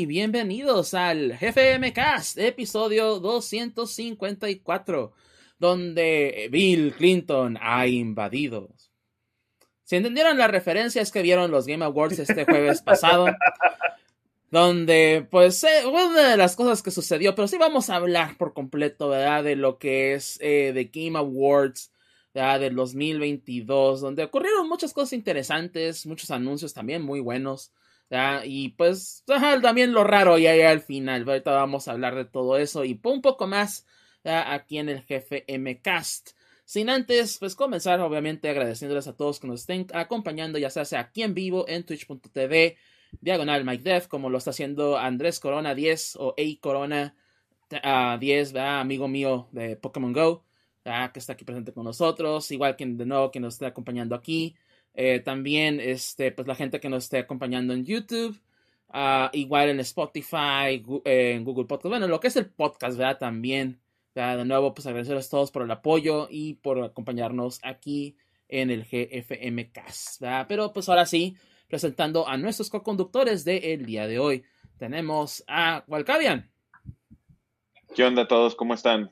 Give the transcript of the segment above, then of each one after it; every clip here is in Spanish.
Y bienvenidos al GFM Cast, episodio 254, donde Bill Clinton ha invadido. Si entendieron la referencia es que vieron los Game Awards este jueves pasado, donde pues eh, una de las cosas que sucedió, pero sí vamos a hablar por completo, ¿verdad? De lo que es eh, de Game Awards, ¿verdad? Del 2022, donde ocurrieron muchas cosas interesantes, muchos anuncios también muy buenos. Y pues también lo raro y ahí al final. Ahorita vamos a hablar de todo eso y un poco más aquí en el jefe MCast. Sin antes, pues comenzar obviamente agradeciéndoles a todos que nos estén acompañando, ya sea, aquí en vivo en twitch.tv, diagonal Mike como lo está haciendo Andrés Corona 10 o A Corona 10, amigo mío de Pokémon Go, que está aquí presente con nosotros, igual que de nuevo que nos está acompañando aquí. Eh, también, este, pues la gente que nos esté acompañando en YouTube, ah, igual en Spotify, eh, en Google Podcast, bueno, lo que es el podcast, ¿verdad? También, de nuevo, pues agradecerles a todos por el apoyo y por acompañarnos aquí en el GFM Cast, ¿verdad? Pero pues ahora sí, presentando a nuestros co-conductores del día de hoy. Tenemos a Walcavian. ¿Qué onda todos? ¿Cómo están?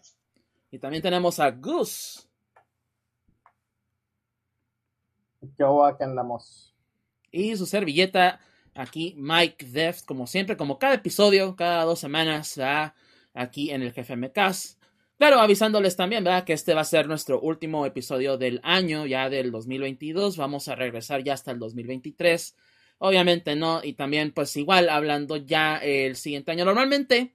Y también tenemos a Gus. Yo aquí andamos. Y su servilleta, aquí Mike Deft, como siempre, como cada episodio, cada dos semanas, aquí en el GFMcast. Claro, avisándoles también, ¿verdad? Que este va a ser nuestro último episodio del año, ya del 2022. Vamos a regresar ya hasta el 2023. Obviamente, ¿no? Y también, pues igual, hablando ya el siguiente año. Normalmente,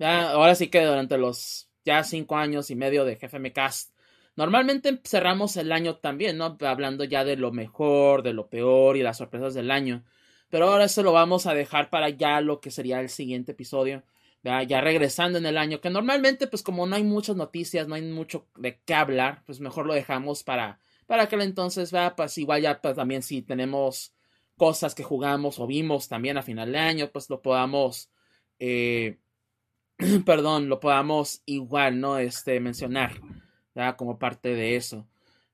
ahora sí que durante los ya cinco años y medio de GFMcast, Normalmente cerramos el año también, ¿no? Hablando ya de lo mejor, de lo peor y las sorpresas del año. Pero ahora eso lo vamos a dejar para ya lo que sería el siguiente episodio. Ya regresando en el año, que normalmente, pues como no hay muchas noticias, no hay mucho de qué hablar, pues mejor lo dejamos para, para que entonces, va, pues igual ya pues, también si tenemos cosas que jugamos o vimos también a final de año, pues lo podamos, eh, perdón, lo podamos igual, ¿no? Este, mencionar como parte de eso.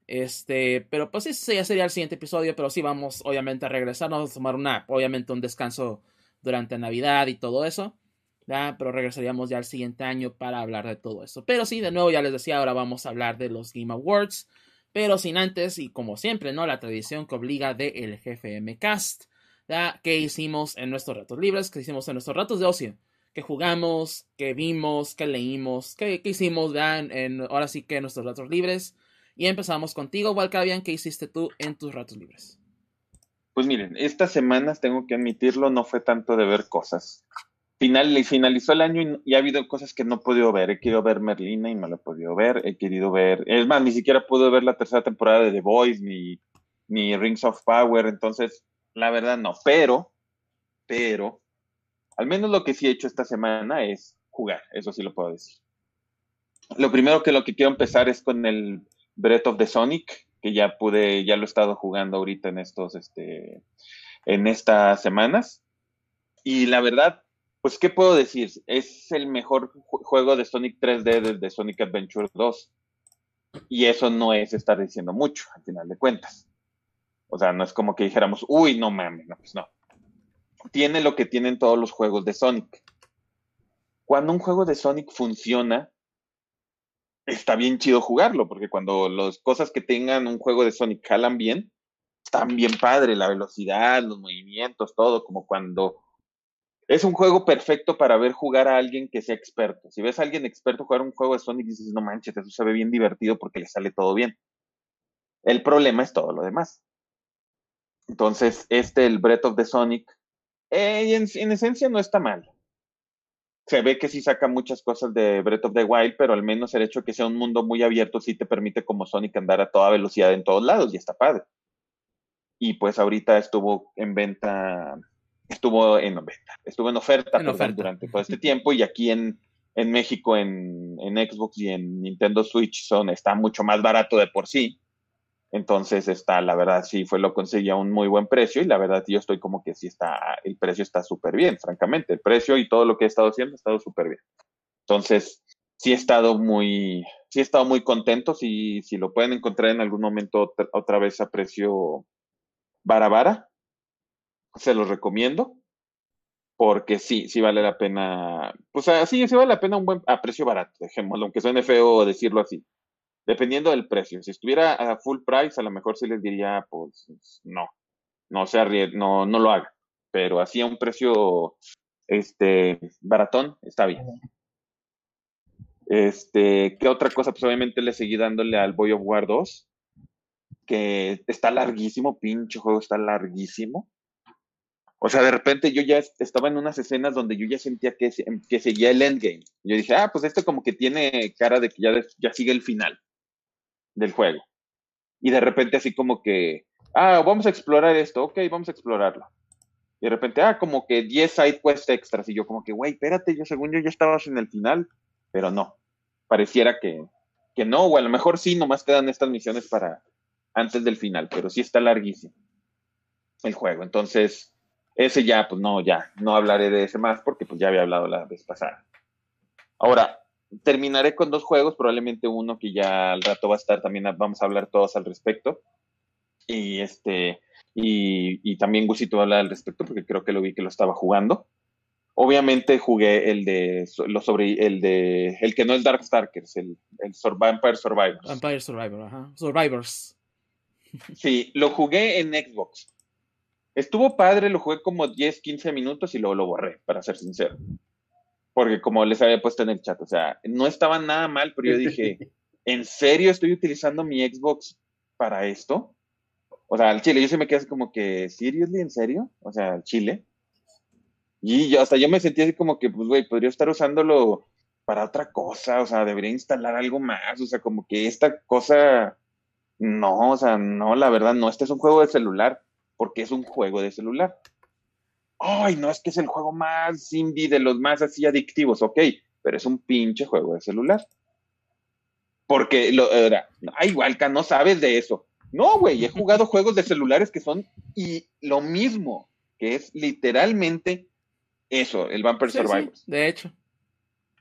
Este, pero pues ese ya sería el siguiente episodio, pero sí vamos obviamente a regresar, vamos a tomar una, obviamente un descanso durante Navidad y todo eso, pero regresaríamos ya al siguiente año para hablar de todo eso. Pero sí, de nuevo ya les decía, ahora vamos a hablar de los Game Awards, pero sin antes y como siempre, ¿no? La tradición que obliga de el GFM Cast, que hicimos en nuestros ratos libres, que hicimos en nuestros ratos de ocio que jugamos, que vimos, que leímos, que, hicimos, vean, ahora sí que en nuestros ratos libres. Y empezamos contigo, Walcavian, ¿qué hiciste tú en tus ratos libres? Pues miren, estas semanas, tengo que admitirlo, no fue tanto de ver cosas. Final, finalizó el año y, ha habido cosas que no he podido ver. He querido ver Merlina y no lo he podido ver. He querido ver, es más, ni siquiera pude ver la tercera temporada de The Boys ni, ni Rings of Power. Entonces, la verdad no. Pero, pero, al menos lo que sí he hecho esta semana es jugar, eso sí lo puedo decir. Lo primero que lo que quiero empezar es con el Breath of the Sonic, que ya pude, ya lo he estado jugando ahorita en estos, este, en estas semanas. Y la verdad, pues, ¿qué puedo decir? Es el mejor juego de Sonic 3D desde Sonic Adventure 2. Y eso no es estar diciendo mucho, al final de cuentas. O sea, no es como que dijéramos, uy, no mames, no, pues no tiene lo que tienen todos los juegos de Sonic. Cuando un juego de Sonic funciona, está bien chido jugarlo, porque cuando las cosas que tengan un juego de Sonic jalan bien, están bien padre, la velocidad, los movimientos, todo, como cuando es un juego perfecto para ver jugar a alguien que sea experto. Si ves a alguien experto jugar un juego de Sonic, dices, no manches, eso se ve bien divertido porque le sale todo bien. El problema es todo lo demás. Entonces, este, el Breath of the Sonic, eh, en, esencia no está mal. Se ve que sí saca muchas cosas de Breath of the Wild, pero al menos el hecho de que sea un mundo muy abierto sí te permite como Sonic andar a toda velocidad en todos lados y está padre. Y pues ahorita estuvo en venta, estuvo en venta, estuvo en oferta, durante todo este tiempo y aquí en, en México en, en, Xbox y en Nintendo Switch son, está mucho más barato de por sí. Entonces está, la verdad, sí fue lo conseguí a un muy buen precio y la verdad yo estoy como que sí está, el precio está súper bien, francamente, el precio y todo lo que he estado haciendo ha estado súper bien. Entonces, sí he estado muy, sí he estado muy contento, si, si lo pueden encontrar en algún momento otra vez a precio barabara, se los recomiendo. porque sí, sí vale la pena, pues sí, sí vale la pena un buen, a precio barato, dejémoslo, aunque suene feo decirlo así, dependiendo del precio. Si estuviera a full price, a lo mejor sí les diría, pues no, no se no, no lo haga, pero así a un precio, este, baratón, está bien. Este, ¿qué otra cosa? Pues obviamente le seguí dándole al Boy of War 2, que está larguísimo, pinche juego está larguísimo. O sea, de repente yo ya estaba en unas escenas donde yo ya sentía que, que seguía el endgame. Yo dije, ah, pues este como que tiene cara de que ya, ya sigue el final del juego. Y de repente así como que, ah, vamos a explorar esto, ok, vamos a explorarlo. Y de repente, ah, como que 10 side quests extras. Y yo como que, güey, espérate, yo según yo ya estabas en el final, pero no. Pareciera que, que no, o a lo mejor sí, nomás quedan estas misiones para antes del final, pero sí está larguísimo el juego. Entonces, ese ya, pues no, ya, no hablaré de ese más porque pues ya había hablado la vez pasada. Ahora, terminaré con dos juegos, probablemente uno que ya al rato va a estar también, vamos a hablar todos al respecto. Y este, y, y también Gusito habla al respecto porque creo que lo vi que lo estaba jugando. Obviamente jugué el de lo sobre el de el que no es Darkstalkers, el, el Vampire Survivors. Vampire Survivor, ajá. Survivors. Sí, lo jugué en Xbox. Estuvo padre, lo jugué como 10, 15 minutos y luego lo borré, para ser sincero. Porque como les había puesto en el chat, o sea, no estaba nada mal, pero yo dije, ¿en serio estoy utilizando mi Xbox para esto? O sea, al chile, yo se me quedé como que, ¿seriously? ¿En serio? O sea, al chile. Y yo, hasta yo me sentí así como que, pues, güey, podría estar usándolo para otra cosa, o sea, debería instalar algo más, o sea, como que esta cosa, no, o sea, no, la verdad, no, este es un juego de celular porque es un juego de celular. Ay, no es que es el juego más indie de los más así adictivos, ok, pero es un pinche juego de celular. Porque lo era, ay, Walca, no sabes de eso. No, güey, he jugado juegos de celulares que son y lo mismo, que es literalmente eso, el Vampire Survivors. de hecho.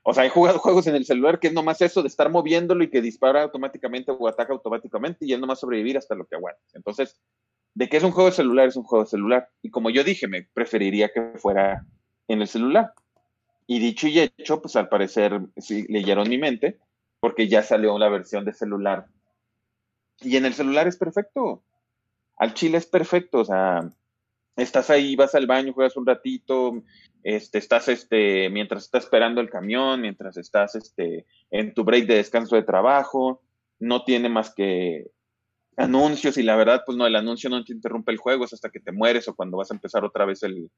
O sea, he jugado juegos en el celular que es nomás eso de estar moviéndolo y que dispara automáticamente o ataca automáticamente y es nomás sobrevivir hasta lo que aguantes. Entonces, de que es un juego de celular, es un juego de celular. Y como yo dije, me preferiría que fuera en el celular. Y dicho y hecho, pues al parecer sí, leyeron mi mente, porque ya salió la versión de celular. Y en el celular es perfecto. Al chile es perfecto. O sea, estás ahí, vas al baño, juegas un ratito, este, estás este, mientras estás esperando el camión, mientras estás este, en tu break de descanso de trabajo, no tiene más que anuncios y la verdad, pues no, el anuncio no te interrumpe el juego, es hasta que te mueres o cuando vas a empezar otra vez el,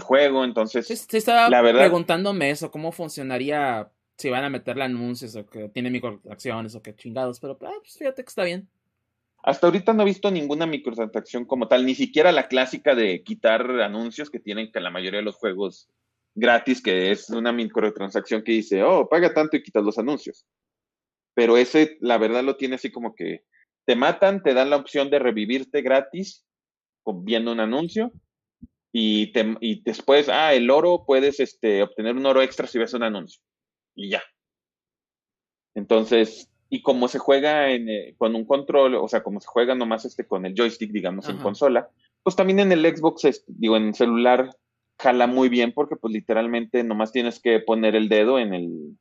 juego, entonces... Sí, estaba la verdad, preguntándome eso, cómo funcionaría si van a meterle anuncios o que tiene microtransacciones o que chingados, pero ah, pues fíjate que está bien. Hasta ahorita no he visto ninguna microtransacción como tal, ni siquiera la clásica de quitar anuncios que tienen que la mayoría de los juegos gratis, que es una microtransacción que dice, oh, paga tanto y quitas los anuncios. Pero ese, la verdad, lo tiene así como que te matan, te dan la opción de revivirte gratis viendo un anuncio y, te, y después, ah, el oro, puedes este, obtener un oro extra si ves un anuncio. Y ya. Entonces, y como se juega en, eh, con un control, o sea, como se juega nomás este con el joystick, digamos, en consola, pues también en el Xbox, digo, en el celular, jala muy bien porque pues literalmente nomás tienes que poner el dedo en el,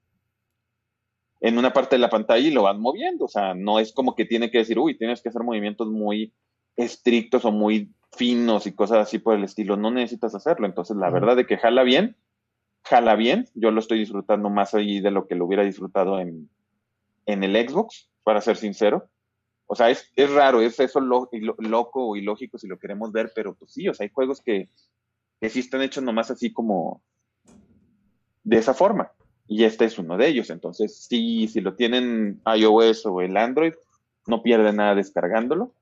en una parte de la pantalla y lo van moviendo. O sea, no es como que tiene que decir, uy, tienes que hacer movimientos muy estrictos o muy finos y cosas así por el estilo. No necesitas hacerlo. Entonces, la verdad de que jala bien, jala bien. Yo lo estoy disfrutando más ahí de lo que lo hubiera disfrutado en, en el Xbox, para ser sincero. O sea, es, es raro, es eso loco o ilógico si lo queremos ver, pero pues sí, o sea, hay juegos que, que sí están hechos nomás así como de esa forma y este es uno de ellos. Entonces, sí, si lo tienen iOS o el Android, no pierden nada descargándolo.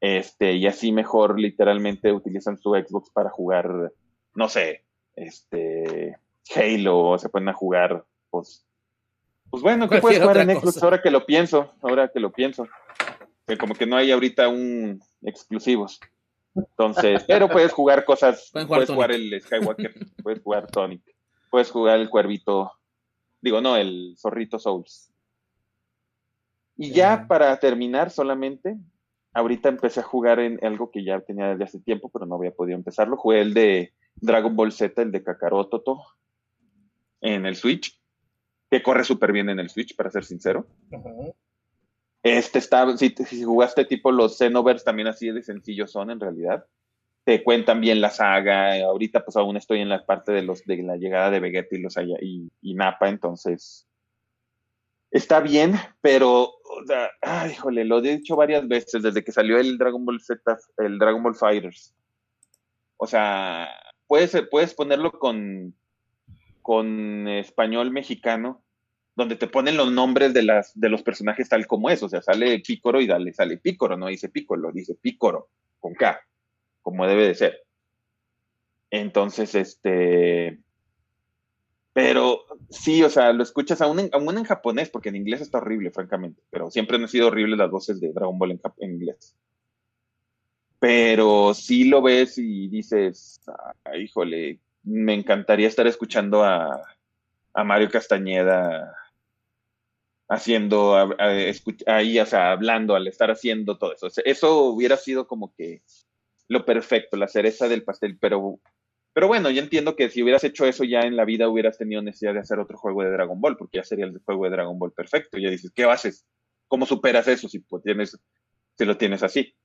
Este, y así mejor literalmente utilizan su Xbox para jugar, no sé, este, Halo, o se pueden jugar, pues, pues bueno, ¿qué puedes jugar en Xbox ahora que lo pienso? Ahora que lo pienso. Que como que no hay ahorita un exclusivos. Entonces, pero puedes jugar cosas, puedes jugar el Skywalker, puedes jugar Tonic, puedes jugar el Cuervito Digo, no, el Zorrito Souls. Y ya para terminar solamente, ahorita empecé a jugar en algo que ya tenía desde hace tiempo, pero no había podido empezarlo. Jugué el de Dragon Ball Z, el de Kakaroto, en el Switch, que corre súper bien en el Switch, para ser sincero. Este está, si, si, jugaste tipo los Xenoverse, también así de sencillo son en realidad. Te cuentan bien la saga. Ahorita pues aún estoy en la parte de los de la llegada de Vegeta y los y, y Nappa, entonces está bien, pero ay, híjole, lo he dicho varias veces desde que salió el Dragon Ball Z, el Dragon Ball Fighters. O sea, puedes, puedes ponerlo con, con español mexicano, donde te ponen los nombres de, las, de los personajes tal como es. O sea, sale Pícoro y dale, sale Pícoro, no dice Pícoro, dice Pícoro, con K, como debe de ser. Entonces, este, pero sí, o sea, lo escuchas aún en, aún en japonés, porque en inglés está horrible, francamente. Pero siempre han sido horribles las voces de Dragon Ball en, inglés. Pero sí lo ves y dices, híjole, me encantaría estar escuchando a, Mario Castañeda haciendo, ahí, o sea, hablando, al estar haciendo todo eso. eso hubiera sido como que lo perfecto, la cereza del pastel, pero pero bueno, yo entiendo que si hubieras hecho eso ya en la vida hubieras tenido necesidad de hacer otro juego de Dragon Ball, porque ya sería el juego de Dragon Ball perfecto. Ya dices, ¿qué haces? ¿Cómo superas eso si, tienes, si lo tienes así?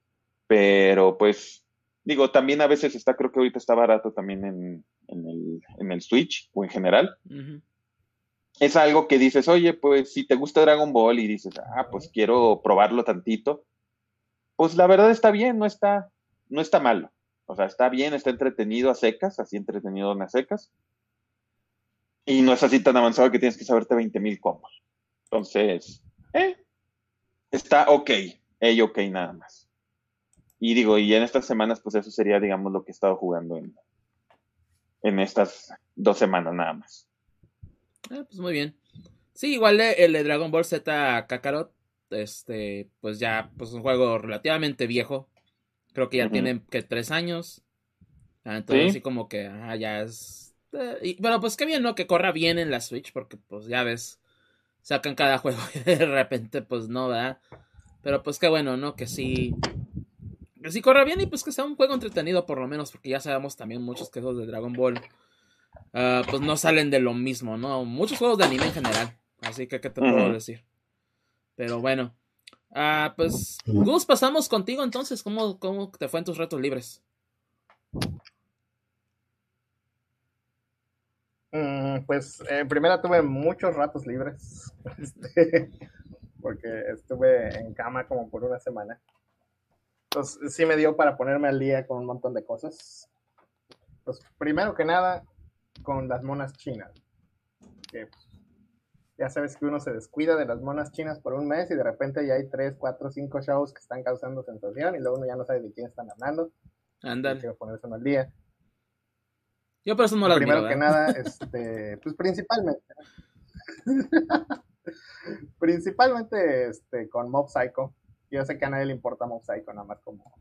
Pero pues, digo, también a veces está, creo que ahorita está barato también en, en, el, Switch o en general. Es algo que dices, oye, pues si te gusta Dragon Ball y dices, ah, pues quiero probarlo tantito, pues la verdad está bien, no está, no está malo. O sea, está bien, está entretenido a secas, así entretenido a secas. Y no es así tan avanzado que tienes que saberte 20.000 combos. Entonces, eh, está ok, hey, ok nada más. Y digo, y en estas semanas, pues eso sería, digamos, lo que he estado jugando en, en estas dos semanas nada más. Ah, pues muy bien. Sí, igual el de Dragon Ball Z Kakarot, este, pues ya, pues un juego relativamente viejo. Creo que ya tienen que tres años. Ah, entonces así como que ah, ya es. Eh, y, bueno, pues qué bien, ¿no? Que corra bien en la Switch, porque pues ya ves, sacan cada juego y de repente pues no, ¿verdad? Pero pues qué bueno, ¿no? Que sí. Que sí corra bien y pues que sea un juego entretenido por lo menos, porque ya sabemos también muchos que de Dragon Ball. Uh, pues no salen de lo mismo, ¿no? Muchos juegos de anime en general. Así que, ¿qué te puedo decir? Pero bueno. Ah, pues, Gus, pasamos contigo entonces. ¿Cómo, ¿Cómo te fue en tus retos libres? Mm, pues en primera tuve muchos ratos libres, este, porque estuve en cama como por una semana. Entonces sí me dio para ponerme al día con un montón de cosas. Pues primero que nada, con las monas chinas. Que pues, ya sabes que uno se descuida de las monas chinas por un mes y de repente ya hay tres, cuatro, cinco shows que están causando sensación y luego uno ya no sabe de quién están hablando. Ándale. Quiero ponerse al día. Yo por eso no las Primero que nada, este, pues principalmente. principalmente este, con Mob Psycho. Yo sé que a nadie le importa Mob Psycho, nada más como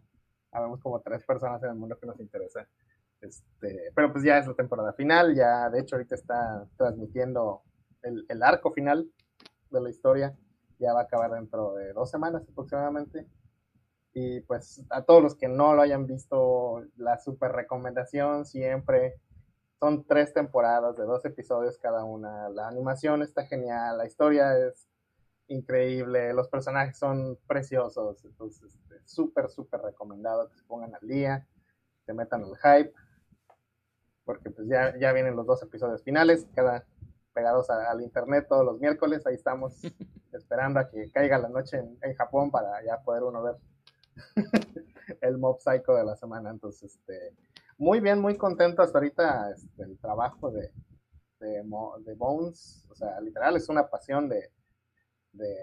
habemos como tres personas en el mundo que nos interesa. Este, pero pues ya es la temporada final, ya de hecho ahorita está transmitiendo el, arco final de la historia ya va a acabar dentro de dos semanas aproximadamente. Y pues a todos los que no lo hayan visto, la super recomendación siempre son tres temporadas de dos episodios cada una. La animación está genial, la historia es increíble, los personajes son preciosos, entonces este, súper, súper recomendado que se pongan al día, se metan al hype, porque pues ya, ya vienen los dos episodios finales, cada pegados al internet todos los miércoles. Ahí estamos esperando a que caiga la noche en, Japón para ya poder uno ver el mob psycho de la semana. Entonces, este, muy bien, muy contento hasta ahorita este, el trabajo de, de, Bones. O sea, literal es una pasión de, de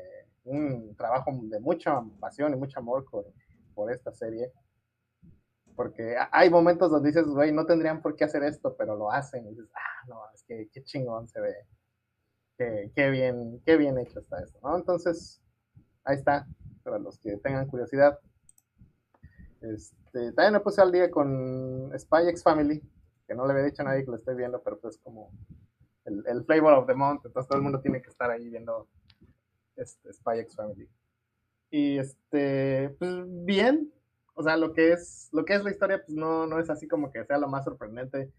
un trabajo de mucha pasión y mucho amor por, por esta serie porque hay momentos donde dices, güey, no tendrían por qué hacer esto, pero lo hacen, y dices, ah, no, es que qué chingón se ve, qué, bien, qué bien hecho está esto, ¿no? Entonces, ahí está, para los que tengan curiosidad. Este, también me puse al día con Spy X Family, que no le había dicho a nadie que lo estoy viendo, pero pues como el, el flavor of the month, entonces todo el mundo tiene que estar ahí viendo este, Spy X Family. Y este, pues bien, o sea, lo que es, lo que es la historia, pues no, no es así como que sea lo más sorprendente.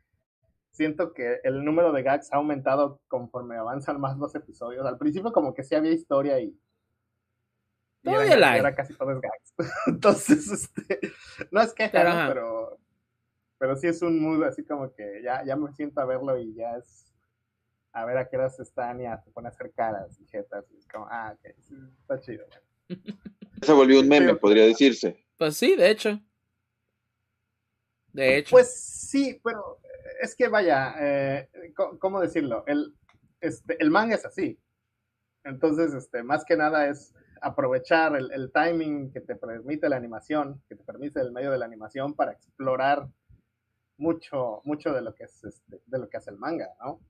Siento que el número de gags ha aumentado conforme avanzan más los episodios. Al principio como que sí había historia y, Todavía la hay. era casi todo es gags. Entonces, este, no es queja, Pero, pero, pero sí es un mood así como que ya, ya me siento a verlo y ya es a ver a qué horas están y ya te pone a hacer caras y jetas y es como, ah, ok, sí, está chido. Se volvió un meme, Sí. podría decirse. Pues sí, de hecho. De hecho. Pues sí, pero es que vaya, eh, ¿cómo decirlo? El, este, el manga es así. Entonces, este, más que nada es aprovechar el, el timing que te permite la animación, que te permite el medio de la animación para explorar mucho, mucho de lo que es este, de lo que hace el manga, ¿no?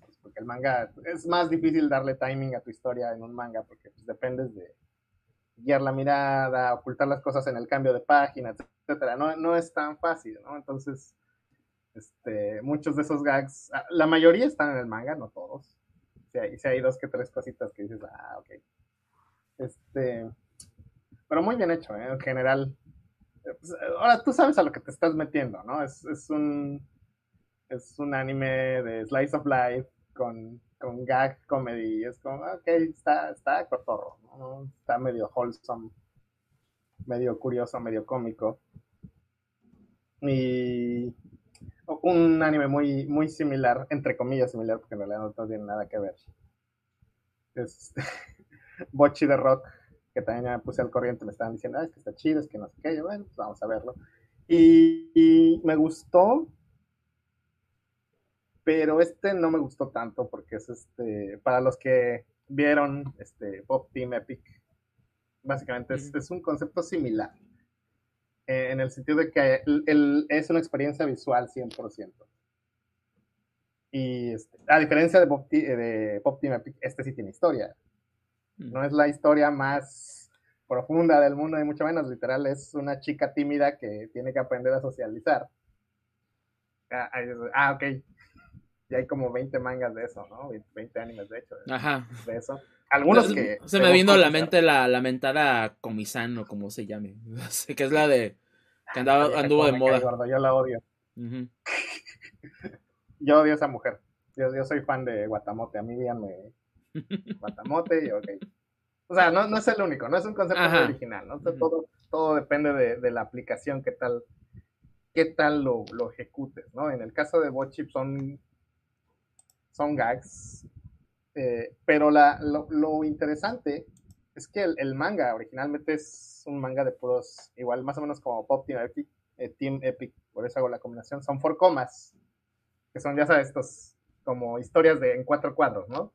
Pues, porque el manga es más difícil darle timing a tu historia en un manga porque pues, dependes de guiar la mirada, ocultar las cosas en el cambio de página, etcétera. No, es tan fácil, ¿no? Entonces, este, muchos de esos gags, ah, la mayoría están en el manga, no todos. Si hay, sí hay dos que tres cositas que dices, ah, ok. Este, pero muy bien hecho, ¿eh? en general. Eh, pues, ahora tú sabes a lo que te estás metiendo, ¿no? Es, es un es un anime de slice of life con, con gag comedy. Es como, ok, está, está cotorro, Está medio wholesome, medio curioso, medio cómico. Y un anime muy, muy similar, entre comillas similar, porque en realidad no tiene nada que ver. Es Bochi de Rock, que también ya me puse al corriente, me estaban diciendo, ah, es que está chido, es que no sé qué, bueno, pues vamos a verlo. Y me gustó, pero este no me gustó tanto porque es este, para los que vieron este Pop Team Epic, básicamente es, un concepto similar, eh, en el sentido de que el- el- es una experiencia visual 100%. Y este, a diferencia de Pop, de Pop Team Epic, este sí tiene historia. No es la historia más profunda del mundo, ni mucho menos. Literal, es una chica tímida que tiene que aprender a socializar. Ah, es- ah, ok. Y hay como 20 mangas de eso, ¿no? 20 animes, de hecho, de, Ajá. de eso. Algunos Se- que... Se me vino a la mente la lamentada Comisán o como se llame. Que es la de. que andaba, anduvo de moda. gordo, yo la odio. Yo odio a esa mujer. Yo, yo soy fan de Guatamote. A mí díganme Guatamote y ok. O sea, no, no es el único, no es un concepto Ajá. original, ¿no? Entonces, todo, todo depende de, de la aplicación, qué tal, qué tal lo, lo ejecutes, ¿no? En el caso de Botchip son, son gags, eh, pero la, lo, interesante es que el, el manga originalmente es un manga de puros, igual más o menos como Pop Team Epic, eh, Team Epic, por eso hago la combinación, son four comas, que son, ya sabes, estos como historias de en cuatro cuadros, ¿no?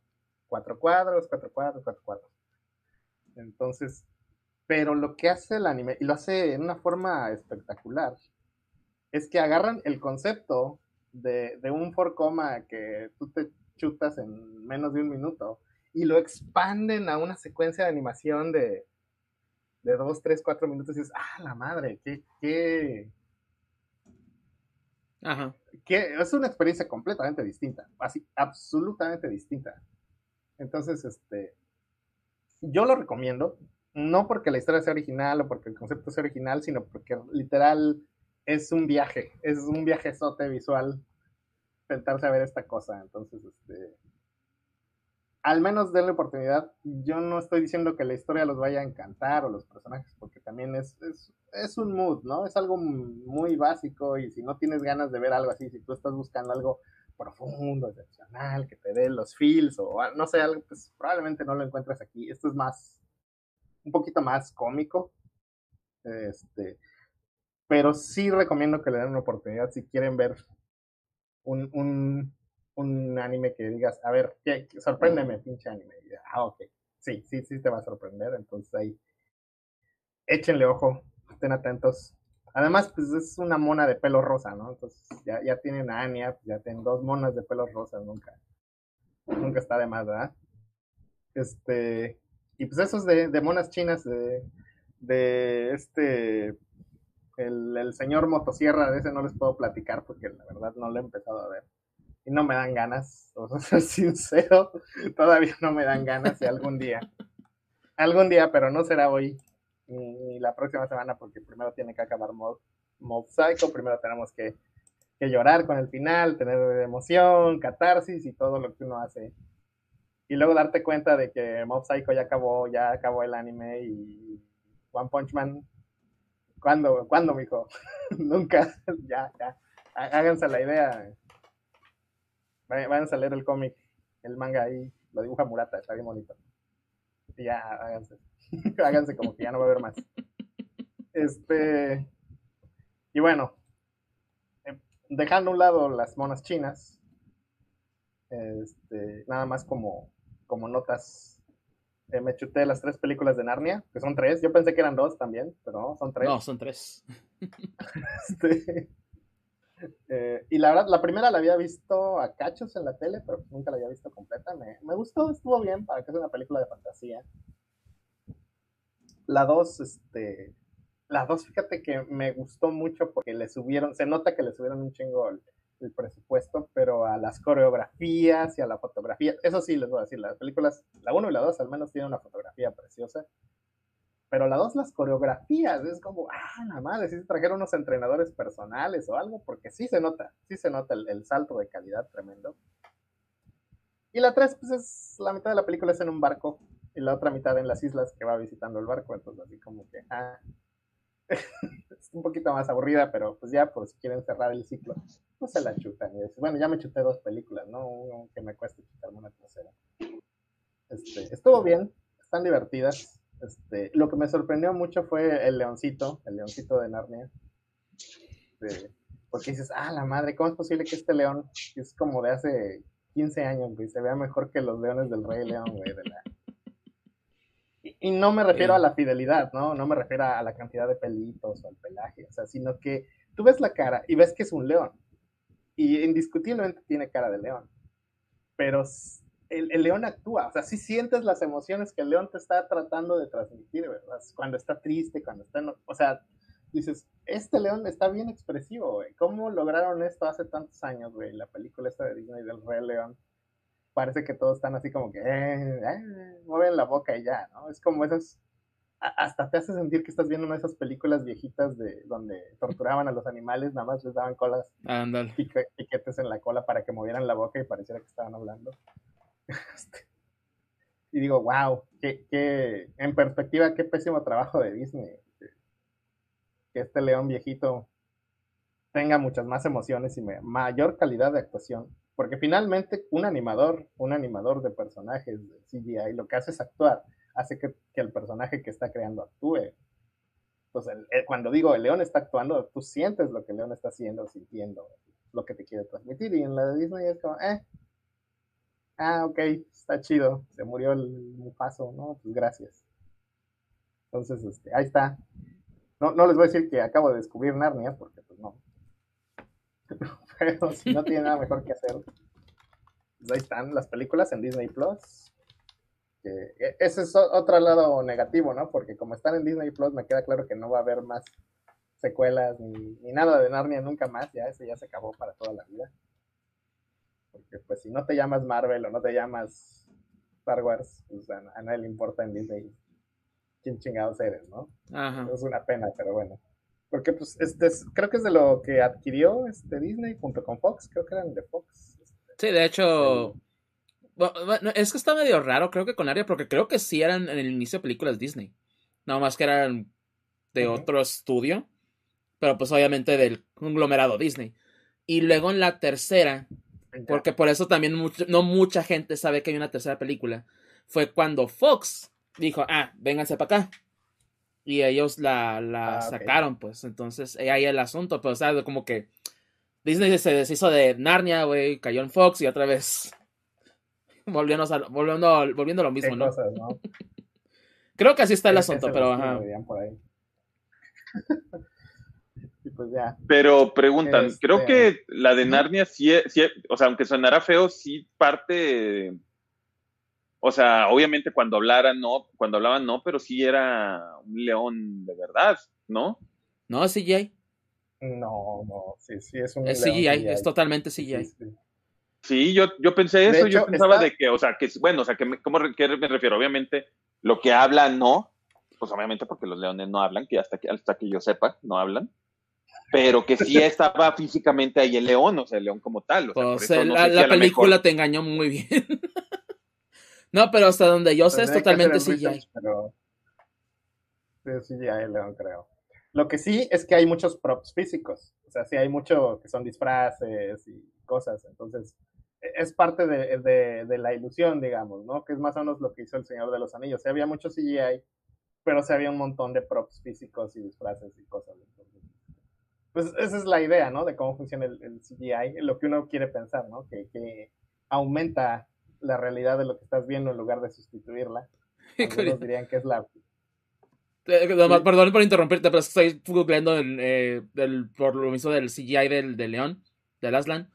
Cuatro cuadros, cuatro cuadros, cuatro cuadros. Entonces, pero lo que hace el anime, y lo hace en una forma espectacular, es que agarran el concepto de, de un for coma que tú te chutas en menos de un minuto y lo expanden a una secuencia de animación de, de dos, tres, cuatro minutos y dices, ah, la madre, qué, qué, Ajá. que es una experiencia completamente distinta, así, absolutamente distinta. Entonces, este, yo lo recomiendo, no porque la historia sea original o porque el concepto sea original, sino porque literal es un viaje, es un viajezote visual intentarse a ver esta cosa. Entonces, este, al menos denle oportunidad. Yo no estoy diciendo que la historia los vaya a encantar o los personajes, porque también es, es, es un mood, ¿no? Es algo muy básico y si no tienes ganas de ver algo así, si tú estás buscando algo profundo, excepcional, que te dé los feels o ah, no sé, algo, pues probablemente no lo encuentres aquí. Esto es más, un poquito más cómico. Este, pero sí recomiendo que le den una oportunidad si quieren ver un, un, un anime que digas, a ver, ¿qué? sorpréndeme, pinche anime. Y, ah, ok. Sí, sí, sí te va a sorprender. Entonces ahí, échenle ojo, estén atentos. Además, pues es una mona de pelo rosa, ¿no? Entonces ya, ya tienen a Anya, ya tienen dos monas de pelo rosa, nunca, nunca está de más, ¿verdad? Este, y pues esos de, de monas chinas, de, de este, el, señor motosierra, de ese no les puedo platicar porque la verdad no lo he empezado a ver. Y no me dan ganas, o sea, ser sincero, todavía no me dan ganas y algún día, algún día, pero no será hoy, ni, la próxima semana porque primero tiene que acabar Mob, Mob Psycho, primero tenemos que, que, llorar con el final, tener emoción, catarsis y todo lo que uno hace. Y luego darte cuenta de que Mob Psycho ya acabó, ya acabó el anime y One Punch Man. ¿Cuándo, ¿cuándo mijo? Nunca, ya, ya. Háganse la idea. Vayan a leer el cómic, el manga ahí, lo dibuja Murata, está bien bonito. Y ya, háganse. háganse como que ya no va a haber más. Este. Y bueno, eh, dejando a un lado las monas chinas, este, nada más como, como notas. Eh, me chuté las tres películas de Narnia, que son tres. Yo pensé que eran dos también, pero no, son tres. No, son tres. este, eh, y la verdad, la primera la había visto a cachos en la tele, pero nunca la había visto completa. Me, me gustó, estuvo bien para que sea una película de fantasía. La dos, este, la dos, fíjate que me gustó mucho porque le subieron, se nota que le subieron un chingo el, presupuesto, pero a las coreografías y a la fotografía, eso sí les voy a decir, las películas, la uno y la dos al menos tienen una fotografía preciosa pero la dos, las coreografías, es como, ah, nada más, si se trajeron unos entrenadores personales o algo, porque sí se nota, sí se nota el, salto de calidad tremendo. Y la tres, pues es la mitad de la película es en un barco y la otra mitad en las islas que va visitando el barco, entonces así como que, ah, es un poquito más aburrida, pero pues ya por si quieren cerrar el ciclo, no se la chutan. Y bueno, ya me chuté dos películas, ¿no? que me cueste chutarme una tercera. Este, estuvo bien, están divertidas. Este, lo que me sorprendió mucho fue el leoncito, el leoncito de Narnia. Porque dices, ah, la madre, ¿cómo es posible que este león, que es como de hace 15 años, se vea mejor que los leones del Rey León, güey? Y, no me refiero a la fidelidad, ¿no? No me refiero a la cantidad de pelitos o al pelaje, o sea, sino que tú ves la cara y ves que es un león. Y indiscutiblemente tiene cara de león. Pero el, león actúa, o sea, sí sientes las emociones que el león te está tratando de transmitir, ¿verdad? Cuando está triste, cuando está, o sea, dices, este león está bien expresivo, güey. ¿Cómo lograron esto hace tantos años, güey? La película esta de Disney del Rey León. Parece que todos están así como que, eh, eh, mueven la boca y ya, ¿no? Es como esas, hasta te hace sentir que estás viendo una de esas películas viejitas de donde torturaban a los animales, nada más les daban colas, piquetes en la cola para que movieran la boca y pareciera que estaban hablando. Este, y digo, wow, que, en perspectiva, qué pésimo trabajo de Disney. Que este león viejito tenga muchas más emociones y mayor calidad de actuación. Porque finalmente un animador, un animador de personajes de CGI, lo que hace es actuar, hace que, el personaje que está creando actúe. Entonces, cuando digo el león está actuando, tú sientes lo que el león está haciendo, sintiendo lo que te quiere transmitir. Y en la de Disney es como, eh, ah, ok, está chido, se murió el paso, ¿no? Pues gracias. Entonces, este, ahí está. No, no les voy a decir que acabo de descubrir Narnia, porque pues no. Pero si no tiene nada mejor que hacer, pues ahí están las películas en Disney Plus. E, ese es otro lado negativo, ¿no? Porque como están en Disney Plus, me queda claro que no va a haber más secuelas ni, ni nada de Narnia nunca más. Ya, ese ya se acabó para toda la vida. Porque pues si no te llamas Marvel o no te llamas Star Wars, pues a, nadie le importa en Disney quién chingados eres, ¿no? Es una pena, pero bueno. Porque pues este creo que es de lo que adquirió este Disney junto con Fox, creo que eran de Fox. Sí, de hecho, bueno, es que está medio raro, creo que con Aria, porque creo que sí eran en el inicio películas Disney. Nada más que eran de otro estudio, pero pues obviamente del conglomerado Disney. Y luego en la tercera, porque por eso también no mucha gente sabe que hay una tercera película. Fue cuando Fox dijo, ah, vénganse para acá. Y ellos la, la ah, sacaron, pues. Entonces, ahí hay el asunto. Pero, ¿sabes? Como que Disney se deshizo de Narnia, güey, cayó en Fox y otra vez volviendo a, volviendo, volviendo a lo mismo, ¿no? Creo que así está el asunto, pero ajá. pues ya. Pero preguntan, este, creo que la de Narnia sí, sí, o sea, aunque sonara feo, sí parte, o sea, obviamente cuando hablaran no, cuando hablaban no, pero sí era un león de verdad, ¿no? No, es CGI. No, no, sí, sí, es un es CGI, es totalmente CGI. Sí, yo, yo pensé eso, yo pensaba de que, o sea, que, bueno, o sea, que, ¿cómo que me refiero? Obviamente, lo que habla no, pues obviamente porque los leones no hablan, que hasta que, hasta que yo sepa, no hablan. Pero que sí estaba físicamente ahí el león, o sea, el león como tal. pues la, película te engañó muy bien. no, pero hasta donde yo sé es totalmente CGI. Pero... Sí, CGI el león, creo. Lo que sí es que hay muchos props físicos. O sea, sí hay mucho que son disfraces y cosas. Entonces, e, es parte de, de, la ilusión, digamos, ¿no? Que es más o menos lo que hizo el Señor de los Anillos. Sí, había mucho CGI, pero sí había un montón de props físicos y disfraces y cosas. pues esa es la idea, ¿no? De cómo funciona el, CGI, lo que uno quiere pensar, ¿no? Que, que, aumenta la realidad de lo que estás viendo en lugar de sustituirla. Algunos dirían que es la... Eh, perdón por interrumpirte, pero estoy googleando el, eh, por lo mismo del CGI del, del León, del Aslan.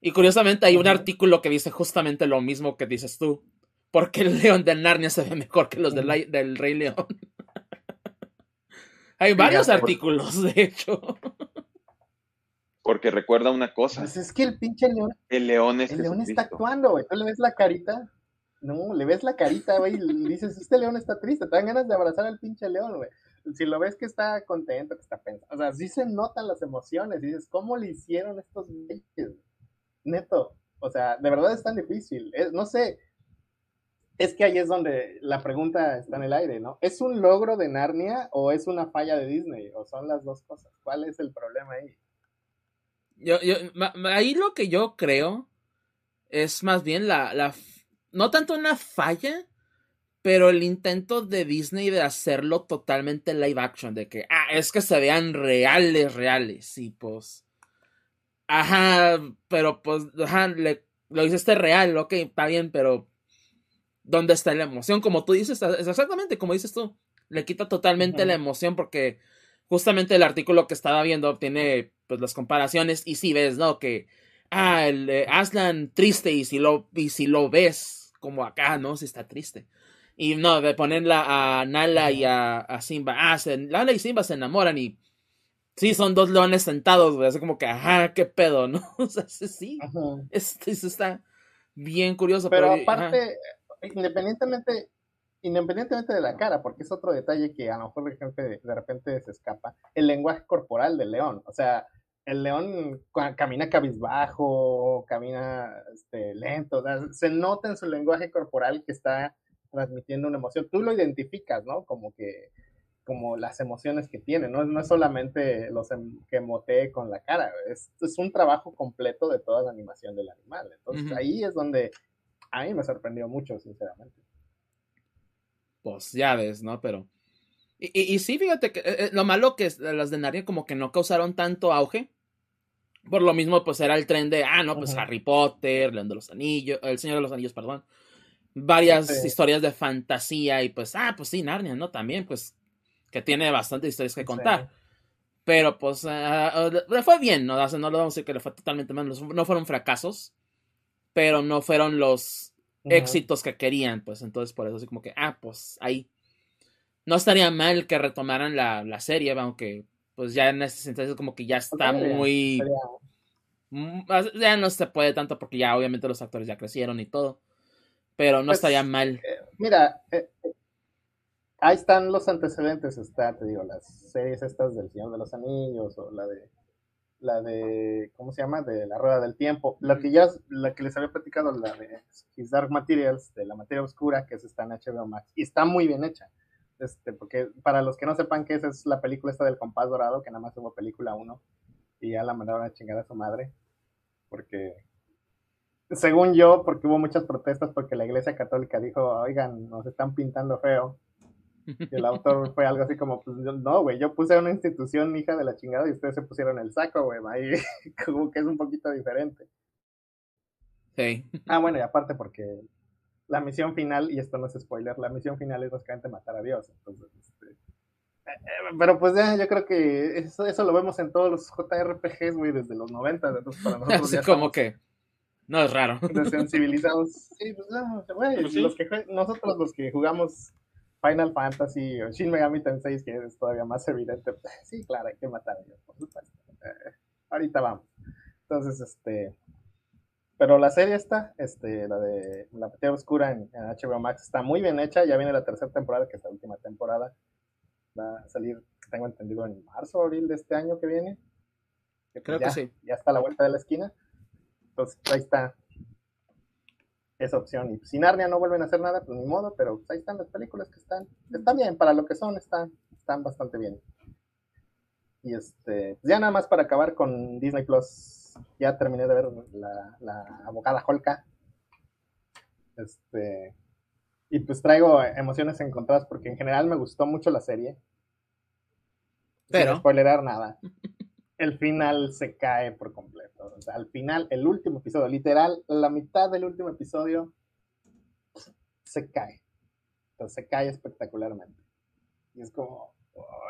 Y curiosamente hay un artículo que dice justamente lo mismo que dices tú porque el león de Narnia se ve mejor que los del, del Rey León. Hay varios artículos, de hecho. Porque recuerda una cosa. Pues es que el pinche león. El león El león está actuando, güey. Tú le ves la carita. No, le ves la carita, güey, y dices, este león está triste. Te dan ganas de abrazar al pinche león, güey. Si lo ves que está contento, que está pensando. O sea, sí se notan las emociones. dices, ¿cómo le hicieron estos güeyes? Neto. O sea, de verdad es tan difícil. no sé, es que ahí es donde la pregunta está en el aire, ¿no? ¿Es un logro de Narnia o es una falla de Disney? ¿O son las dos cosas? ¿Cuál es el problema ahí? Yo, yo, ahí lo que yo creo es más bien la, la, no tanto una falla, pero el intento de Disney de hacerlo totalmente live action, de que, ah, es que se vean reales, reales, y pues, ajá, pero pues, ajá, le, lo dice este real, ok, está bien, pero ¿Dónde está la emoción? Como tú dices, es exactamente como dices tú. Le quita totalmente la emoción porque justamente el artículo que estaba viendo tiene pues las comparaciones y si ves, ¿no? Que, ah, el Aslan triste y si lo, y si lo ves como acá, ¿no? Si está triste. Y no, de ponerla a Nala y a, Simba. Ah, Nala y Simba se enamoran y sí, son dos leones sentados, güey. Así como que, ajá, qué pedo, ¿no? O sea, sí, Esto, está bien curioso. Pero, aparte, independientemente, independientemente de la cara, porque es otro detalle que a lo mejor de, de repente se escapa, el lenguaje corporal del león. O sea, el león camina cabizbajo, camina este, lento, se nota en su lenguaje corporal que está transmitiendo una emoción. Tú lo identificas, ¿no? Como que como las emociones que tiene, no, no es solamente los em, que motee con la cara, es, es, un trabajo completo de toda la animación del animal. Entonces ahí es donde a mí me sorprendió mucho, sinceramente. Pues ya ves, ¿no? Pero. Y, y, sí, fíjate que eh, eh, lo malo que las de Narnia como que no causaron tanto auge. Por lo mismo, pues era el tren de, ah, no, pues Harry Potter, León de los Anillos, El Señor de los Anillos, perdón. Varias historias de fantasía y pues, ah, pues sí, Narnia, ¿no? También, pues, que tiene bastantes historias que contar. Pero pues, uh, le fue bien, ¿no? no lo vamos a decir que le fue totalmente mal, no fueron fracasos pero no fueron los éxitos que querían, pues entonces por eso así como que, ah, pues ahí. No estaría mal que retomaran la, la serie, aunque pues ya en ese sentido como que ya está muy... ya no se puede tanto porque ya obviamente los actores ya crecieron y todo, pero no pues, estaría mal. Eh, mira, eh, eh, ahí están los antecedentes, está, te digo, las series estas del Señor de los Anillos o la de la de, ¿cómo se llama? De la Rueda del Tiempo. La que ya, la que les había platicado, la de His Dark Materials, de la materia oscura, que es está en HBO Max. Y está muy bien hecha. Este, porque para los que no sepan que esa es la película esta del compás dorado, que nada más hubo película 1, y ya la mandaron a chingar a su madre. Porque, según yo, porque hubo muchas protestas porque la iglesia católica dijo, oigan, nos están pintando feo y el autor fue algo así como, pues no, güey, yo puse una institución hija de la chingada y ustedes se pusieron el saco, güey, ahí como que es un poquito diferente. Sí. Ah, bueno, y aparte porque la misión final, y esto no es spoiler, la misión final es básicamente matar a Dios. Entonces, pero pues ya, yo creo que eso, eso lo vemos en todos los JRPGs, güey, desde los 90. Entonces, para nosotros ya como que no es raro. Desensibilizados. Sí, pues, güey, pues los que, nosotros los que jugamos Final Fantasy o Shin Megami Tensei, que es todavía más evidente. Sí, claro, hay que matar a ellos, por supuesto. Eh, ahorita vamos. Entonces, este. Pero la serie está, este, la de La Petilla Oscura en, HBO Max, está muy bien hecha. Ya viene la tercera temporada, que es la última temporada. Va a salir, tengo entendido, en marzo o abril de este año que viene. Pues Creo que sí. Ya está a la vuelta de la esquina. Entonces, ahí está esa opción. Y si Narnia no vuelven a hacer nada, pues ni modo, pero ahí están las películas que están, están bien, para lo que son, están, están bastante bien. Y este, pues ya nada más para acabar con Disney Plus, ya terminé de ver la, la abogada Holka. Este, y pues traigo emociones encontradas porque en general me gustó mucho la serie. Pero. Sin spoilerar nada. El final se cae por completo. O sea, al final, el último episodio, literal, la mitad del último episodio se cae. Entonces se cae espectacularmente. Y es como,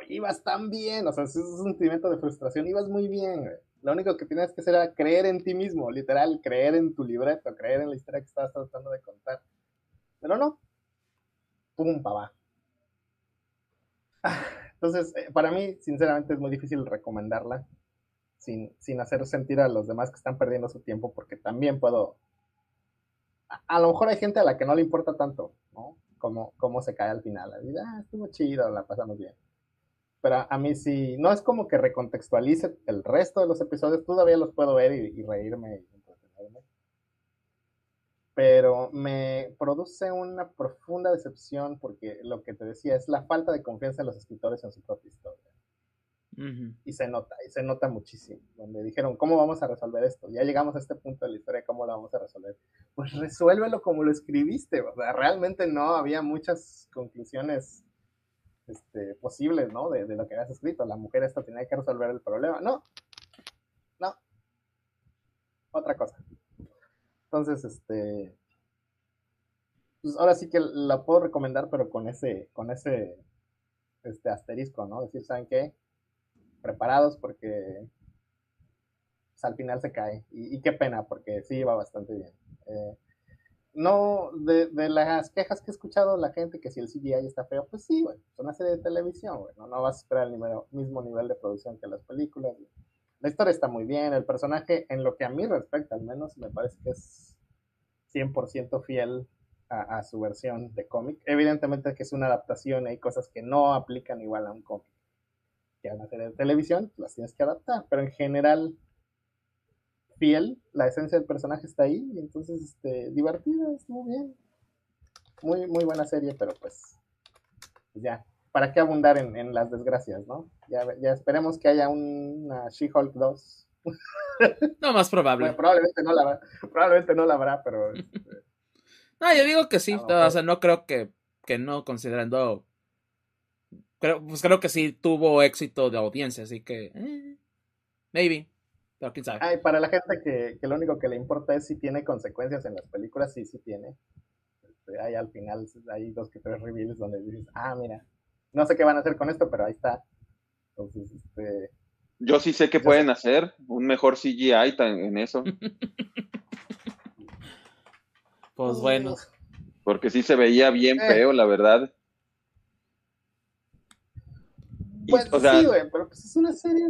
ibas tan bien, o sea, es un sentimiento de frustración, ibas muy bien, Lo único que tienes que hacer era creer en ti mismo, literal, creer en tu libreto, creer en la historia que estabas tratando de contar. Pero no, pum, pa' va. Entonces, eh, para mí, sinceramente, es muy difícil recomendarla sin, sin hacer sentir a los demás que están perdiendo su tiempo, porque también puedo. A, lo mejor hay gente a la que no le importa tanto, ¿no? Como cómo se cae al final. La vida, ah, estuvo chido, la pasamos bien pero a mí sí, no es como que recontextualice el resto de los episodios, todavía los puedo ver y, reírme y. Pero me produce una profunda decepción porque lo que te decía es la falta de confianza en los escritores en su propia historia. Y se nota, y se nota muchísimo. Donde dijeron, ¿cómo vamos a resolver esto? Ya llegamos a este punto de la historia, ¿cómo lo vamos a resolver? Pues resuélvelo como lo escribiste. O sea, realmente no había muchas conclusiones este, posibles, ¿no? De, lo que habías escrito. La mujer esta tenía que resolver el problema. No, no. Otra cosa. Entonces, este, pues ahora sí que la puedo recomendar, pero con ese, con ese, este asterisco, ¿no? Decir, ¿saben qué? Preparados porque pues, al final se cae. Y, qué pena, porque sí iba bastante bien. Eh, no, de, de, las quejas que he escuchado la gente que si el CGI está feo, pues sí, güey, es una serie de televisión, güey, no, vas a esperar el mismo nivel de producción que las películas. La historia está muy bien, el personaje, en lo que a mí respecta al menos, me parece que es 100% fiel a, su versión de cómic. Evidentemente que es una adaptación, hay cosas que no aplican igual a un cómic que a una serie de televisión, las tienes que adaptar, pero en general fiel, la esencia del personaje está ahí, y entonces, este, divertida, estuvo bien. Muy, muy buena serie, pero pues ya, ¿para qué abundar en, las desgracias, no? Ya, ya esperemos que haya una She-Hulk 2. No, más probable. probablemente no la habrá, probablemente no la habrá, pero... Este, no, yo digo que sí, o sea, no creo que, que no, considerando... Creo, pues creo que sí tuvo éxito de audiencia, así que... Eh, maybe. Pero quién sabe. Ay, para la gente que, que, lo único que le importa es si tiene consecuencias en las películas, sí, sí tiene. Este, hay al final, hay dos que tres reveals donde dices, ah, mira, no sé qué van a hacer con esto, pero ahí está. Entonces, este... Yo sí sé que pueden hacer un mejor CGI en eso. pues bueno. Porque sí se veía bien eh. feo, la verdad. Pues sí, güey, pero pues es una serie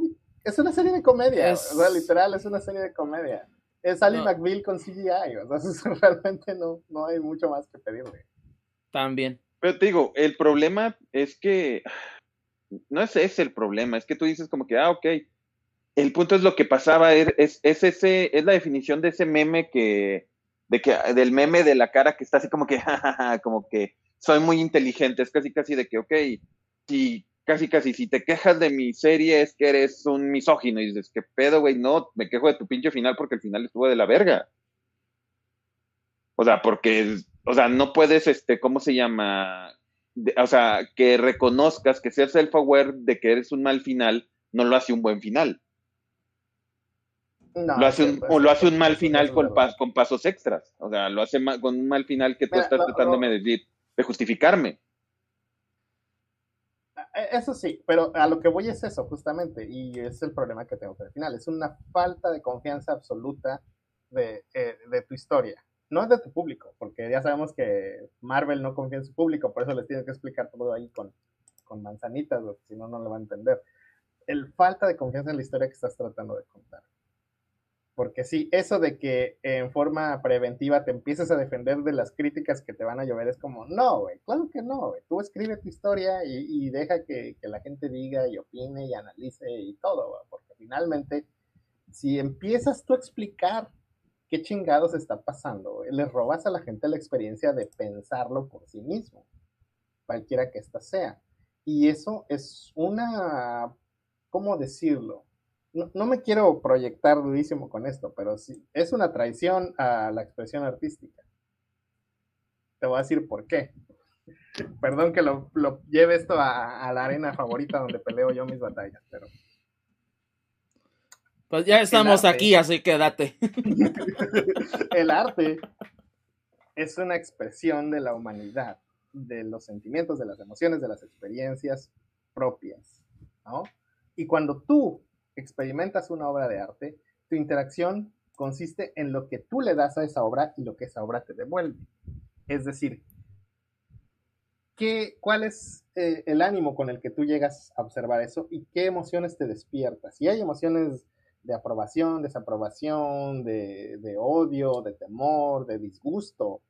es una serie de comedia, o sea, literal, es una serie de comedia. Es Ali McBeal con CGI, o sea, realmente no, no hay mucho más que pedirle. También. Pero te digo, el problema es que no es ese el problema, es que tú dices como que, ah, ok, el punto es lo que pasaba, er, es, es, ese, es la definición de ese meme que, de que, del meme de la cara que está así como que, como que soy muy inteligente, es casi casi de que, ok, si casi casi si te quejas de mi serie es que eres un misógino y dices, ¿qué pedo, güey? No, me quejo de tu pinche final porque el final estuvo de la verga. O sea, porque, o sea, no puedes, este, ¿cómo se llama? o sea, que reconozcas que seas self-aware de que eres un mal final, no lo hace un buen final. lo hace un, o lo hace un mal final con, con pasos extras. O sea, lo hace con un mal final que tú estás tratándome de decir, de justificarme. E, eso sí, pero a lo que voy es eso, justamente, y es el problema que tengo al final. Es una falta de confianza absoluta de, eh, de, tu historia. No es de tu público, porque ya sabemos que Marvel no confía en su público, por eso les tienes que explicar todo ahí con, con manzanitas, si no, no lo va a entender. El falta de confianza en la historia que estás tratando de contar. Porque sí, eso de que en forma preventiva te empieces a defender de las críticas que te van a llover es como, no, güey, claro que no, güey. Tú escribe tu historia y, deja que, la gente diga y opine y analice y todo, güey. Porque finalmente, si empiezas tú a explicar qué chingados está pasando, le robas a la gente la experiencia de pensarlo por sí mismo, cualquiera que ésta sea. Y eso es una, ¿cómo decirlo? no, me quiero proyectar durísimo con esto, pero sí, es una traición a la expresión artística. Te voy a decir por qué. Perdón que lo, lleve esto a, la arena favorita donde peleo yo mis batallas, pero. Pues ya estamos aquí, así que date. el arte es una expresión de la humanidad, de los sentimientos, de las emociones, de las experiencias propias, ¿no? Y cuando tú experimentas una obra de arte, tu interacción consiste en lo que tú le das a esa obra y lo que esa obra te devuelve. Es decir, ¿qué, ¿cuál es eh, el ánimo con el que tú llegas a observar eso y qué emociones te despiertas? Si hay emociones de aprobación, desaprobación, de, odio, de temor, de disgusto.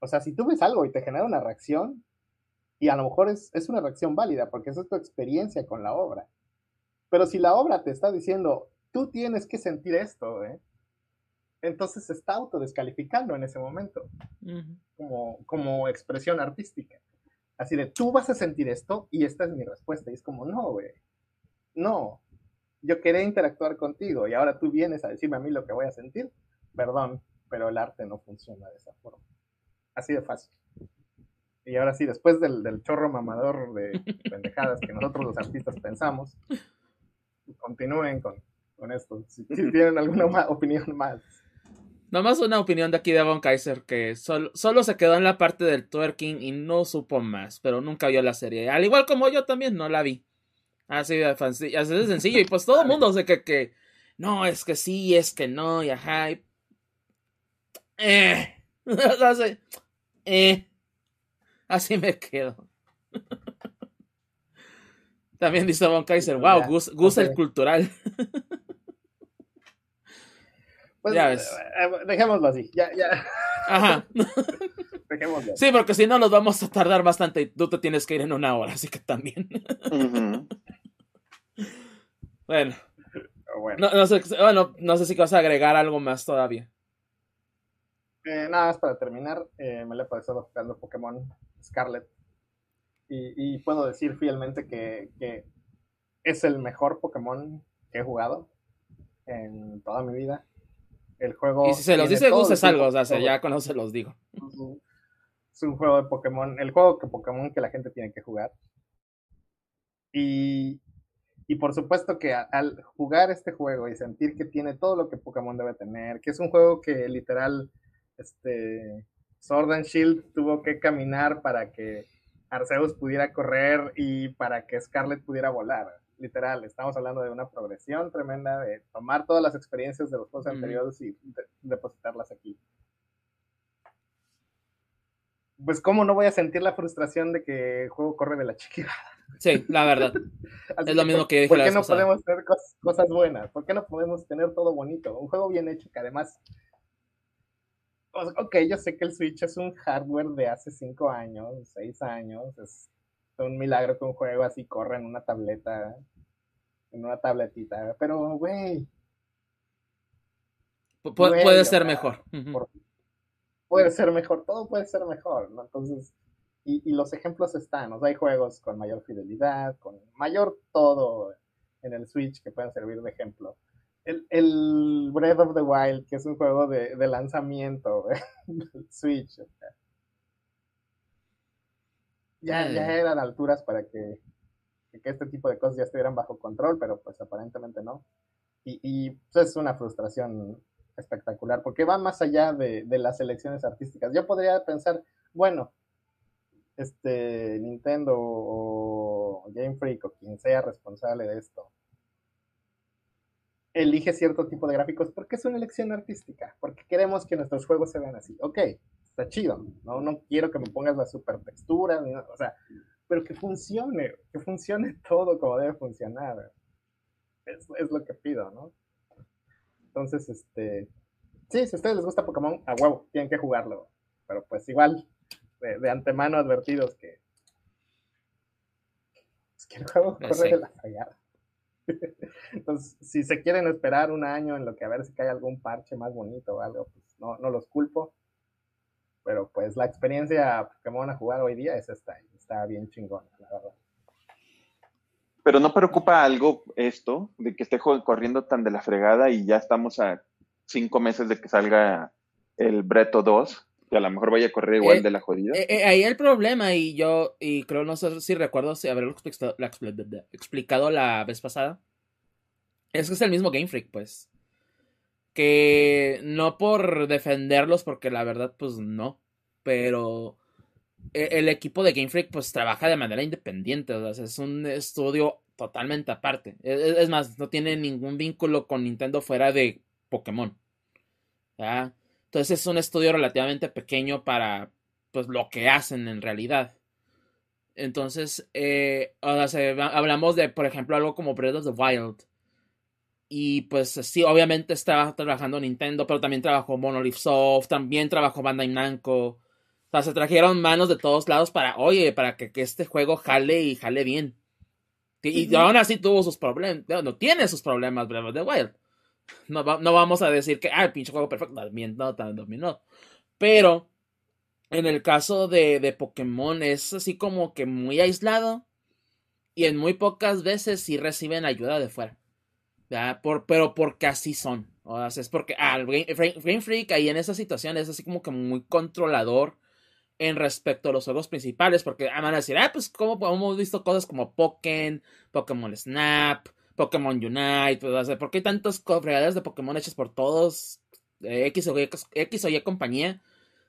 O sea, si tú ves algo y te genera una reacción, y a lo mejor es, es una reacción válida, porque esa es tu experiencia con la obra. Pero si la obra te está diciendo, tú tienes que sentir esto, ¿eh? entonces se está autodescalificando en ese momento, como, como expresión artística. Así de, tú vas a sentir esto y esta es mi respuesta. Y es como, no, güey, no, yo quería interactuar contigo y ahora tú vienes a decirme a mí lo que voy a sentir. Perdón, pero el arte no funciona de esa forma. Así de fácil. Y ahora sí, después del, del chorro mamador de pendejadas que nosotros los artistas pensamos, continúen con, esto. Si, tienen alguna opinión más. Nomás una opinión de aquí de Von Kaiser que solo, solo, se quedó en la parte del twerking y no supo más, pero nunca vio la serie. Al igual como yo también no la vi. Así de, así de sencillo. Y pues todo el mundo sé que, que no, es que sí, es que no, y ajá. eh, así, eh, así me quedo. También dice Von Kaiser, wow, Gus, el cultural. Pues, ya ves. Eh, eh, dejémoslo así, ya, ya. Ajá. dejémoslo. Sí, porque si no nos vamos a tardar bastante y tú te tienes que ir en una hora, así que también. bueno. Bueno. No, sé, bueno, no sé si vas a agregar algo más todavía. Eh, nada más para terminar, me le he pasado jugando Pokémon Scarlet y, puedo decir fielmente que, es el mejor Pokémon que he jugado en toda mi vida. El juego. Y si se los dice Gus es algo, o sea, ya con se los digo. Es un juego de Pokémon, el juego que Pokémon que la gente tiene que jugar. Y, y por supuesto que al jugar este juego y sentir que tiene todo lo que Pokémon debe tener, que es un juego que literal, este, Sword and Shield tuvo que caminar para que Arceus pudiera correr y para que Scarlet pudiera volar. Literal, estamos hablando de una progresión tremenda de tomar todas las experiencias de los juegos anteriores y depositarlas aquí. Pues, ¿cómo no voy a sentir la frustración de que el juego corre de la chiquita? Sí, la verdad. es lo mismo que dije ¿Por qué no podemos tener cosas buenas? ¿Por qué no podemos tener todo bonito? Un juego bien hecho que además ok, yo sé que el Switch es un hardware de hace 5 años, 6 años, es un milagro que un juego así corra en una tableta, en una tabletita, pero güey. puede ser mejor. puede ser mejor, todo puede ser mejor, ¿no? Entonces, y, y, los ejemplos están, o sea, hay juegos con mayor fidelidad, con mayor todo en el Switch que pueden servir de ejemplo el, el, Breath of the Wild, que es un juego de, de lanzamiento, Switch. ya, ya mm. eran alturas para que, que, este tipo de cosas ya estuvieran bajo control, pero pues aparentemente no. Y, y pues, es una frustración espectacular, porque va más allá de, de, las elecciones artísticas. Yo podría pensar, bueno, este Nintendo o Game Freak o quien sea responsable de esto, elige cierto tipo de gráficos porque es una elección artística, porque queremos que nuestros juegos se vean así. Ok, está chido, no, no quiero que me pongas la super textura, o sea, pero que funcione, que funcione todo como debe funcionar. Es, es lo que pido, ¿no? Entonces, este, sí, si a ustedes les gusta Pokémon, a huevo, tienen que jugarlo. Pero pues igual, de, antemano advertidos que, es que el juego corre de la fallada. Entonces, si se quieren esperar un año en lo que a ver si cae algún parche más bonito o algo, pues no, no los culpo. Pero pues la experiencia que me van a jugar hoy día es esta, está bien chingona, la verdad. Pero no preocupa algo esto, de que esté corriendo tan de la fregada y ya estamos a cinco meses de que salga el Breto 2, que a lo mejor vaya a correr igual eh, de la jodida. Eh, eh, ahí el problema, y yo, y creo, no sé si recuerdo si haberlo explicado la vez pasada, es que es el mismo Game Freak, pues que no por defenderlos, porque la verdad, pues no, pero e-, el equipo de Game Freak pues trabaja de manera independiente, o sea, es un estudio totalmente aparte. E-, e-, es, más, no tiene ningún vínculo con Nintendo fuera de Pokémon. Entonces es un estudio relativamente pequeño para pues lo que hacen en realidad. Entonces, eh, o sea, hablamos de, por ejemplo, algo como Breath of the Wild y pues sí, obviamente estaba trabajando Nintendo, pero también trabajó Monolith Soft, también trabajó Bandai Namco. O sea, se trajeron manos de todos lados para, oye, para que, este juego jale y jale bien. Y, aún así tuvo sus problemas, no, tiene sus problemas Breath of the Wild. No, no vamos a decir que, ah, el pinche juego perfecto, también no, también no. Pero, en el caso de, de Pokémon es así como que muy aislado y en muy pocas veces sí reciben ayuda de fuera. Por, pero porque así son. O sea, es porque ah, Game, Freak ahí en esa situación es así como que muy controlador en respecto a los juegos principales. Porque ah, van a decir, ah, pues como hemos visto cosas como Pokémon, Pokémon Snap, Pokémon Unite. ¿Por qué hay tantas fregaderas de Pokémon hechas por todos? X, o y, X o Y compañía.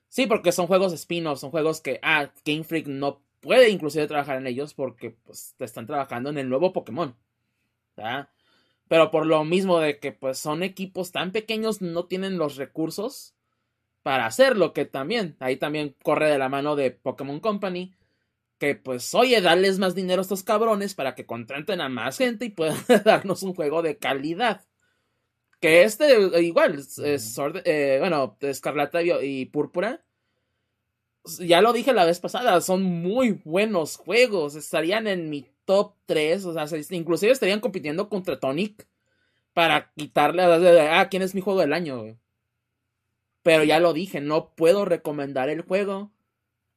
Sí, porque son juegos spin-off, son juegos que, ah, Game Freak no puede inclusive trabajar en ellos porque pues están trabajando en el nuevo Pokémon. ¿verdad? Pero por lo mismo de que pues son equipos tan pequeños, no tienen los recursos para hacerlo, que también, ahí también corre de la mano de Pokémon Company, que pues, oye, darles más dinero a estos cabrones para que contraten a más gente y puedan darnos un juego de calidad. Que este, igual, es, eh, bueno, Escarlata y Púrpura, ya lo dije la vez pasada, son muy buenos juegos, estarían en mi top 3, o sea, inclusive estarían compitiendo contra Tonic para quitarle a, ah, ¿quién es mi juego del año? Pero ya lo dije, no puedo recomendar el juego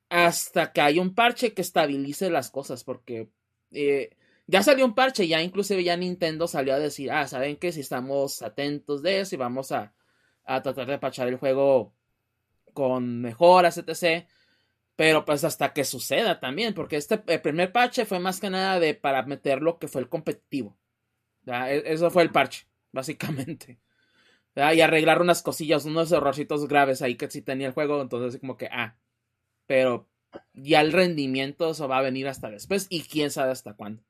hasta que haya un parche que estabilice las cosas, porque eh, ya salió un parche, ya inclusive ya Nintendo salió a decir, ah, ¿saben que Si estamos atentos de eso y vamos a, a tratar de pachar el juego con mejoras, etc. Pero pues hasta que suceda también, porque este el primer parche fue más que nada de para meter lo que fue el competitivo. E, eso fue el parche, básicamente. Y arreglar unas cosillas, unos errorcitos graves ahí que sí tenía el juego, entonces como que, ah, pero ya el rendimiento eso va a venir hasta después y quién sabe hasta cuándo.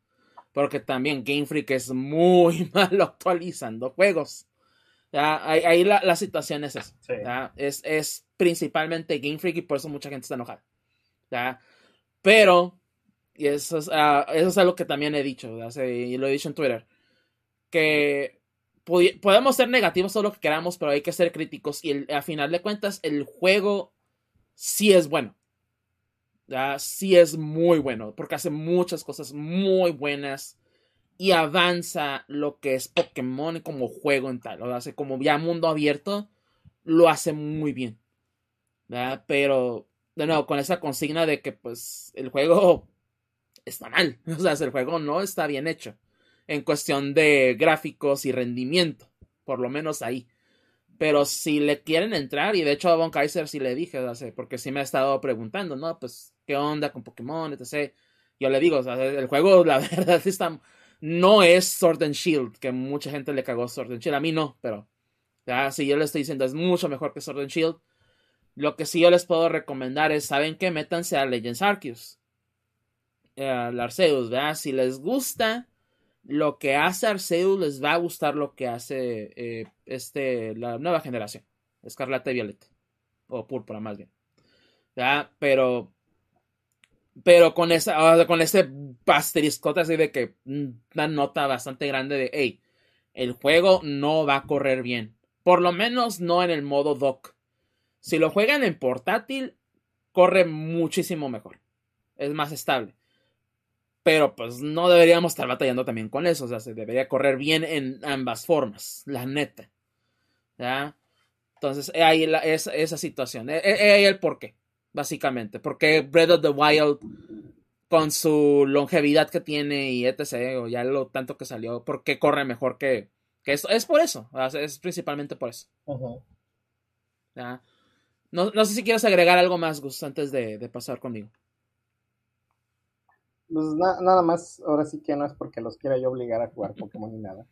Porque también Game Freak es muy malo actualizando juegos. Ahí, la, situación es eso. Es, es principalmente Game Freak y por eso mucha gente está enojada. Pero, y eso es, ah, eso es algo que también he dicho, y lo he dicho en Twitter, que podemos ser negativos todo lo que queramos, pero hay que ser críticos y a final de cuentas el juego sí es bueno. Sí es muy bueno, porque hace muchas cosas muy buenas y avanza lo que es Pokémon como juego en tal. O hace como ya mundo abierto, lo hace muy bien. Pero de nuevo, con esa consigna de que pues el juego está mal. O sea, el juego no está bien hecho. En cuestión de gráficos y rendimiento. Por lo menos ahí. Pero si le quieren entrar, y de hecho a Von Kaiser sí le dije, porque sí me ha estado preguntando, ¿no? Pues, ¿qué onda con Pokémon? Etc. Yo le digo, o sea, el juego, la verdad, está, no es Sword and Shield, que mucha gente le cagó Sword and Shield. A mí no, pero ya, si yo le estoy diciendo, es mucho mejor que Sword and Shield. Lo que sí yo les puedo recomendar es, ¿saben qué? Métanse a Legends Arceus. Eh, Arceus, ¿verdad? Si les gusta lo que hace Arceus, les va a gustar lo que hace eh, este, la nueva generación. Escarlata y Violeta. O Púrpura, más bien. ¿verdad? Pero pero con esa con ese pasteriscote así de que mm, una nota bastante grande de hey el juego no va a correr bien Por lo menos no en el modo dock. Si lo juegan en portátil, corre muchísimo mejor. Es más estable. Pero pues no deberíamos estar batallando también con eso. O sea, se debería correr bien en ambas formas. La neta. ¿Ya? Entonces, ahí la, esa, esa situación. Es ahí el porqué, básicamente. Porque Breath of the Wild, con su longevidad que tiene y etc., o ya lo tanto que salió, ¿por qué corre mejor que, que esto? Es por eso. Es principalmente por eso. ¿Ya? No, no sé si quieres agregar algo más, Gus, antes de, de pasar conmigo. Pues na- nada más, ahora sí que no es porque los quiera yo obligar a jugar Pokémon ni nada.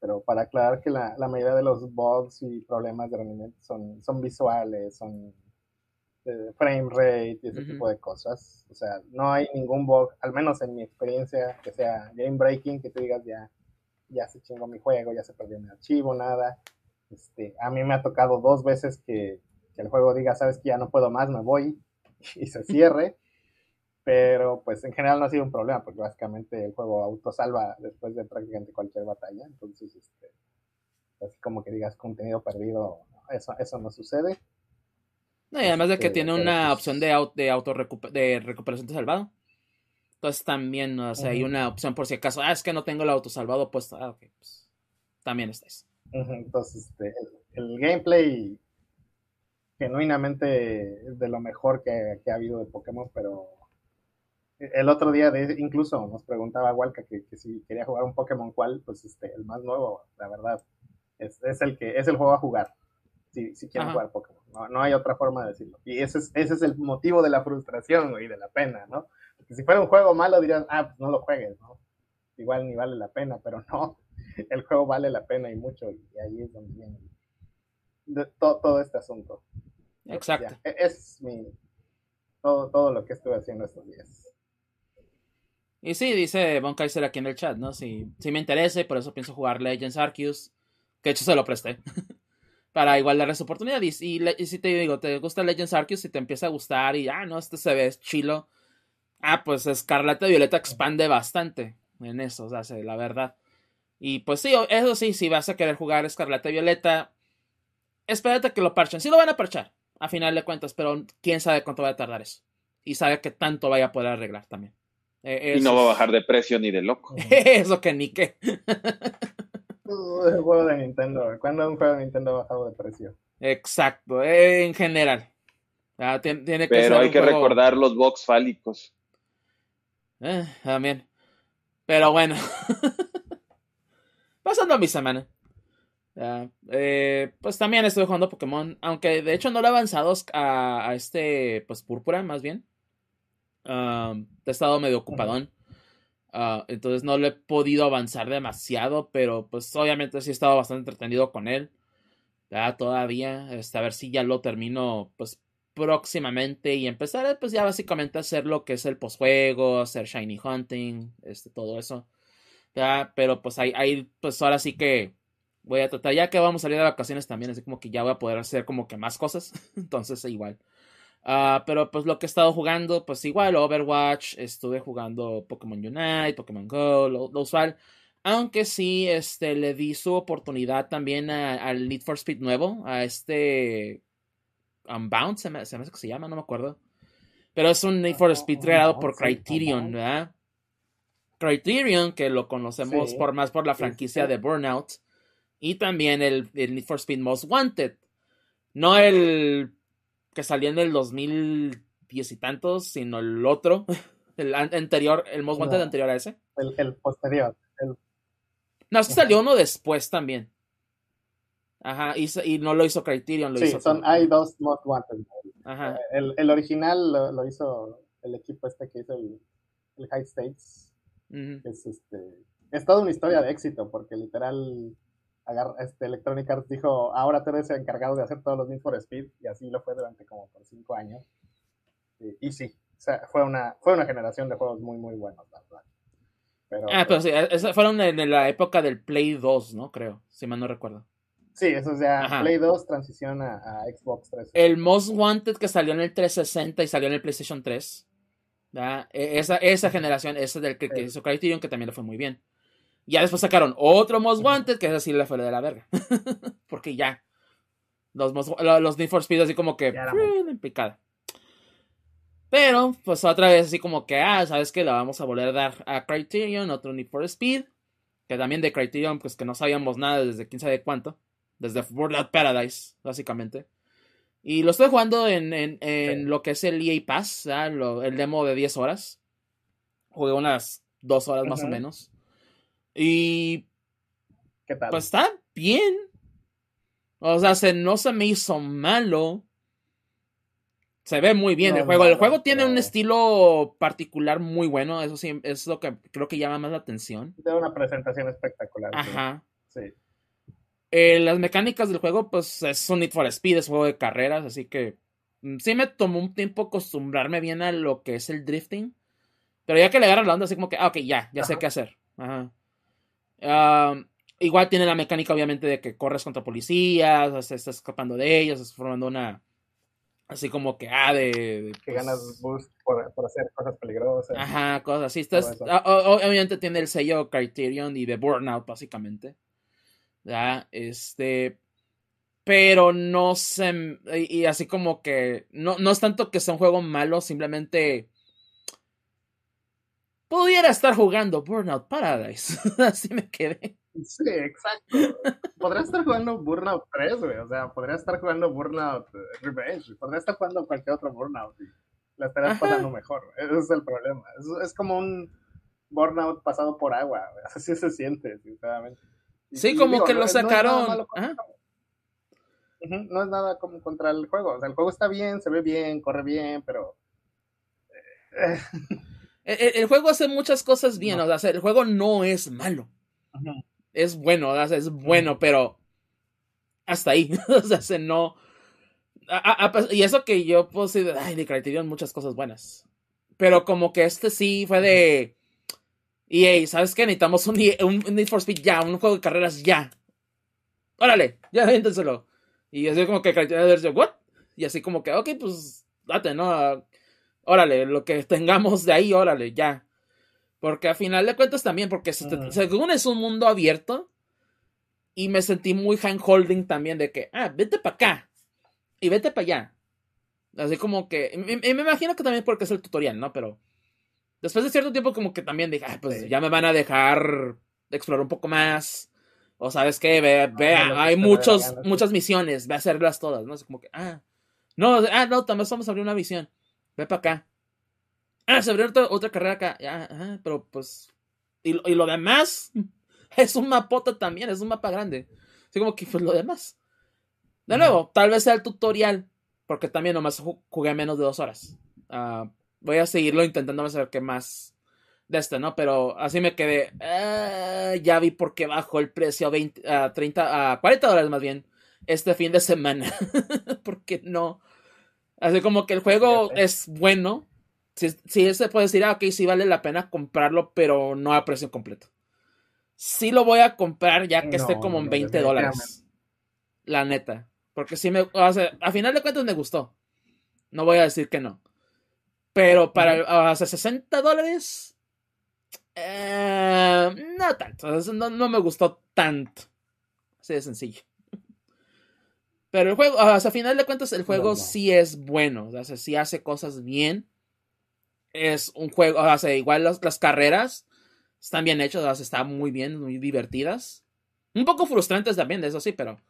Pero para aclarar que la, la mayoría de los bugs y problemas de rendimiento son, son visuales, son de frame rate y ese tipo de cosas. O sea, no hay ningún bug, al menos en mi experiencia, que sea game breaking, que tú digas ya, ya se chingó mi juego, ya se perdió mi archivo, nada. Este, a mí me ha tocado dos veces que, que el juego diga, sabes que ya no puedo más, me voy y se cierre. Pero pues en general no ha sido un problema, porque básicamente el juego autosalva después de prácticamente cualquier batalla. Entonces, este, así como que digas contenido perdido, eso, eso no sucede. No, y además de que Este, tiene una pues- opción de, au- de auto de recuperación de salvado. Entonces también, o sea, hay una opción por si acaso, ah, es que no tengo el autosalvado puesto. Ah, ok, pues también está eso. Entonces, este, el, el gameplay genuinamente es de lo mejor que, que ha habido de Pokémon, pero el otro día de, incluso nos preguntaba Walka que, que si quería jugar un Pokémon cuál, pues este, el más nuevo, la verdad, es, es el que es el juego a jugar. Si, si quieren Ajá. jugar Pokémon, no, no hay otra forma de decirlo. Y ese es, ese es el motivo de la frustración y de la pena, ¿no? Porque si fuera un juego malo dirías, ah, pues no lo juegues, ¿no? Igual ni vale la pena, pero no, el juego vale la pena y mucho, y ahí es donde viene de- to- todo este asunto. Exacto. Ya, e- es mi todo, todo lo que estuve haciendo estos días. Y sí, dice Von Kaiser aquí en el chat, ¿no? Si, si me interesa y por eso pienso jugar Legends Arceus, que de hecho se lo presté. para igual darle su oportunidad. Y, y le- y si te digo, te gusta Legends Arceus y te empieza a gustar y, ah, no, este se ve chilo. Ah, pues Escarlata y Violeta expande bastante en eso, o sea, sí, la verdad. Y pues sí, eso sí, si vas a querer jugar Escarlata y Violeta, espérate que lo parchen. Sí lo van a parchar, a final de cuentas, pero quién sabe cuánto va a tardar eso. Y sabe que tanto vaya a poder arreglar también. Eh, Y no va a bajar de precio ni de loco. Eso que ni qué. El juego de Nintendo, ¿cuándo un juego de Nintendo ha bajado de precio? Exacto, eh, en general. Ah, tien- tiene que Pero ser hay que juego- recordar los box fálicos. Eh, también. Pero bueno. Pasando a mi semana. Eh, pues también estoy jugando Pokémon. Aunque de hecho no lo he avanzado a, a este, pues púrpura, más bien. Um, he estado medio ocupadón. Ah, entonces no lo he podido avanzar demasiado. Pero pues obviamente sí he estado bastante entretenido con él. Ya todavía. Este, a ver si ya lo termino. Pues próximamente. Y empezar pues ya básicamente a hacer lo que es el posjuego. Hacer Shiny Hunting. Este, todo eso. Ya, pero pues ahí, ahí pues ahora sí que voy a tratar, ya que vamos a salir de vacaciones también, así como que ya voy a poder hacer como que más cosas, entonces igual. Ah, pero pues lo que he estado jugando, pues igual, Overwatch, estuve jugando Pokémon Unite, Pokémon Go, lo, lo usual. Aunque sí, este, le di su oportunidad también al Need for Speed nuevo, a este Unbound, se me, se me hace que se llama, no me acuerdo. Pero es un Need for Speed creado por Criterion. ¿verdad? Criterion, que lo conocemos Sí. por más por la Sí, franquicia sí. de Burnout. Y también el, el Need for Speed Most Wanted. No el que salió en el 2010 y tantos, sino el otro. El an- anterior, el Most Wanted No. anterior a ese. El, el posterior. El, No, es que salió uno después también. Ajá, y, y no lo hizo Criterion, lo sí, hizo. son, hay dos Most Wanted. Ajá. El, el original lo, lo hizo el equipo este que hizo el, el High States. ujú. Es, este, es toda una historia de éxito, porque literal agar- este, Electronic Arts dijo, ahora tú eres el encargado de hacer todos los Need for Speed, y así lo fue durante como por cinco años. Y, y sí, o sea, fue una, fue una generación de juegos muy, muy buenos, la verdad. Pero, Ah, pero sí, esas fueron en la época del Play 2, ¿no? Creo, si mal no recuerdo. sí, eso es ya Ajá. Play 2 transición a, a Xbox 3. El Most Wanted que salió en el 360 y salió en el PlayStation 3. ¿verdad? E- Esa, esa generación, esa del que, que Sí. hizo Criterion, que también le fue muy bien. Ya después sacaron otro Most Wanted, que ese sí le fue de la verga. Porque ya, Los, los Need for Speed así como que en picada. Pero, pues otra vez así como que, ah, ¿sabes qué? Le vamos a volver a dar a Criterion, otro Need for Speed. Que también de Criterion, pues que no sabíamos nada desde quién sabe cuánto. Desde World Paradise, básicamente. Y lo estoy jugando en, en, lo que es el EA Pass, el demo de 10 horas. Jugué unas 2 horas más o menos. Y. ¿Qué tal? Pues está bien. O sea, se, no se me hizo malo. Se ve muy bien el juego. el juego tiene un estilo particular muy bueno. Eso sí, es lo que creo que llama más la atención. Tiene una presentación espectacular. Ajá. Sí. Eh, las mecánicas del juego, pues es un Need for Speed, es un juego de carreras, así que mm, sí me tomó un tiempo acostumbrarme bien a lo que es el drifting. Pero ya que le agarran la onda, así como que, ah, ok, ya, ya sé qué hacer. Ajá. Igual tiene la mecánica, obviamente, de que corres contra policías, estás escapando de ellos, estás formando una. Así como que, ah, de. que ganas boost por, hacer cosas peligrosas. Ajá, cosas así. Estás, obviamente tiene el sello Criterion y de Burnout, básicamente. ¿Ya? Este. Pero no se. Y, así como que. No, no es tanto que sea un juego malo, simplemente pudiera estar jugando Burnout Paradise. Así me quedé. Sí, exacto. Podría estar jugando Burnout 3, güey. O sea, podría estar jugando Burnout eh, Revenge. Podría estar jugando cualquier otro Burnout. Y la estarías pasando mejor. Ese es el problema. Es, como un Burnout pasado por agua. Así se siente, sinceramente. sí, como que lo sacaron. No es nada como contra el juego. O sea, el juego está bien, se ve bien, corre bien, pero. El, juego hace muchas cosas bien, o sea, el juego no es malo. Es bueno, o sea, es bueno, pero hasta ahí. o sea, se no. y eso que yo puedo decir, ay, de Criterion muchas cosas buenas. Pero como que este sí fue de. EA, ¿sabes qué? Necesitamos un, e un, Need for Speed ya, un juego de carreras ya. Órale, ya véntenselo. Y así como que Criterion ¿what? Y así como que, ok, pues date, ¿no? Órale, lo que tengamos de ahí, órale, ya. Porque a final de cuentas también, porque según es un mundo abierto, y me sentí muy handholding también de que, ah, vete para acá, y vete para allá. Así como que, y, me imagino que también porque es el tutorial, ¿no? Pero después de cierto tiempo como que también dije, ah, pues ya me van a dejar explorar un poco más. O sabes qué, ve, vea, hay muchos, muchas misiones, ve a hacerlas todas, ¿no? Así como que, ah, no, ah, no, también vamos a abrir una misión ve para acá. Ah, se abrió otra, carrera acá. Ya, pero pues. Y, lo demás es un mapota también, es un mapa grande. Así como que pues lo demás. De nuevo, tal vez sea el tutorial, porque también nomás jugué menos de dos horas. Ah, voy a seguirlo intentando saber qué más de este, ¿no? Pero así me quedé. Ah, ya vi por qué bajó el precio a 20, a 30, a 40 dólares más bien este fin de semana. porque no Así como que el juego es bueno. Si, si se puede decir, ah, ok, sí vale la pena comprarlo, pero no a precio completo. Sí lo voy a comprar ya que esté como en 20 dólares. La neta. Porque sí me. O sea, a final de cuentas me gustó. No voy a decir que no. Pero para o 60 dólares. Eh, no tanto. No, no me gustó tanto. Así de sencillo. Pero el juego, o sea, a final de cuentas, el juego sí es bueno. O sea, sí hace cosas bien. Es un juego, o sea, igual las, carreras están bien hechas, o sea, están muy bien, muy divertidas. Un poco frustrantes también, de eso sí, pero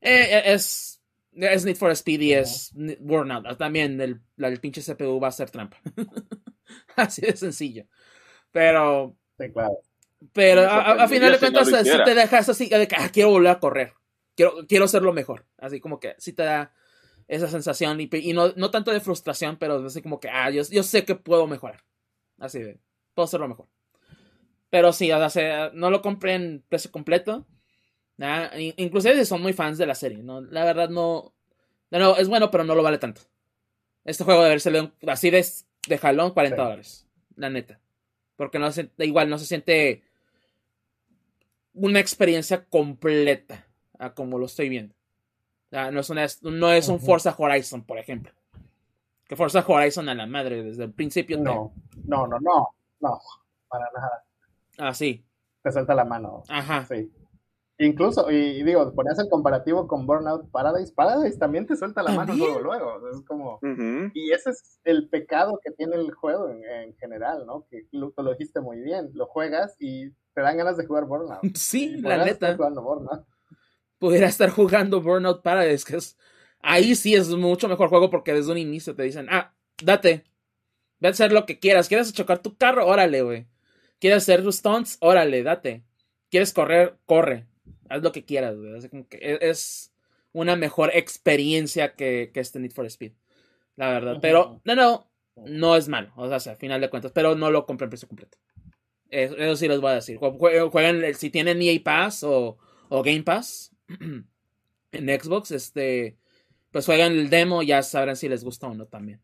eh, eh, es, es Need for Speed y es Burnout. También el, el, pinche CPU va a ser trampa. Así de sencillo. Pero. Pero a, final de cuentas, si te dejas así, de que ah, quiero volver a correr quiero, quiero hacerlo mejor. Así como que sí te da esa sensación y, no, no, tanto de frustración, pero así como que, ah, yo, sé que puedo mejorar. Así de, puedo hacerlo mejor. Pero sí, o sea, no lo compré en precio completo. Inclusive si son muy fans de la serie, ¿no? La verdad no... No, es bueno, pero no lo vale tanto. Este juego debe ser así de, de jalón, 40 dólares. La neta. Porque no se, igual no se siente una experiencia completa a como lo estoy viendo. no es, no es un Forza Horizon, por ejemplo. Que Forza Horizon a la madre desde el principio. No, no, no, no, no, para nada. Ah, sí. Te suelta la mano. Ajá. Sí. Incluso, y, digo, ponías el comparativo con Burnout Paradise. Paradise también te suelta la mano luego, luego. Es como. Y ese es el pecado que tiene el juego en, general, ¿no? Que lo, lo, dijiste muy bien. Lo juegas y te dan ganas de jugar Burnout. Sí, la neta. Pudiera estar jugando Burnout Paradise, que es. Ahí sí es mucho mejor juego porque desde un inicio te dicen, ah, date. Ve a hacer lo que quieras. ¿Quieres chocar tu carro? Órale, güey. ¿Quieres hacer tus stunts? Órale, date. ¿Quieres correr? Corre haz lo que quieras, güey. e, es una mejor experiencia que, que, este Need for Speed. La verdad. Pero, no, no, no es malo. O sea, al final de cuentas. Pero no lo compré en precio completo. Eso, sí les voy a decir. Jueguen, si tienen EA Pass o, o Game Pass en Xbox, este, pues juegan el demo, ya sabrán si les gusta o no también.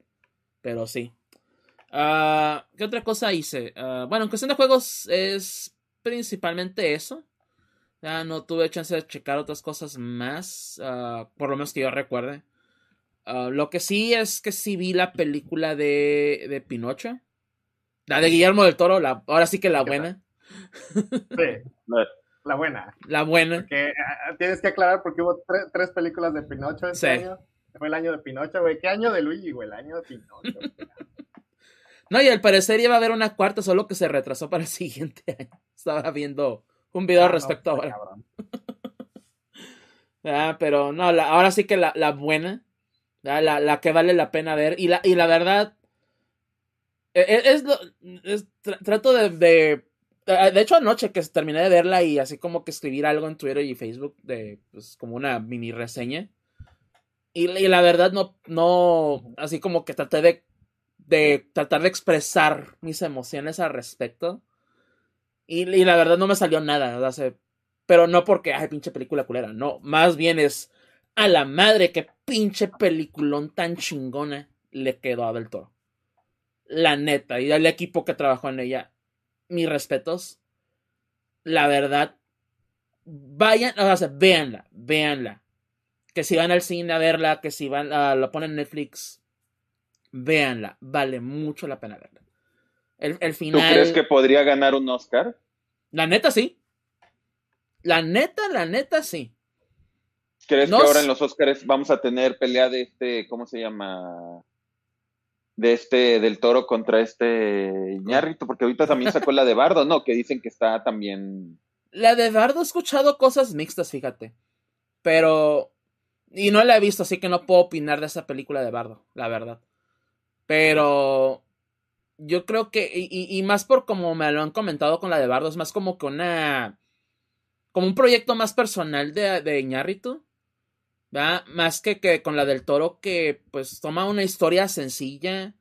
Pero sí. Ah, ¿Qué otra cosa hice? Ah, bueno, en cuestión de juegos es principalmente eso. Ya no tuve chance de checar otras cosas más, ah, por lo menos que yo recuerde. Lo que sí es que sí vi la película de, de Pinocho. La de Guillermo del Toro, la, ahora sí que la buena. Sí, la buena. La buena. Porque ah, tienes que aclarar porque hubo tres películas de Pinocho este año. Fue el año de Pinocho, güey. ¿Qué año de Luigi, güey? El año de Pinocho. no, y al parecer iba a haber una cuarta, solo que se retrasó para el siguiente año. Estaba viendo un video al respecto ahora. ah, pero no, ahora sí que la, buena, la, la, que vale la pena ver. Y la, y la verdad, e, e, es, lo, trato de, de, de. hecho, anoche que terminé de verla y así como que escribir algo en Twitter y Facebook, de pues como una mini reseña. Y, la verdad, no, no, así como que traté de, de tratar de expresar mis emociones al respecto. Y, la verdad no me salió nada, pero no porque, ay, pinche película culera, no, más bien es a la madre que pinche peliculón tan chingona le quedó a Del Toro. La neta, y al equipo que trabajó en ella, mis respetos. La verdad, vayan, o sea, véanla, véanla. Que si van al cine a verla, que si van, a, la ponen en Netflix, véanla, vale mucho la pena verla. El, final. ¿Tú crees que podría ganar un Oscar? La neta sí. La neta, la neta sí. ¿Crees que ahora en los Oscars vamos a tener pelea de este, ¿cómo se llama? De este, del toro contra este ñarrito, porque ahorita también sacó la de Bardo, ¿no? Que dicen que está también. La de Bardo he escuchado cosas mixtas, fíjate. Pero. Y no la he visto, así que no puedo opinar de esa película de Bardo, la verdad. Pero yo creo que, y, más por como me lo han comentado con la de Bardo, es más como que una, como un proyecto más personal de, de Iñárritu, Más que, que con la del toro que pues toma una historia sencilla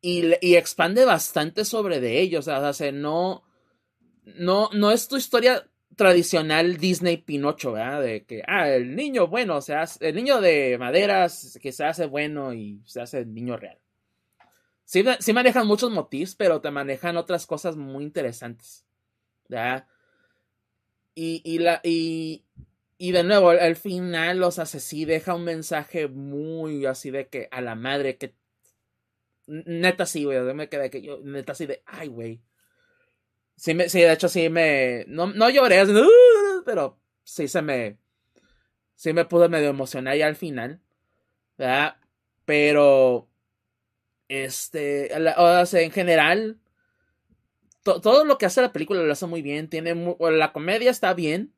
y, y expande bastante sobre de ellos, o sea, no, no, no es tu historia tradicional Disney Pinocho, ¿verdad? De que, ah, el niño bueno, o sea, el niño de maderas que se hace bueno y se hace el niño real. Sí, manejan muchos motivos, pero te manejan otras cosas muy interesantes. Y, y, la, y, y de nuevo, al final, o sea, sí deja un mensaje muy así de que a la madre que. Neta sí, güey. Me quedé que yo, neta así de, ay, güey. Sí, me, sí, de hecho sí me. No, no lloré, pero sí se me. Sí me pude medio emocionar ya al final. ¿verdad? Pero este, o sea, en general, todo lo que hace la película lo hace muy bien. Tiene la comedia está bien.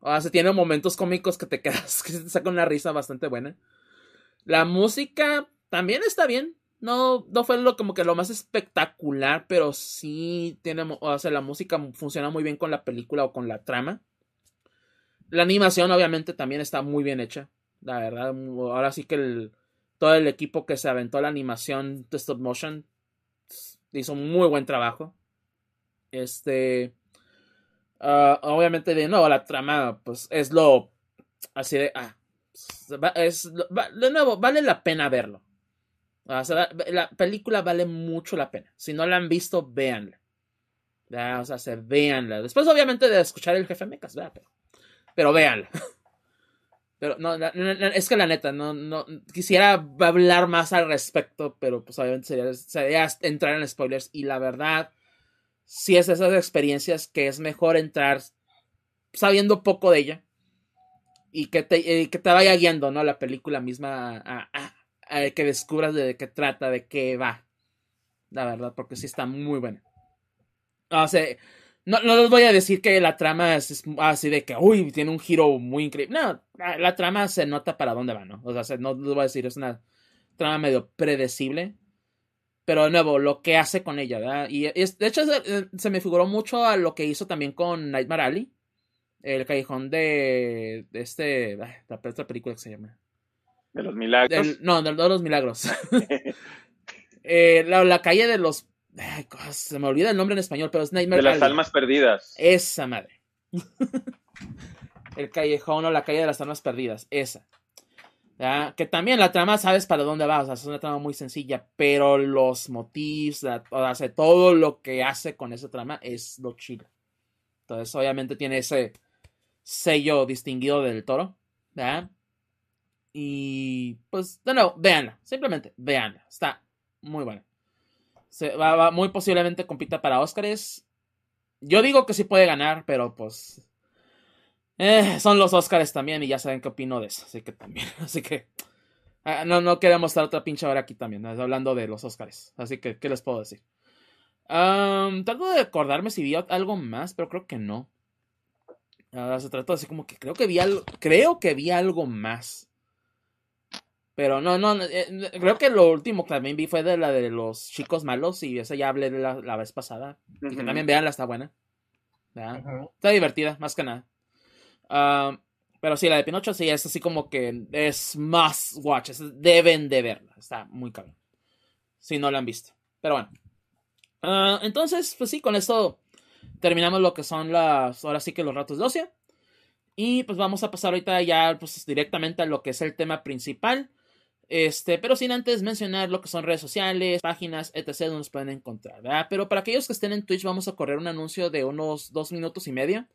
O sea, tiene momentos cómicos que te quedas, que te saca una risa bastante buena. La música también está bien. No, no fue lo como que lo más espectacular, pero sí tiene, o sea, la música funciona muy bien con la película o con la trama. La animación obviamente también está muy bien hecha. La verdad, ahora sí que el, todo el equipo que se aventó la animación de stop motion hizo un muy buen trabajo. Este. Ah, obviamente, de nuevo, la trama, pues es lo. Así de. Ah, es, de nuevo, vale la pena verlo. la película vale mucho la pena. Si no la han visto, véanla. o sea, se véanla. Después, obviamente, de escuchar el jefe Mecas, pero, pero véanla. Pero no, es que la neta, no, no, quisiera hablar más al respecto, pero pues obviamente sería, sería entrar en spoilers y la verdad, si es esas experiencias que es mejor entrar sabiendo poco de ella y que te, eh, que te vaya guiando, ¿no? La película misma a, que descubras de qué trata, de qué va. La verdad, porque sí está muy buena. O sea, no, no les voy a decir que la trama es, así de que, uy, tiene un giro muy increíble. No, la, trama se nota para dónde va, ¿no? O sea, no les voy a decir, es una trama medio predecible. Pero de nuevo, lo que hace con ella, ¿verdad? Y es, de hecho se, se, me figuró mucho a lo que hizo también con Nightmare Alley. El callejón de, de este. La película que se llama. De los milagros. no, de, los milagros. Eh, la, calle de los. se me olvida el nombre en español, pero es Nightmare De las almas perdidas. Esa madre. el callejón o la calle de las almas perdidas. Esa. Que también la trama sabes para dónde va, o sea, es una trama muy sencilla, pero los motivos, o sea, todo lo que hace con esa trama es lo chido. Entonces, obviamente tiene ese, sello distinguido del toro. Y pues, de nuevo, véanla. Simplemente véanla. Está muy buena. Se, va, muy posiblemente compita para Oscars. Yo digo que sí puede ganar, pero pues. Eh, son los Oscars también y ya saben qué opino de eso. Así que también. Así que. Ah, no, no queremos estar otra pinche hora aquí también, hablando de los Oscars. Así que, ¿qué les puedo decir? trato de acordarme si vi algo más, pero creo que no. Ahora se trató así como que creo que vi algo, creo que vi algo más. Pero no, no, eh, creo que lo último que también vi fue de la de los chicos malos y esa ya hablé de la, vez pasada. Y que también veanla, está buena. Está divertida, más que nada. Ah, pero sí, la de Pinocho sí es así como que es más watch. deben de verla. Está muy cabrón. Si no la han visto. Pero bueno. Ah, entonces, pues sí, con esto terminamos lo que son las, ahora sí que los ratos de ocio. Y pues vamos a pasar ahorita ya pues directamente a lo que es el tema principal. Este, pero sin antes mencionar lo que son redes sociales, páginas, etc. donde nos pueden encontrar, ¿verdad? Pero para aquellos que estén en Twitch vamos a correr un anuncio de unos dos minutos y medio.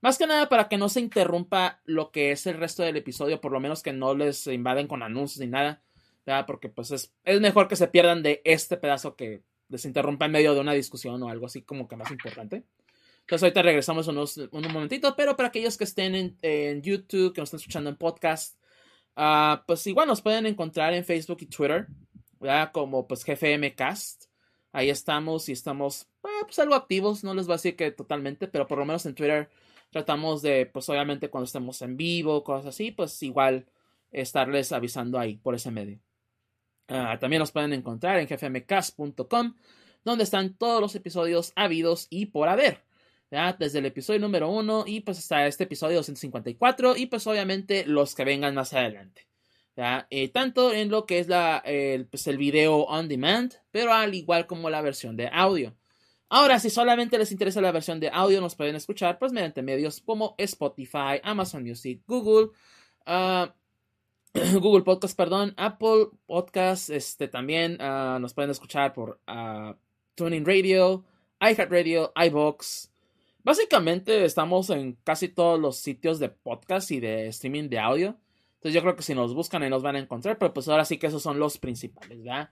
Más que nada para que no se interrumpa lo que es el resto del episodio, por lo menos que no les invaden con anuncios ni nada. Porque pues es, es mejor que se pierdan de este pedazo que les interrumpa en medio de una discusión o algo así como que más importante. Entonces ahorita regresamos unos, un momentito, pero para aquellos que estén en, YouTube, que nos estén escuchando en podcast, uh, pues igual nos pueden encontrar en Facebook y Twitter, ¿verdad? Como pues GFMcast. Ahí estamos y estamos ah, pues algo activos, no les voy a decir que totalmente, pero por lo menos en Twitter tratamos de, pues obviamente cuando estemos en vivo, cosas así, pues igual estarles avisando ahí por ese medio. Uh, también nos pueden encontrar en gfmcast.com, donde están todos los episodios habidos y por haber. Desde el episodio número 1 y pues hasta este episodio 254 y pues obviamente los que vengan más adelante. Eh, tanto en lo que es la, el, pues el video on demand, pero al igual como la versión de audio. Ahora, si solamente les interesa la versión de audio, nos pueden escuchar pues mediante medios como Spotify, Amazon Music, Google, uh, Google Podcast, perdón, Apple Podcast, este también uh, nos pueden escuchar por uh, Tuning Radio, iHeartRadio, iBox, Básicamente estamos en casi todos los sitios de podcast y de streaming de audio. Entonces yo creo que si nos buscan ahí nos van a encontrar, pero pues ahora sí que esos son los principales, ¿verdad?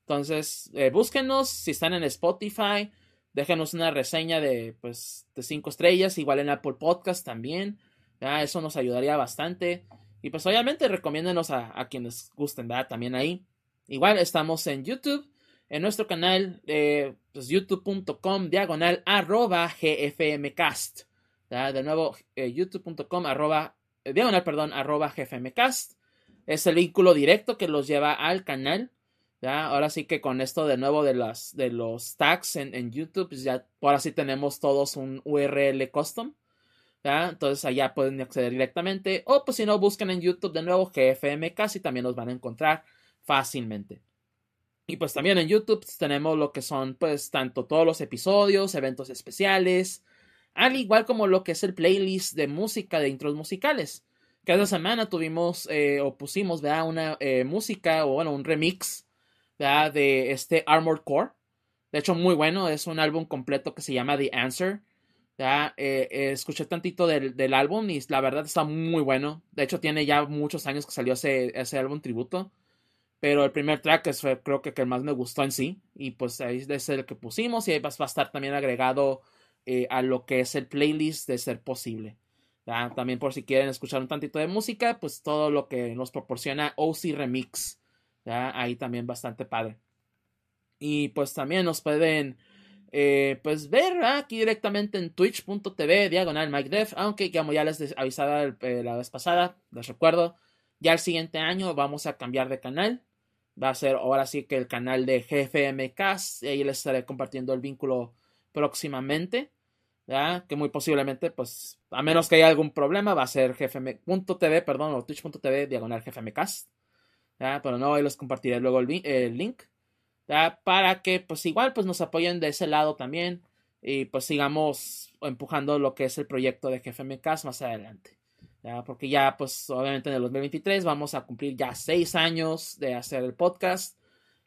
Entonces, eh, búsquenos si están en Spotify, déjenos una reseña de pues de cinco estrellas, igual en Apple Podcast también. Eso nos ayudaría bastante. Y pues obviamente recomiéndenos a, quienes gusten, ¿verdad? También ahí. Igual estamos en YouTube en nuestro canal pues, youtube.com diagonal arroba gfmcast. De nuevo, eh, youtube.com arroba, eh, diagonal, perdón, arroba gfmcast. Es el vínculo directo que los lleva al canal. Ahora sí que con esto de nuevo de, las, de los tags en, YouTube, pues ya ahora sí tenemos todos un URL custom. ¿ya? Entonces allá pueden acceder directamente. O pues si no, buscan en YouTube de nuevo GFMcast y también los van a encontrar fácilmente. Y pues también en YouTube tenemos lo que son pues tanto todos los episodios, eventos especiales, al igual como lo que es el playlist de música de intros musicales. Cada semana tuvimos eh, o pusimos una eh, música o bueno, un remix de este Armored Core. De hecho, muy bueno, es un álbum completo que se llama The Answer. Eh, escuché tantito del, del, álbum y la verdad está muy bueno. De hecho, tiene ya muchos años que salió ese, ese álbum tributo. Pero el primer track es, creo que, el más me gustó en sí. Y pues ahí es el que pusimos. Y ahí va a estar también agregado eh, a lo que es el playlist de ser posible. También por si quieren escuchar un tantito de música, pues todo lo que nos proporciona OC Remix. Ahí también bastante padre. Y pues también nos pueden eh, pues ver aquí directamente en twitch.tv diagonal MikeDev, aunque como ya les avisaba eh, la vez pasada, les recuerdo, ya el siguiente año vamos a cambiar de canal. Va a ser ahora sí que el canal de GFMcast. Y ahí les estaré compartiendo el vínculo próximamente. Que muy posiblemente, pues, a menos que haya algún problema, va a ser gfm.tv, perdón, o twitch.tv diagonal gfmcast. Pero no, ahí les compartiré luego el, link. Para que, pues, igual, pues, nos apoyen de ese lado también. Y pues sigamos empujando lo que es el proyecto de GFMcast más adelante. Porque ya, pues, obviamente en el 2023 vamos a cumplir ya seis años de hacer el podcast.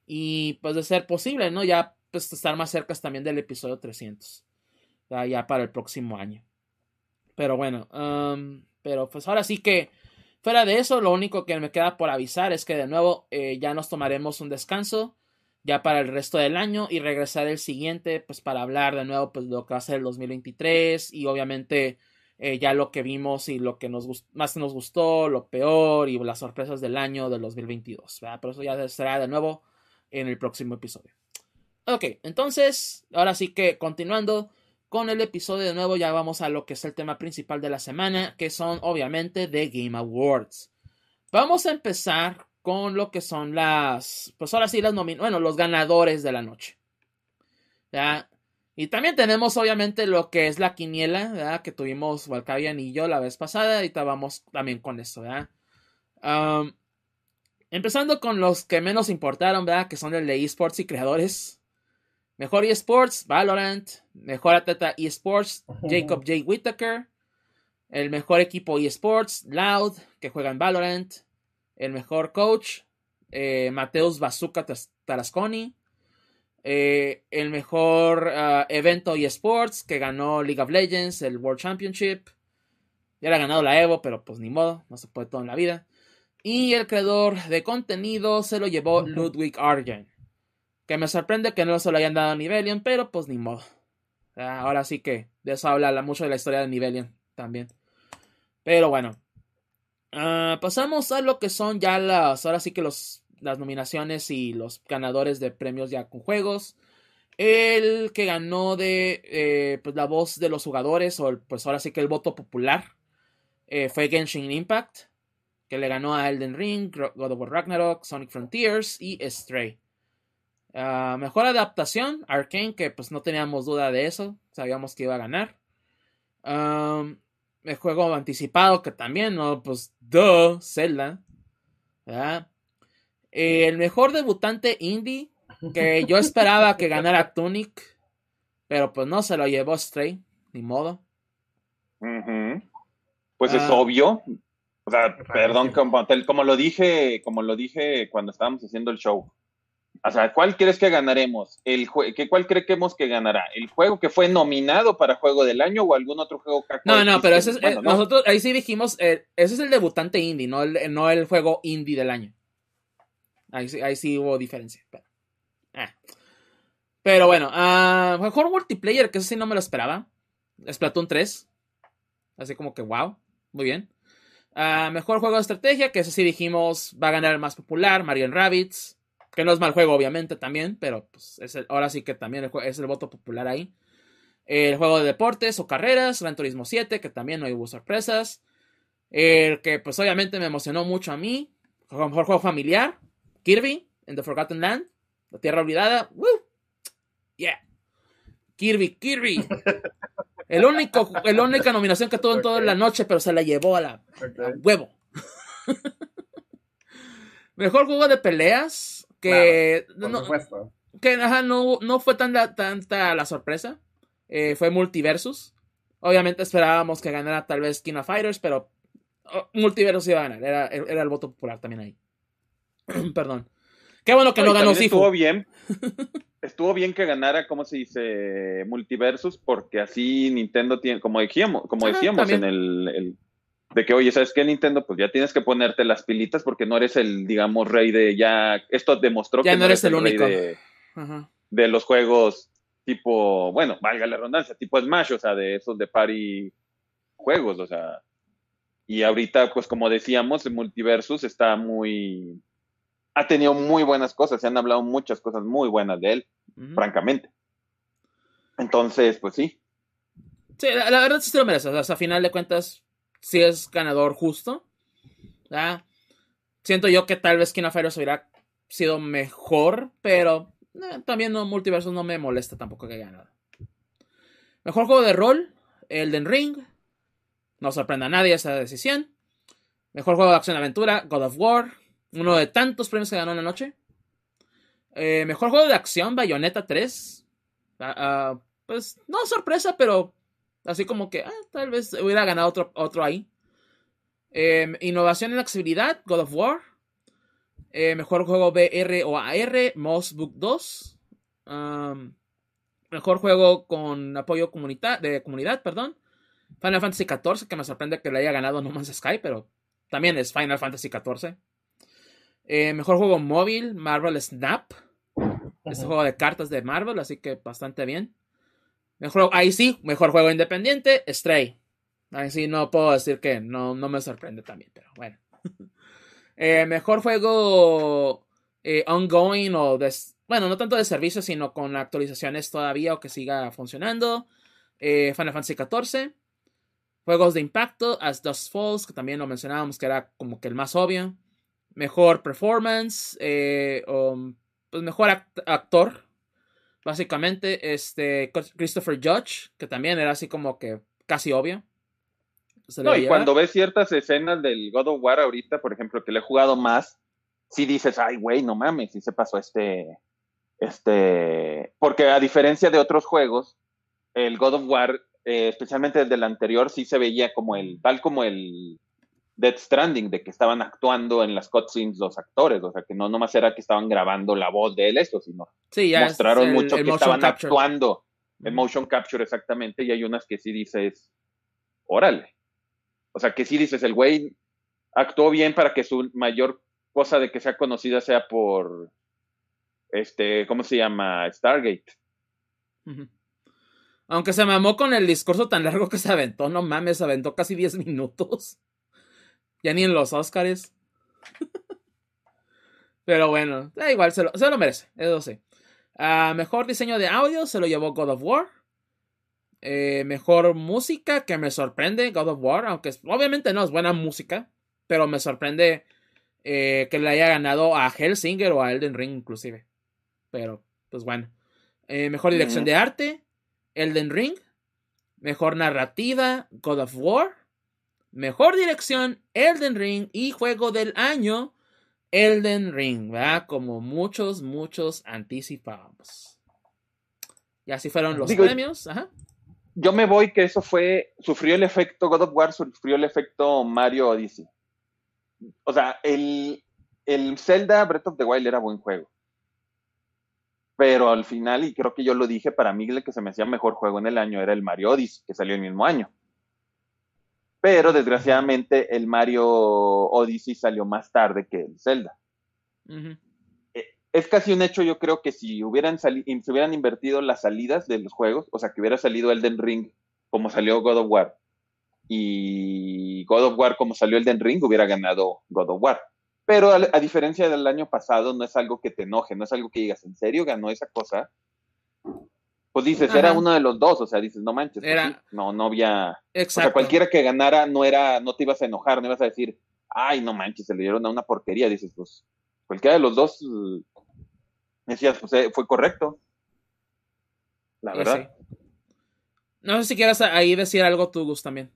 Y pues de ser posible, ¿no? Ya, pues, estar más cerca también del episodio 300 ya para el próximo año. Pero bueno, pero pues ahora sí que fuera de eso, lo único que me queda por avisar es que de nuevo eh, ya nos tomaremos un descanso ya para el resto del año y regresar el siguiente pues para hablar de nuevo pues lo que va a ser el 2023 y obviamente eh, ya lo que vimos y lo que nos más nos gustó, lo peor y las sorpresas del año del 2022. ¿verdad? Pero eso ya será de nuevo en el próximo episodio. Ok, entonces, ahora sí que continuando, con el episodio de nuevo ya vamos a lo que es el tema principal de la semana, que son obviamente The Game Awards. Vamos a empezar con lo que son las, pues ahora sí las bueno, los ganadores de la noche. ¿Ya? Y también tenemos obviamente lo que es la quiniela, ¿verdad? Que tuvimos Walcavian y yo la vez pasada, y vamos también con eso, ¿verdad? empezando con los que menos importaron, ¿verdad? Que son el de esports y creadores. Mejor eSports, Valorant. Mejor atleta eSports, Jacob J. Whittaker. El mejor equipo eSports, Loud, que juega en Valorant. El mejor coach, eh, Mateus Bazooka Tarasconi. Eh, el mejor ah, evento eSports, que ganó League of Legends, el World Championship. Ya le ha ganado la Evo, pero pues ni modo, no se puede todo en la vida. Y el creador de contenido se lo llevó Ludwig Argen. Que me sorprende que no se lo hayan dado a Nivelion, pero pues ni modo. Ahora sí que de eso habla mucho de la historia de Nivelion también. Pero bueno. Ah, pasamos a lo que son ya las. Ahora sí que los, las nominaciones y los ganadores de premios ya con juegos. El que ganó de eh, pues la voz de los jugadores, o pues ahora sí que el voto popular, eh, fue Genshin Impact, que le ganó a Elden Ring, God of War Ragnarok, Sonic Frontiers y Stray. Ah, mejor adaptación, Arkane, que pues no teníamos duda de eso, sabíamos que iba a ganar. el juego anticipado, que también, no, pues, duh, Zelda. el mejor debutante indie, que yo esperaba que ganara Tunic, pero pues no se lo llevó Stray, ni modo. Pues es ah. obvio. O sea, perdón, como, como, lo dije, como lo dije cuando estábamos haciendo el show. O sea, ¿cuál crees que ganaremos? El ¿qué, ¿Cuál creemos que ganará? ¿El juego que fue nominado para Juego del Año o algún otro juego No, no, pero ese es, eh, nosotros ahí sí dijimos, eh, ese es el debutante indie, no el, no el juego indie del año. Ahí, ahí sí hubo diferencia. Pero, ah. pero bueno, uh, mejor multiplayer, que eso sí no me lo esperaba. Splatoon 3. Así como que, wow, muy bien. Uh, mejor juego de estrategia, que ese sí dijimos va a ganar el más popular, Mario Rabbids. Que no es mal juego, obviamente, también, pero pues, ahora sí que también es el voto popular ahí. El juego de deportes o carreras, Gran Turismo 7, que también no hubo sorpresas. El que pues obviamente me emocionó mucho a mí. Mejor juego familiar, Kirby, en The Forgotten Land, La Tierra Olvidada. ¡Woo! Yeah. Kirby, Kirby. El único, la única nominación que tuvo en toda la noche, pero se la llevó a la huevo. Mejor juego de peleas, que, no, que no, fue tanta, tanta la sorpresa. Eh, fue Multiversus. Obviamente esperábamos que ganara tal vez King of Fighters, pero oh, Multiversus iba a ganar. Era, el voto popular también ahí. Perdón. Qué bueno que no, ganó Sifu. Estuvo bien. estuvo bien que ganara, ¿cómo se dice? Multiversus, porque así Nintendo tiene, como decíamos, como decíamos en el, de que, oye, ¿sabes qué, Nintendo? Pues ya tienes que ponerte las pilitas porque no eres el, digamos, rey de ya. Esto demostró que no eres el, único. de, de, los juegos tipo, bueno, valga la redundancia, tipo Smash, o sea, de esos de party juegos, o sea, Y ahorita, pues como decíamos, el Multiversus está muy... Ha tenido muy buenas cosas, se han hablado muchas cosas muy buenas de él, francamente. Entonces, pues sí. Sí, la, verdad sí se lo merece. O sea, a final de cuentas, sí es ganador justo. Siento yo que tal vez King of hubiera sido mejor, pero eh, también no, Multiversus no me molesta tampoco que haya ganado. Mejor juego de rol, Elden Ring. No sorprenda a nadie esa decisión. Mejor juego de acción-aventura, God of War. Uno de tantos premios que ganó en la noche. Eh, mejor juego de acción, Bayonetta 3. Ah, ah, pues no sorpresa, pero así como que ah, tal vez hubiera ganado otro, otro ahí. Em, innovación en accesibilidad, God of War. Eh, mejor juego VR o AR, Moss Book 2. mejor juego con apoyo de comunidad, perdón. Final Fantasy XIV, que me sorprende que le haya ganado No Man's Sky, pero también es Final Fantasy XIV. Eh, mejor juego móvil, Marvel Snap. Es un juego de cartas de Marvel, así que bastante bien. Mejor, ahí sí, mejor juego independiente, Stray. Ahí sí no puedo decir que no, no me sorprende también, pero bueno. Eh, mejor juego eh, ongoing o bueno, no tanto de servicio, sino con actualizaciones todavía o que siga funcionando. Final Fantasy XIV. Juegos de impacto, As Dust Falls, que también lo mencionábamos que era como que el más obvio. Mejor performance, eh, pues mejor actor, básicamente. Este, Christopher Judge, que también era así como que casi obvio. no, y cuando ves ciertas escenas del God of War ahorita, por ejemplo, que le he jugado más, sí dices, ay, güey, no mames, sí se pasó este, este, porque a diferencia de otros juegos, el God of War eh, especialmente el anterior, sí se veía como el, tal como el Dead Stranding, de que estaban actuando en las cutscenes los actores, o sea, que no nomás era que estaban grabando la voz de él, eso, sino mostraron mucho que estaban actuando en motion capture exactamente, y hay unas que sí dices, órale. O sea, que sí dices, el güey actuó bien para que su mayor cosa de que sea conocida sea por, este, ¿cómo se llama? Stargate. Aunque se mamó con el discurso tan largo que se aventó, no mames, se aventó casi 10 minutos. Ya ni en los Oscars. Pero bueno, da igual, se lo, se lo merece, eso sí. Ah, mejor diseño de audio se lo llevó God of War. Eh, mejor música que me sorprende God of War, aunque obviamente no es buena música, pero me sorprende eh, que le haya ganado a Hellsinger o a Elden Ring inclusive. Pero, pues bueno. Eh, mejor dirección de arte. Elden Ring, mejor narrativa, God of War, mejor dirección, Elden Ring y juego del año, Elden Ring, ¿verdad? Como muchos, muchos anticipábamos. Y así fueron los premios. Yo me voy que eso fue, sufrió el efecto God of War, sufrió el efecto Mario Odyssey. O sea, el, el Zelda Breath of the Wild era buen juego pero al final, y creo que yo lo dije, para mí el que se me hacía mejor juego en el año era el Mario Odyssey, que salió el mismo año. Pero desgraciadamente el Mario Odyssey salió más tarde que el Zelda. Eh, es casi un hecho, yo creo que si hubieran, si hubieran invertido las salidas de los juegos, o sea, que hubiera salido Elden Ring como salió God of War, y God of War como salió Elden Ring, hubiera ganado God of War. Pero a, diferencia del año pasado, no es algo que te enoje, no es algo que digas, ¿en serio ganó esa cosa? Pues dices, era uno de los dos, o sea, dices, no manches, pues no, no había. Exacto. O sea, cualquiera que ganara no era, no te ibas a enojar, no ibas a decir, ay, no manches, se le dieron a una porquería. Dices, pues, cualquiera de los dos, decías, pues eh, fue correcto. La verdad. No sé si quieras ahí decir algo tú, Gus, también.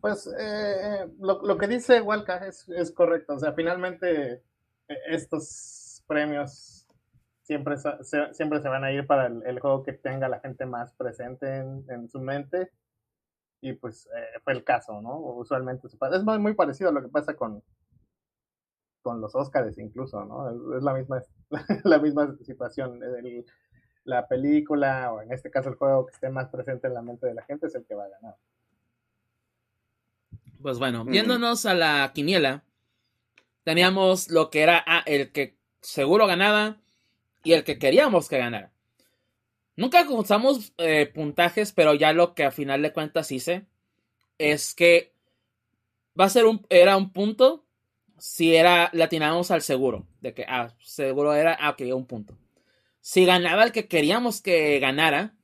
Pues eh, eh, lo, que dice Walca es, correcto. O sea, finalmente eh, estos premios siempre se, siempre se van a ir para el, juego que tenga la gente más presente en, su mente. Y pues fue el caso, ¿no? Usualmente es muy, parecido a lo que pasa con, con los Oscars incluso, ¿no? Es, la misma la misma situación. la película, o en este caso el juego que esté más presente en la mente de la gente es el que va a ganar. Pues bueno, viéndonos a la quiniela, teníamos lo que era ah, el que seguro ganaba y el que queríamos que ganara. Nunca usamos eh, puntajes, pero ya lo que a final de cuentas hice. es que va a ser un, era un punto si era, latinábamos al seguro, de que, ah, seguro era, ah, ok, un punto. Si ganaba el que queríamos que ganara,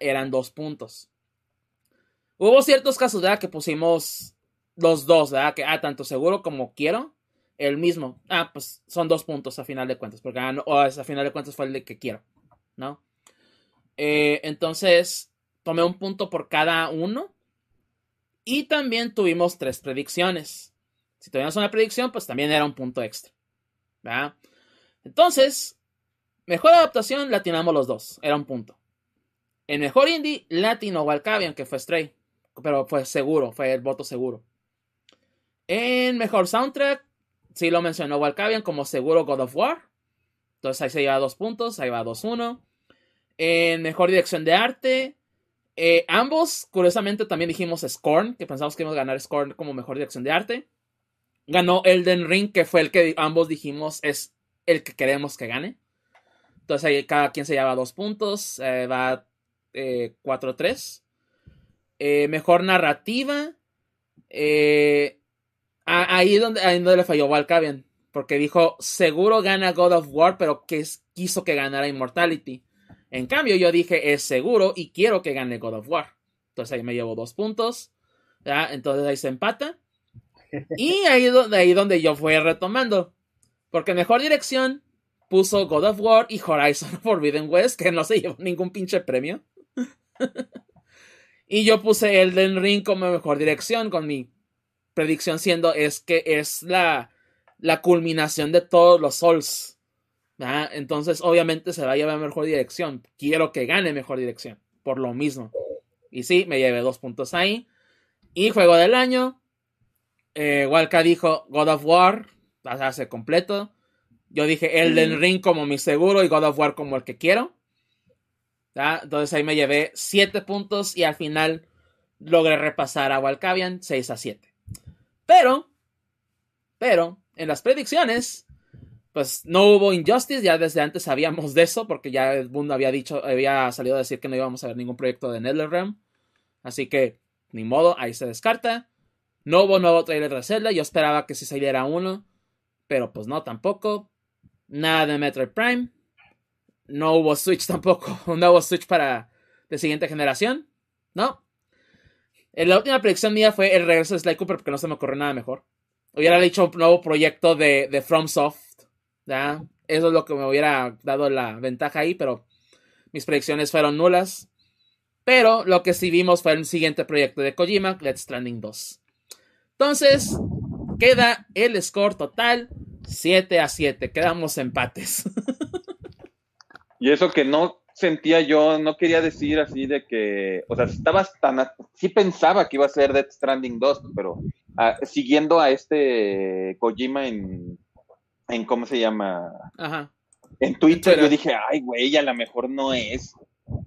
eran dos puntos. Hubo ciertos casos, ¿verdad? Que pusimos los dos, ¿verdad? Que, ah, tanto seguro como quiero, el mismo. Ah, pues son dos puntos a final de cuentas, porque ah, o a final de cuentas fue el que quiero, ¿no? Eh, entonces, tomé un punto por cada uno. Y también tuvimos tres predicciones. Si tuvimos una predicción, pues también era un punto extra. ¿verdad? Entonces, mejor adaptación, latinamos los dos. Era un punto. En mejor indie, latino Walcavian, que fue Stray. Pero fue seguro, fue el voto seguro. En mejor soundtrack, sí lo mencionó Walcavian como seguro God of War. Entonces ahí se lleva dos puntos, ahí va 2-1. En mejor dirección de arte, eh, ambos, curiosamente, también dijimos Scorn, que pensamos que íbamos a ganar Scorn como mejor dirección de arte. Ganó Elden Ring, que fue el que ambos dijimos es el que queremos que gane. Entonces ahí cada quien se lleva dos puntos, eh, va 4-3. Eh, mejor narrativa. Ahí, donde, ahí donde le falló Valkavian. Porque dijo, seguro gana God of War, pero que quiso que ganara Immortality. En cambio, yo dije, es seguro y quiero que gane God of War. Entonces ahí me llevo dos puntos. Entonces ahí se empata. Y ahí, ahí donde yo fui retomando. Porque mejor dirección puso God of War y Horizon Forbidden West, que no se llevó ningún pinche premio. y yo puse Elden Ring como mejor dirección, con mi predicción siendo es que es la, la culminación de todos los Souls. Entonces, obviamente se va a llevar mejor dirección. Quiero que gane mejor dirección. Por lo mismo. Y sí, me llevé dos puntos ahí. Y juego del año. Eh, Walka dijo God of War. Hace completo. Yo dije Elden Ring como mi seguro y God of War como el que quiero. Entonces ahí me llevé siete puntos y al final logré repasar a Walkavian 6 a 7. Pero, pero, en las predicciones, pues no hubo Injustice, ya desde antes sabíamos de eso, porque ya el mundo había dicho, había salido a decir que no íbamos a ver ningún proyecto de NetherRealm. Así que, ni modo, ahí se descarta. No hubo nuevo trailer de Zelda, yo esperaba que si saliera uno, pero pues no, tampoco. Nada de Metroid Prime. No hubo Switch tampoco, un nuevo Switch para de siguiente generación, ¿no? En la última predicción mía fue el regreso de Sly Cooper porque no se me ocurrió nada mejor. Hubiera dicho un nuevo proyecto de, de FromSoft eso es lo que me hubiera dado la ventaja ahí, pero mis predicciones fueron nulas. Pero lo que sí vimos fue el siguiente proyecto de Kojima, Let's Stranding 2. Entonces, queda el score total 7 a 7. Quedamos empates. y eso que no sentía yo, no quería decir así de que, o sea, estabas tan, sí pensaba que iba a ser Death Stranding 2, pero ah, siguiendo a este Kojima en en cómo se llama. Ajá. En Twitter yo dije, ay, güey, a lo mejor no es.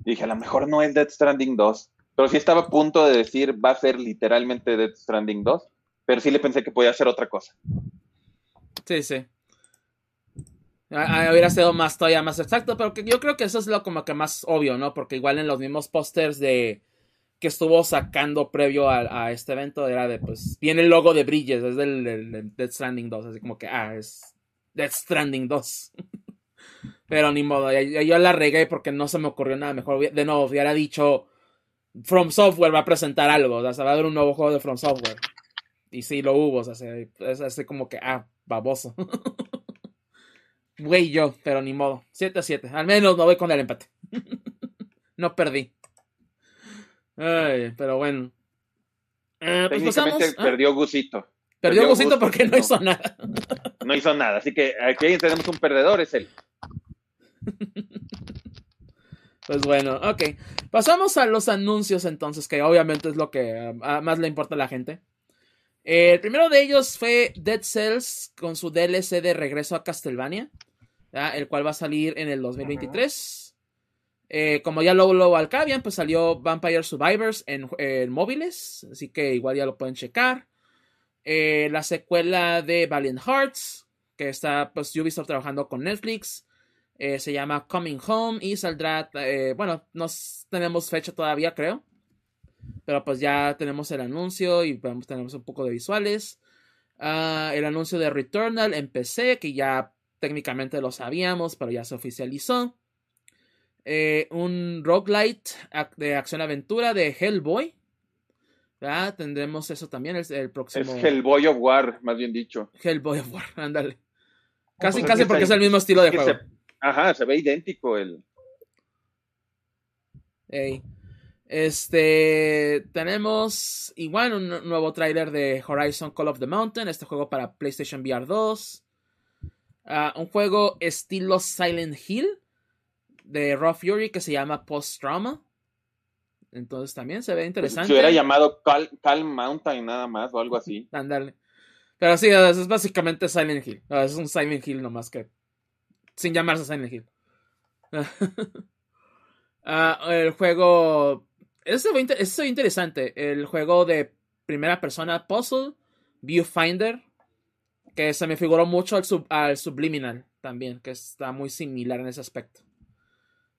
dije, a lo mejor no es Dead Stranding 2. Pero sí estaba a punto de decir, va a ser literalmente Dead Stranding 2. Pero sí le pensé que podía ser otra cosa. Sí, sí. Hubiera sido más todavía más exacto, pero yo creo que eso es lo como que más obvio, ¿no? Porque igual en los mismos pósters de que estuvo sacando previo a, este evento era de, pues, viene el logo de Bridges, es del, Dead Stranding 2, así como que, ah, es Death Stranding 2. Pero ni modo, yo, la regué porque no se me ocurrió nada mejor. De nuevo, hubiera dicho From Software va a presentar algo, o sea, va a haber un nuevo juego de From Software. Y sí, lo hubo, o sea, es así como que, ah, baboso. Güey, yo, pero ni modo. 7 a 7. Al menos no voy con el empate. no perdí. Ay, pero bueno. Eh, pues ¿ah? perdió Gusito. Perdió, Gusito porque no hizo nada no hizo nada. Así que aquí tenemos un perdedor, es él. Pues bueno, ok. Pasamos a los anuncios entonces, que obviamente es lo que ah, más le importa a la gente. el primero de ellos fue Dead Cells con su DLC de regreso a Castlevania, el cual va a salir en el 2023. Eh, como ya lo, lo alcabian, pues salió Vampire Survivors en, en, móviles, así que igual ya lo pueden checar. Eh, la secuela de Valiant Hearts, que está pues Ubisoft trabajando con Netflix. Eh, se llama Coming Home y saldrá, eh, bueno, no tenemos fecha todavía, creo. Pero pues ya tenemos el anuncio y tenemos un poco de visuales. Ah, el anuncio de Returnal en PC, que ya técnicamente lo sabíamos, pero ya se oficializó. Eh, un roguelite de acción-aventura de Hellboy. Tendremos eso también el, próximo. Es Hellboy of War, más bien dicho. Hellboy of War, ándale. Casi, pues casi porque es el mismo estilo de juego. ajá, se ve idéntico el. Este. Tenemos igual un nuevo tráiler de Horizon Call of the Mountain. Este juego para PlayStation VR 2. Ah, un juego estilo Silent Hill de Raw Fury que se llama Post Trauma. Entonces también se ve pues, interesante. Se hubiera llamado Calm, Mountain nada más o algo así. Ándale. Pero sí, es básicamente Silent Hill. Es un Silent Hill nomás que. Sin llamarse Silent Hill. Ah, el juego. Eso es interesante. El juego de primera persona Puzzle, Viewfinder. Que se me figuró mucho al, al Subliminal también. Que está muy similar en ese aspecto.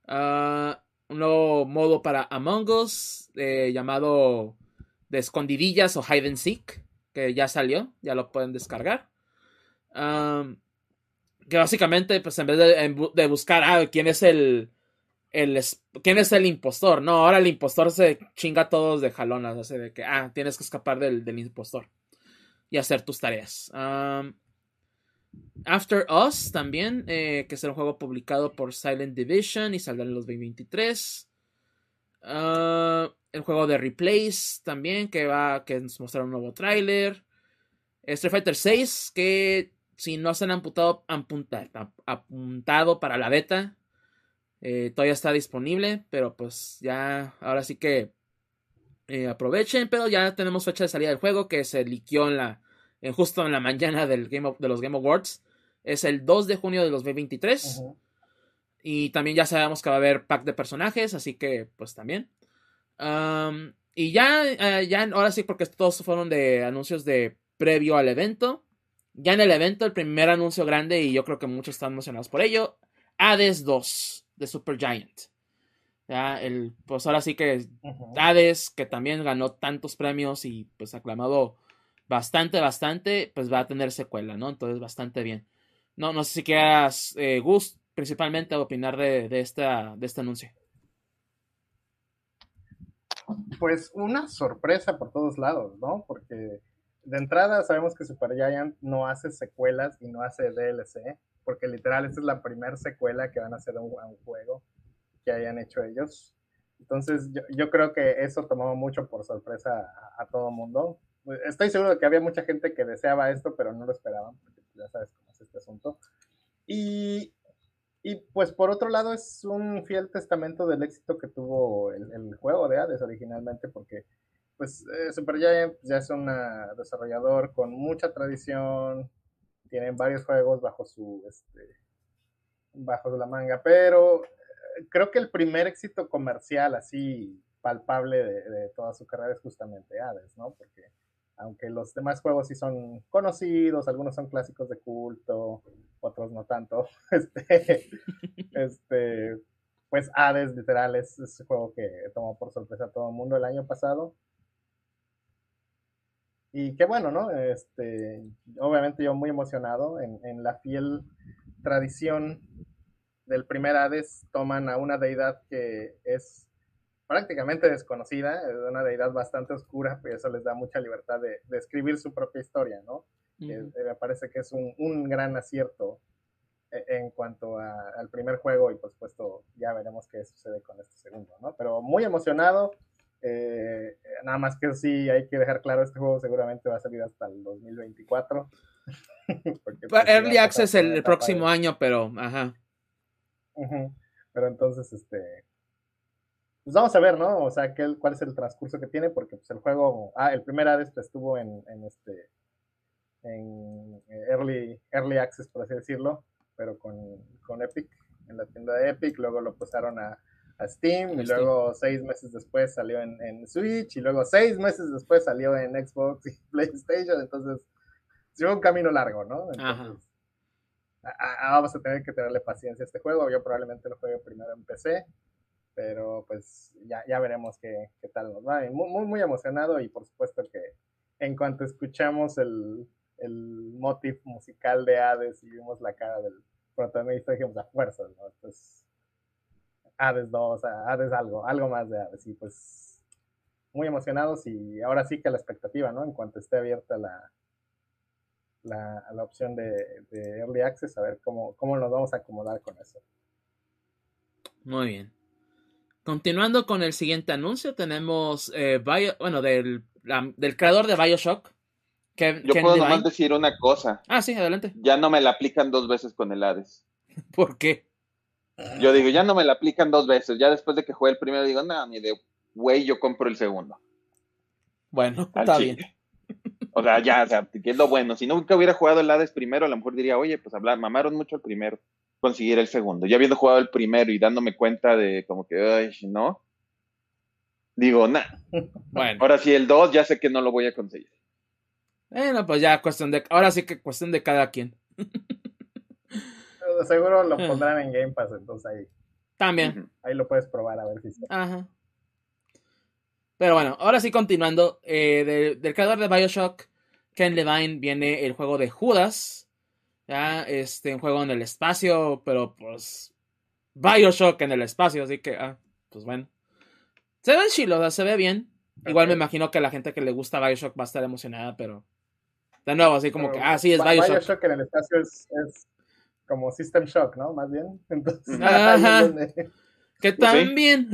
Ah, un nuevo modo para Among Us eh, llamado de escondidillas o hide and seek que ya salió, ya lo pueden descargar. que básicamente, pues en vez de, buscar ah, quién es el, quién es el impostor, no, ahora el impostor se chinga a todos de jalonas, así de que, ah, tienes que escapar del impostor y hacer tus tareas. After Us también, eh, que es un juego publicado por Silent Division y saldrá en los 2023. Ah, el juego de Replace también, que va que nos un nuevo tráiler. Street Fighter 6, que si no se han apuntado, apuntado para la beta, eh, todavía está disponible, pero pues ya, ahora sí que eh, aprovechen, pero ya tenemos fecha de salida del juego que se liqueó en la, justo en la mañana del Game de los Game Awards. Es el 2 de junio de 2023. Y también ya sabemos que va a haber pack de personajes, así que pues también. y ya, eh, ya, ahora sí, porque todos fueron de anuncios de previo al evento. Ya en el evento, el primer anuncio grande, y yo creo que muchos están emocionados por ello, Hades 2 de Super Giant. Ya, el, pues ahora sí que Hades, que también ganó tantos premios y pues aclamado bastante, bastante, pues va a tener secuela, ¿no? Entonces, bastante bien. No, no sé si quieras, eh, Gus, principalmente opinar de, de, esta, de este anuncio. Pues una sorpresa por todos lados, ¿no? Porque de entrada sabemos que Supergiant no hace secuelas y no hace DLC, porque literal esta es la primera secuela que van a hacer a un, juego que hayan hecho ellos. Entonces yo, creo que eso tomó mucho por sorpresa a, a todo mundo. Estoy seguro de que había mucha gente que deseaba esto, pero no lo esperaban, porque ya sabes cómo es este asunto. Y, y pues por otro lado es un fiel testamento del éxito que tuvo el, el juego de Hades originalmente, porque pues eh, Supergiant ya es un desarrollador con mucha tradición, tienen varios juegos bajo su este, bajo la manga, pero creo que el primer éxito comercial así palpable de, toda su carrera es justamente Hades, ¿no? Porque aunque los demás juegos sí son conocidos, algunos son clásicos de culto, otros no tanto, este, este pues Hades literal es ese juego que tomó por sorpresa a todo el mundo el año pasado y qué bueno, ¿no? Este, obviamente yo muy emocionado en, la fiel tradición del primer Hades, toman a una deidad que es prácticamente desconocida, es una deidad bastante oscura, pero eso les da mucha libertad de, escribir su propia historia, ¿no? Eh, me parece que es un, gran acierto eh, en cuanto al primer juego y por supuesto ya veremos qué sucede con este segundo, ¿no? Pero muy emocionado, eh, nada más que sí, hay que dejar claro, este juego seguramente va a salir hasta el 2024. Pues, Early Access el, próximo año, pero ajá. Pero entonces, este, pues vamos a ver, ¿no? O sea, ¿qué, cuál es el transcurso que tiene, porque pues el juego, ah, el primer Hades pues, estuvo en, en este, en early, early access, por así decirlo, pero con, con Epic, en la tienda de Epic, luego lo pasaron a, a Steam, y luego seis meses después salió en, Switch, y luego seis meses después salió en Xbox y PlayStation, entonces fue un camino largo, ¿no? Vamos a tener que tenerle paciencia a este juego, yo probablemente lo juegue primero en PC, Pero pues ya, ya veremos qué, qué tal nos va. Muy, muy, muy emocionado y por supuesto que en cuanto escuchamos el, el motif musical de Hades y vimos la cara del protagonista, dijimos a fuerzas, ¿no? Pues Hades 2, Hades algo, algo más de Hades. Y pues muy emocionados y ahora sí que la expectativa, ¿no? En cuanto esté abierta la, la, la opción de, de, Early Access, a ver cómo, cómo nos vamos a acomodar con eso. Muy bien. Continuando con el siguiente anuncio, tenemos, eh, Bio, bueno, del, la, del creador de Bioshock. Que, Yo puedo nomás decir una cosa. Ah, sí, adelante. Ya no me la aplican dos veces con el Hades. ¿Por qué? Yo digo, ya no me la aplican dos veces. Ya después de que juegue el primero, digo, no, ni de güey, yo compro el segundo. Bueno, está bien. O sea, ya, o sea, que es lo bueno. Si nunca hubiera jugado el Hades primero, a lo mejor diría, oye, pues hablar, mamaron mucho el primero, conseguir el segundo. Ya habiendo jugado el primero y dándome cuenta de como que, ay, no. Digo, nada. Bueno. Ahora sí, el 2 ya sé que no lo voy a conseguir. Bueno, pues ya cuestión de, ahora sí que cuestión de cada quien. seguro lo pondrán en Game Pass, entonces ahí. También. Ahí lo puedes probar a ver si está. Ajá. Pero bueno, ahora sí continuando. Eh, del creador de Bioshock, Ken Levine, viene el juego de Judas. Ya, este, un juego en el espacio, pero pues. Bioshock en el espacio, así que, ah, pues bueno. Se ve chilo, se ve bien. Igual me imagino que la gente que le gusta Bioshock va a estar emocionada, pero. De nuevo, así como que, ah, sí, es Bioshock. Bioshock en el espacio es como System Shock, ¿no? Más bien. Entonces, Que pues también.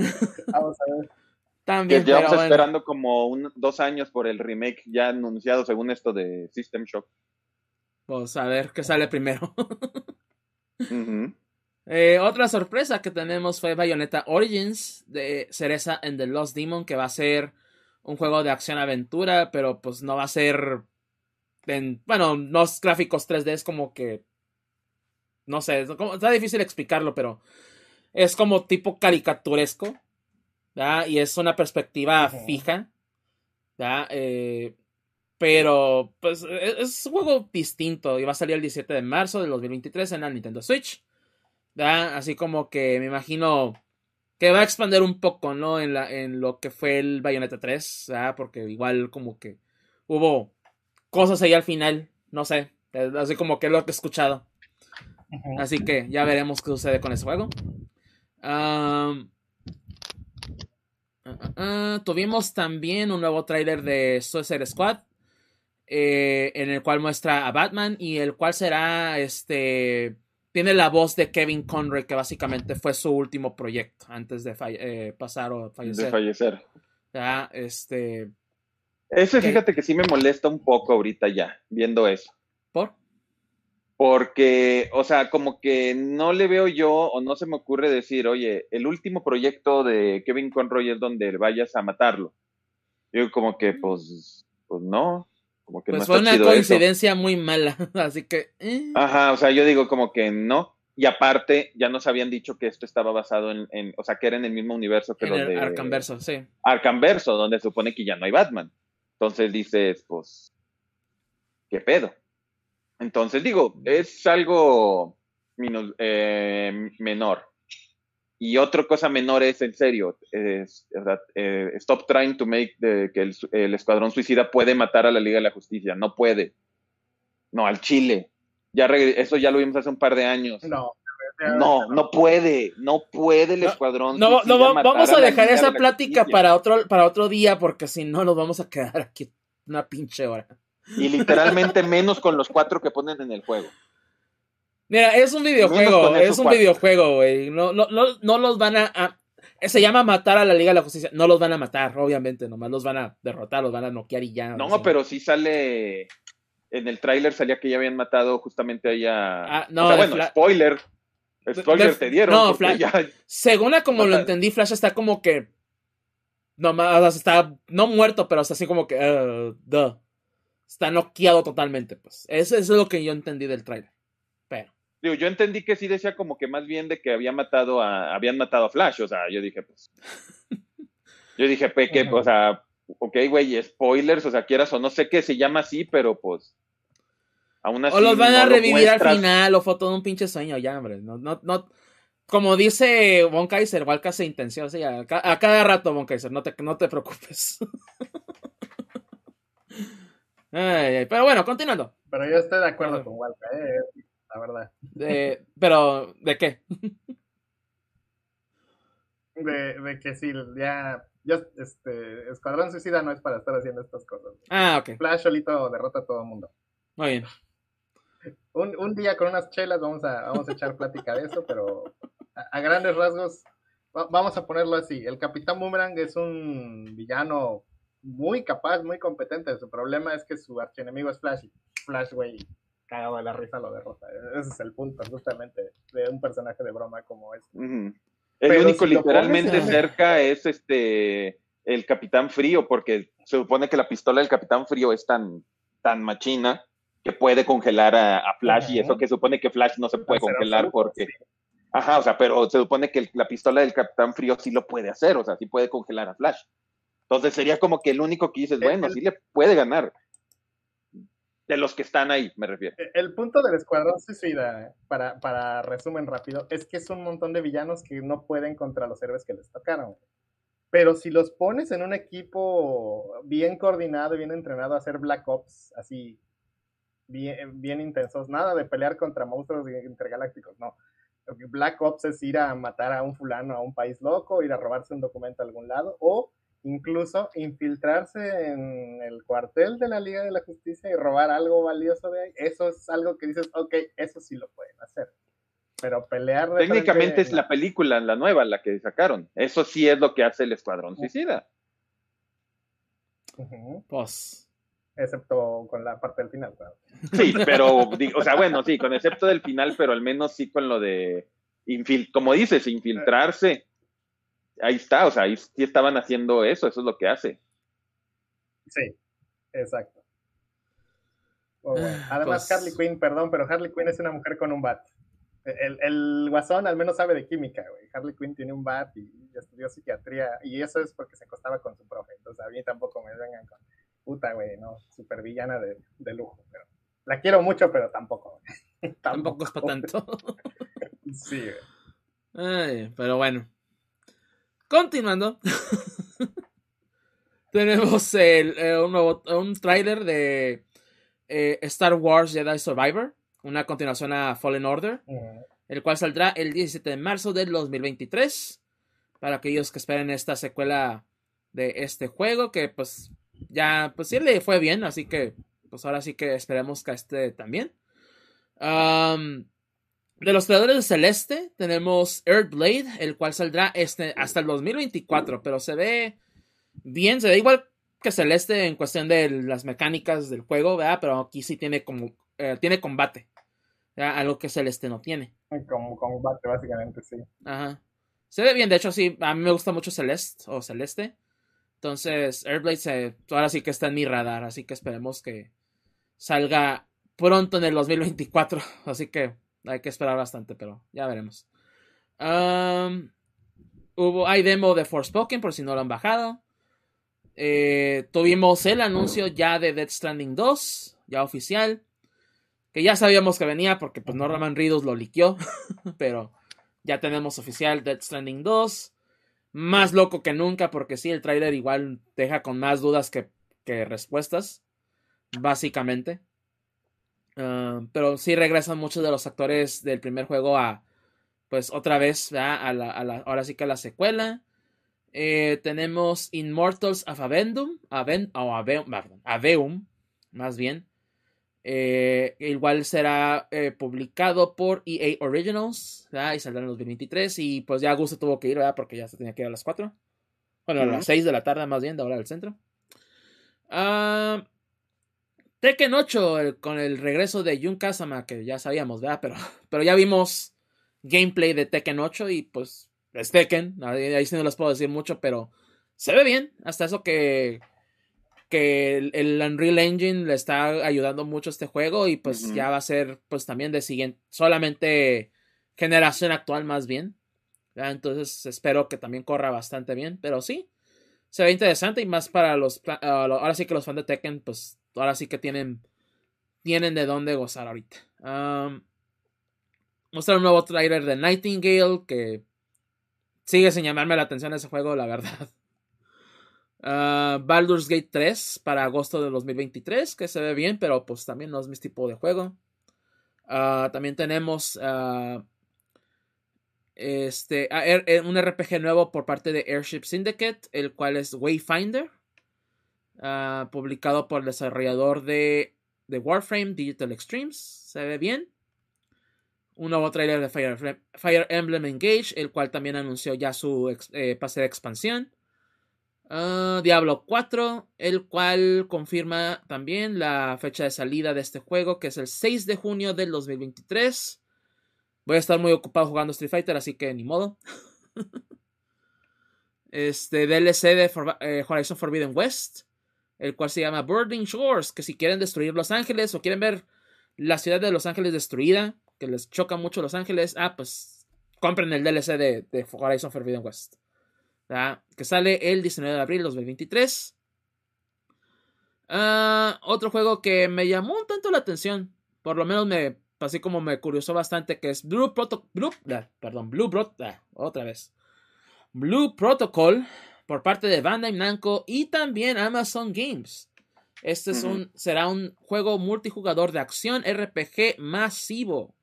Vamos a ver. También. Que llevamos esperando como un, dos años por el remake ya anunciado según esto de System Shock. Pues a ver qué sale primero. eh, otra sorpresa que tenemos fue Bayonetta Origins de Cereza and the Lost Demon, que va a ser un juego de acción-aventura, pero pues no va a ser en, bueno, no gráficos 3D, es como que no sé, está difícil explicarlo, pero es como tipo caricaturesco, ¿verdad? Y es una perspectiva fija, ¿verdad? Eh, pero, pues, e, es, un juego distinto y va a salir el 17 de marzo del 2023 en la Nintendo Switch, ¿verdad? Así como que me imagino que va a expandir un poco, ¿no? En, la, en lo que fue el Bayonetta 3, ¿verdad? Porque igual como que hubo cosas ahí al final, no sé, así como que lo que he escuchado. Así que ya veremos qué sucede con ese juego. Ah, ah, tuvimos también un nuevo tráiler de Suicide Squad. Eh, en el cual muestra a Batman y el cual será este tiene la voz de Kevin Conroy que básicamente fue su último proyecto antes de eh, pasar o fallecer. De fallecer. Ya, este. Ese, fíjate que sí me molesta un poco ahorita ya, viendo eso. ¿Por? porque, o sea, como que no le veo yo o no se me ocurre decir, oye, el último proyecto de Kevin Conroy es donde vayas a matarlo. Yo como que, pues, pues no. Como que pues fue una coincidencia muy mala, así que... Eh. Ajá, o sea, yo digo como que no. Y aparte, ya nos habían dicho que esto estaba basado en, en o sea, que era en el mismo universo que en el de... Arcanverso, sí. Arcanverso, donde se supone que ya no hay Batman. Entonces dices, pues, ¿qué pedo? Entonces, digo, es algo eh, menor. Y otra cosa menor es, en serio, es, eh, stop trying to make que el, Escuadrón Suicida puede matar a la Liga de la Justicia. No puede. No, al Chile. Ya eso ya lo vimos hace un par de años. No. No, no puede, no puede el escuadrón. No, no, vamos a, dejar esa plática para otro, para otro día, porque si no nos vamos a quedar aquí una pinche hora. Y literalmente menos con los cuatro que ponen en el juego. Mira, es un videojuego, es un videojuego, güey. No, no, no, no los van a, Se llama matar a la Liga de la Justicia. No los van a matar, obviamente, nomás los van a derrotar, los van a noquear y ya. No, pero sí sale. En el tráiler salía que ya habían matado justamente ahí a. Ah, no, bueno, spoiler. Spoiler te dieron. No, Flash. Según a como lo entendí, Flash está como que. Nomás está. No muerto, pero está así como que. Uh, duh está noqueado totalmente, pues. Eso, es lo que yo entendí del trailer. Pero. Digo, yo entendí que sí decía como que más bien de que había matado a, habían matado a Flash, o sea, yo dije, pues. yo dije, pues, que, o sea, ok, güey, spoilers, o sea, quieras o no sé qué se llama así, pero pues. Aún así, o los van a revivir al final, o fue todo un pinche sueño ya, hombre. No, no, no. como dice Von Kaiser, Walka se intenció, sí, a, cada rato, Von Kaiser, no te, no te preocupes. pero bueno, continuando. Pero yo estoy de acuerdo con Walka, eh, la verdad. pero, ¿de qué? de, de que sí, ya yo, este, Escuadrón Suicida no es para estar haciendo estas cosas. Ah, ok. Flash solito derrota a todo el mundo. Muy bien. Un, un, día con unas chelas vamos a, vamos a echar plática de eso, pero a, grandes rasgos, vamos a ponerlo así. El Capitán Boomerang es un villano muy capaz, muy competente. Su problema es que su archienemigo es Flash y Flash, güey, cagado de la risa lo derrota. Ese es el punto, justamente, de un personaje de broma como este. El único literalmente cerca es este el Capitán Frío, porque se supone que la pistola del Capitán Frío es tan, tan machina que puede congelar a, Flash y eso que supone que Flash no se puede congelar porque... Ajá, o sea, pero se supone que la pistola del Capitán Frío sí lo puede hacer, o sea, sí puede congelar a Flash. Entonces sería como que el único que dices, bueno, sí le puede ganar de los que están ahí, me refiero. E, el punto del Escuadrón Suicida, para, para resumen rápido, es que es un montón de villanos que no pueden contra los héroes que les tocaron. Pero si los pones en un equipo bien coordinado y bien entrenado a hacer Black Ops, así, bien, bien intensos, nada de pelear contra monstruos intergalácticos, no. Black Ops es ir a matar a un fulano a un país loco, ir a robarse un documento a algún lado, o incluso infiltrarse en el cuartel de la Liga de la Justicia y robar algo valioso de ahí, eso es algo que dices, ok, eso sí lo pueden hacer. Pero pelear... Técnicamente es la película, la nueva, la que sacaron. Eso sí es lo que hace el Escuadrón Suicida. Pues... Excepto con la parte del final, claro. Sí, pero, o sea, bueno, sí, con excepto del final, pero al menos sí con lo de, como dices, infiltrarse ahí está, o sea, ahí sí estaban haciendo eso, eso es lo que hace. Sí, exacto. Oh, Además, pues Harley Quinn, perdón, pero Harley Quinn es una mujer con un bat. El, el, guasón al menos sabe de química, güey. Harley Quinn tiene un bat y, estudió psiquiatría y eso es porque se acostaba con su profe. Entonces a mí tampoco me vengan con puta, güey, no, super villana de, de lujo. Pero la quiero mucho, pero tampoco. tampoco, es para tanto. sí, güey. pero bueno. Continuando. tenemos el, eh, un, nuevo, un tráiler de eh, Star Wars Jedi Survivor, una continuación a Fallen Order, el cual saldrá el 17 de marzo del 2023. Para aquellos que esperen esta secuela de este juego, que pues ya, pues sí le fue bien, así que pues ahora sí que esperemos que este también. Um, de los creadores de Celeste tenemos Earthblade, el cual saldrá este, hasta el 2024, pero se ve bien, se ve igual que Celeste en cuestión de las mecánicas del juego, ¿verdad? Pero aquí sí tiene como eh, tiene combate, algo que Celeste no tiene. Como combate, básicamente, sí. Ajá. Se ve bien, de hecho, sí, a mí me gusta mucho Celeste o Celeste. Entonces, Airblade se, ahora sí que está en mi radar, así que esperemos que salga pronto en el 2024. Así que hay que esperar bastante, pero ya veremos. hubo, hay demo de Forspoken por si no lo han bajado. Eh, tuvimos el anuncio ya de Dead Stranding 2, ya oficial. Que ya sabíamos que venía porque pues Norman Reedus lo liqueó. pero ya tenemos oficial Dead Stranding 2. Más loco que nunca porque sí, el trailer igual deja con más dudas que, que respuestas. Básicamente. Ah, pero sí regresan muchos de los actores del primer juego a, pues otra vez, a la, ahora sí que a la secuela. Eh, tenemos Immortals of Avendum, o Aveum, más bien. Eh, igual será eh, publicado por EA Originals y saldrá en los 2023. Y pues ya Gusto tuvo que ir, ¿verdad? Porque ya se tenía que ir a las 4. Bueno, a las 6 de la tarde, más bien, de hora del centro. Ah, Tekken 8 con el regreso de Jun Kazama, que ya sabíamos, ¿verdad? Pero, pero ya vimos gameplay de Tekken 8 y pues es Tekken, ahí, sí no les puedo decir mucho, pero se ve bien, hasta eso que, que el, Unreal Engine le está ayudando mucho a este juego y pues ya va a ser pues también de siguiente, solamente generación actual más bien. Entonces espero que también corra bastante bien, pero sí, se ve interesante y más para los, ah, ahora sí que los fans de Tekken pues ahora sí que tienen, tienen de dónde gozar ahorita. mostraron un nuevo trailer de Nightingale que sigue sin llamarme la atención ese juego, la verdad. Uh, Baldur's Gate 3 para agosto de 2023, que se ve bien, pero pues también no es mi tipo de juego. Uh, también tenemos uh, este, er, un RPG nuevo por parte de Airship Syndicate, el cual es Wayfinder, publicado por el desarrollador de, de, Warframe Digital Extremes. Se ve bien. Un nuevo trailer de Fire, Fire Emblem Engage, el cual también anunció ya su eh, pase de expansión. Ah, Diablo 4, el cual confirma también la fecha de salida de este juego, que es el 6 de junio del 2023. Voy a estar muy ocupado jugando Street Fighter, así que ni modo. este DLC de eh, Horizon Forbidden West, el cual se llama Burning Shores, que si quieren destruir Los Ángeles o quieren ver la ciudad de Los Ángeles destruida, que les choca mucho Los Ángeles, ah, pues compren el DLC de, de Horizon Forbidden West que sale el 19 de abril de 2023. Ah, otro juego que me llamó un tanto la atención, por lo menos me, así como me curiosó bastante, que es Blue Protocol, ah, perdón, Blue ah, otra vez, Blue Protocol por parte de Bandai Namco y también Amazon Games. Este es un, será un juego multijugador de acción RPG masivo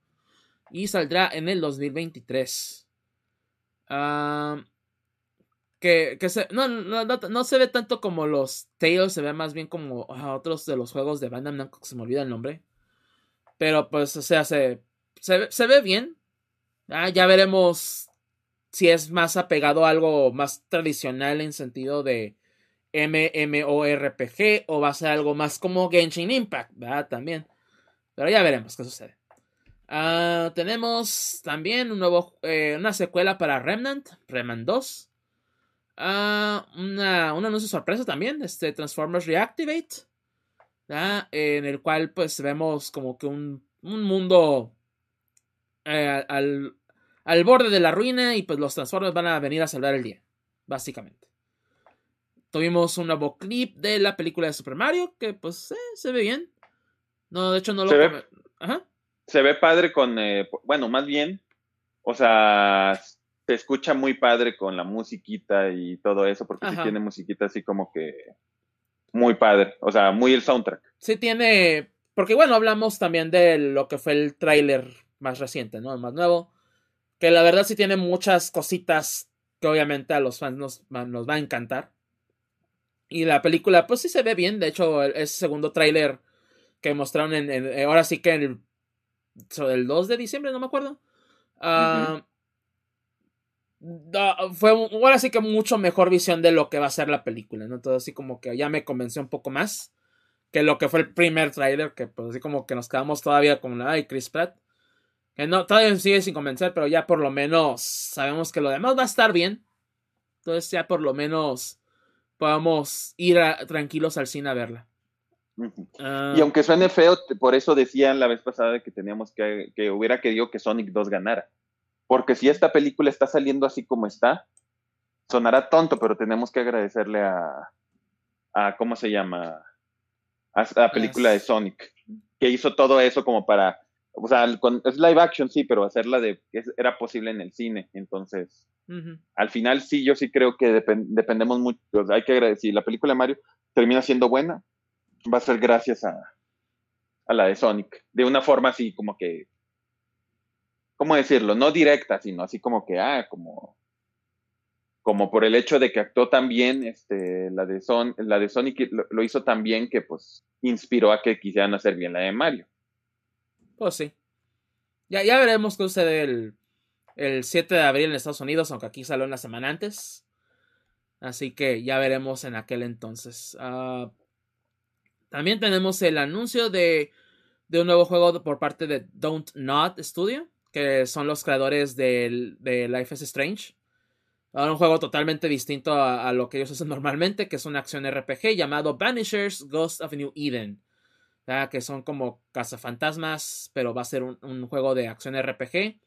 y saldrá en el 2023 que, se, no, no, se ve tanto como los Tales, se ve más bien como otros de los juegos de Bandai Namco que se me olvida el nombre. Pero pues, o sea, se, se, ve bien. Ah, ya veremos si es más apegado a algo más tradicional en sentido de MMORPG o va a ser algo más como Genshin Impact, ¿verdad? También. Pero ya veremos qué sucede. Ah, tenemos también un nuevo, eh, una secuela para Remnant, Remnant 2. Ah, una, un anuncio sorpresa también, este Transformers Reactivate, en el cual pues vemos como que un, un mundo eh, al, al, borde de la ruina y pues los Transformers van a venir a salvar el día, básicamente. Tuvimos un nuevo clip de la película de Super Mario que pues eh, se ve bien. No, de hecho no lo... Se ve, se ve padre con, eh, bueno, más bien, o sea, se escucha muy padre con la musiquita y todo eso, porque tiene musiquita así como que muy padre, o sea, muy el soundtrack. Sí tiene, porque bueno, hablamos también de lo que fue el tráiler más reciente, ¿no? El más nuevo, que la verdad sí tiene muchas cositas que obviamente a los fans nos, nos va a encantar. Y la película, pues sí se ve bien, de hecho, ese segundo tráiler que mostraron en, ahora sí que en el, el 2 de diciembre, no me acuerdo. Uh, fue ahora sí que mucho mejor visión de lo que va a ser la película, ¿no? Todo así como que ya me convenció un poco más que lo que fue el primer trailer, que pues así como que nos quedamos todavía con la de Chris Pratt. Que no, todavía sigue sin convencer, pero ya por lo menos sabemos que lo demás va a estar bien. Entonces ya por lo menos podamos ir tranquilos al cine a verla. Ah. y aunque suene feo, por eso decían la vez pasada que teníamos que, que hubiera querido que Sonic 2 ganara. Porque si esta película está saliendo así como está, sonará tonto, pero tenemos que agradecerle a, a ¿cómo se llama? A la película de Sonic, que hizo todo eso como para, o sea, es live action, sí, pero hacerla de, era posible en el cine, entonces, al final sí, yo sí creo que dependemos mucho, hay que agradecer, si la película de Mario termina siendo buena, va a ser gracias a, a la de Sonic, de una forma así como que ¿cómo decirlo? No directa, sino así como que, ah, como, como por el hecho de que actuó tan bien, este, la de, Son, la de Sonic lo, hizo tan bien que pues inspiró a que quisieran hacer bien la de Mario. Pues sí. Ya, ya veremos qué sucede el, el 7 de abril en Estados Unidos, aunque aquí salió una semana antes. Así que ya veremos en aquel entonces. Uh, también tenemos el anuncio de, de, un nuevo juego por parte de Don't Not Studio que son los creadores de, Life is Strange. un juego totalmente distinto a, lo que ellos hacen normalmente, que es una acción RPG llamado Vanishers Ghost of New Eden. Que son como cazafantasmas, pero va a ser un, juego de acción RPG.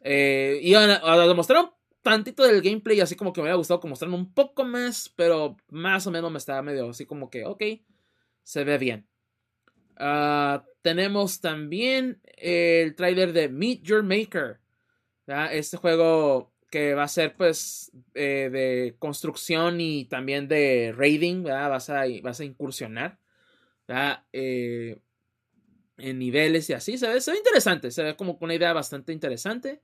Eh, y a, demostraron tantito del gameplay, así como que me hubiera gustado que un poco más, pero más o menos me estaba medio así como que, ok, se ve bien. Ah, tenemos también el trailer de Meet Your Maker. Este juego que va a ser pues eh, de construcción y también de raiding, Vas a, vas a incursionar eh, en niveles y así. Ve, se ve interesante, se ve como una idea bastante interesante.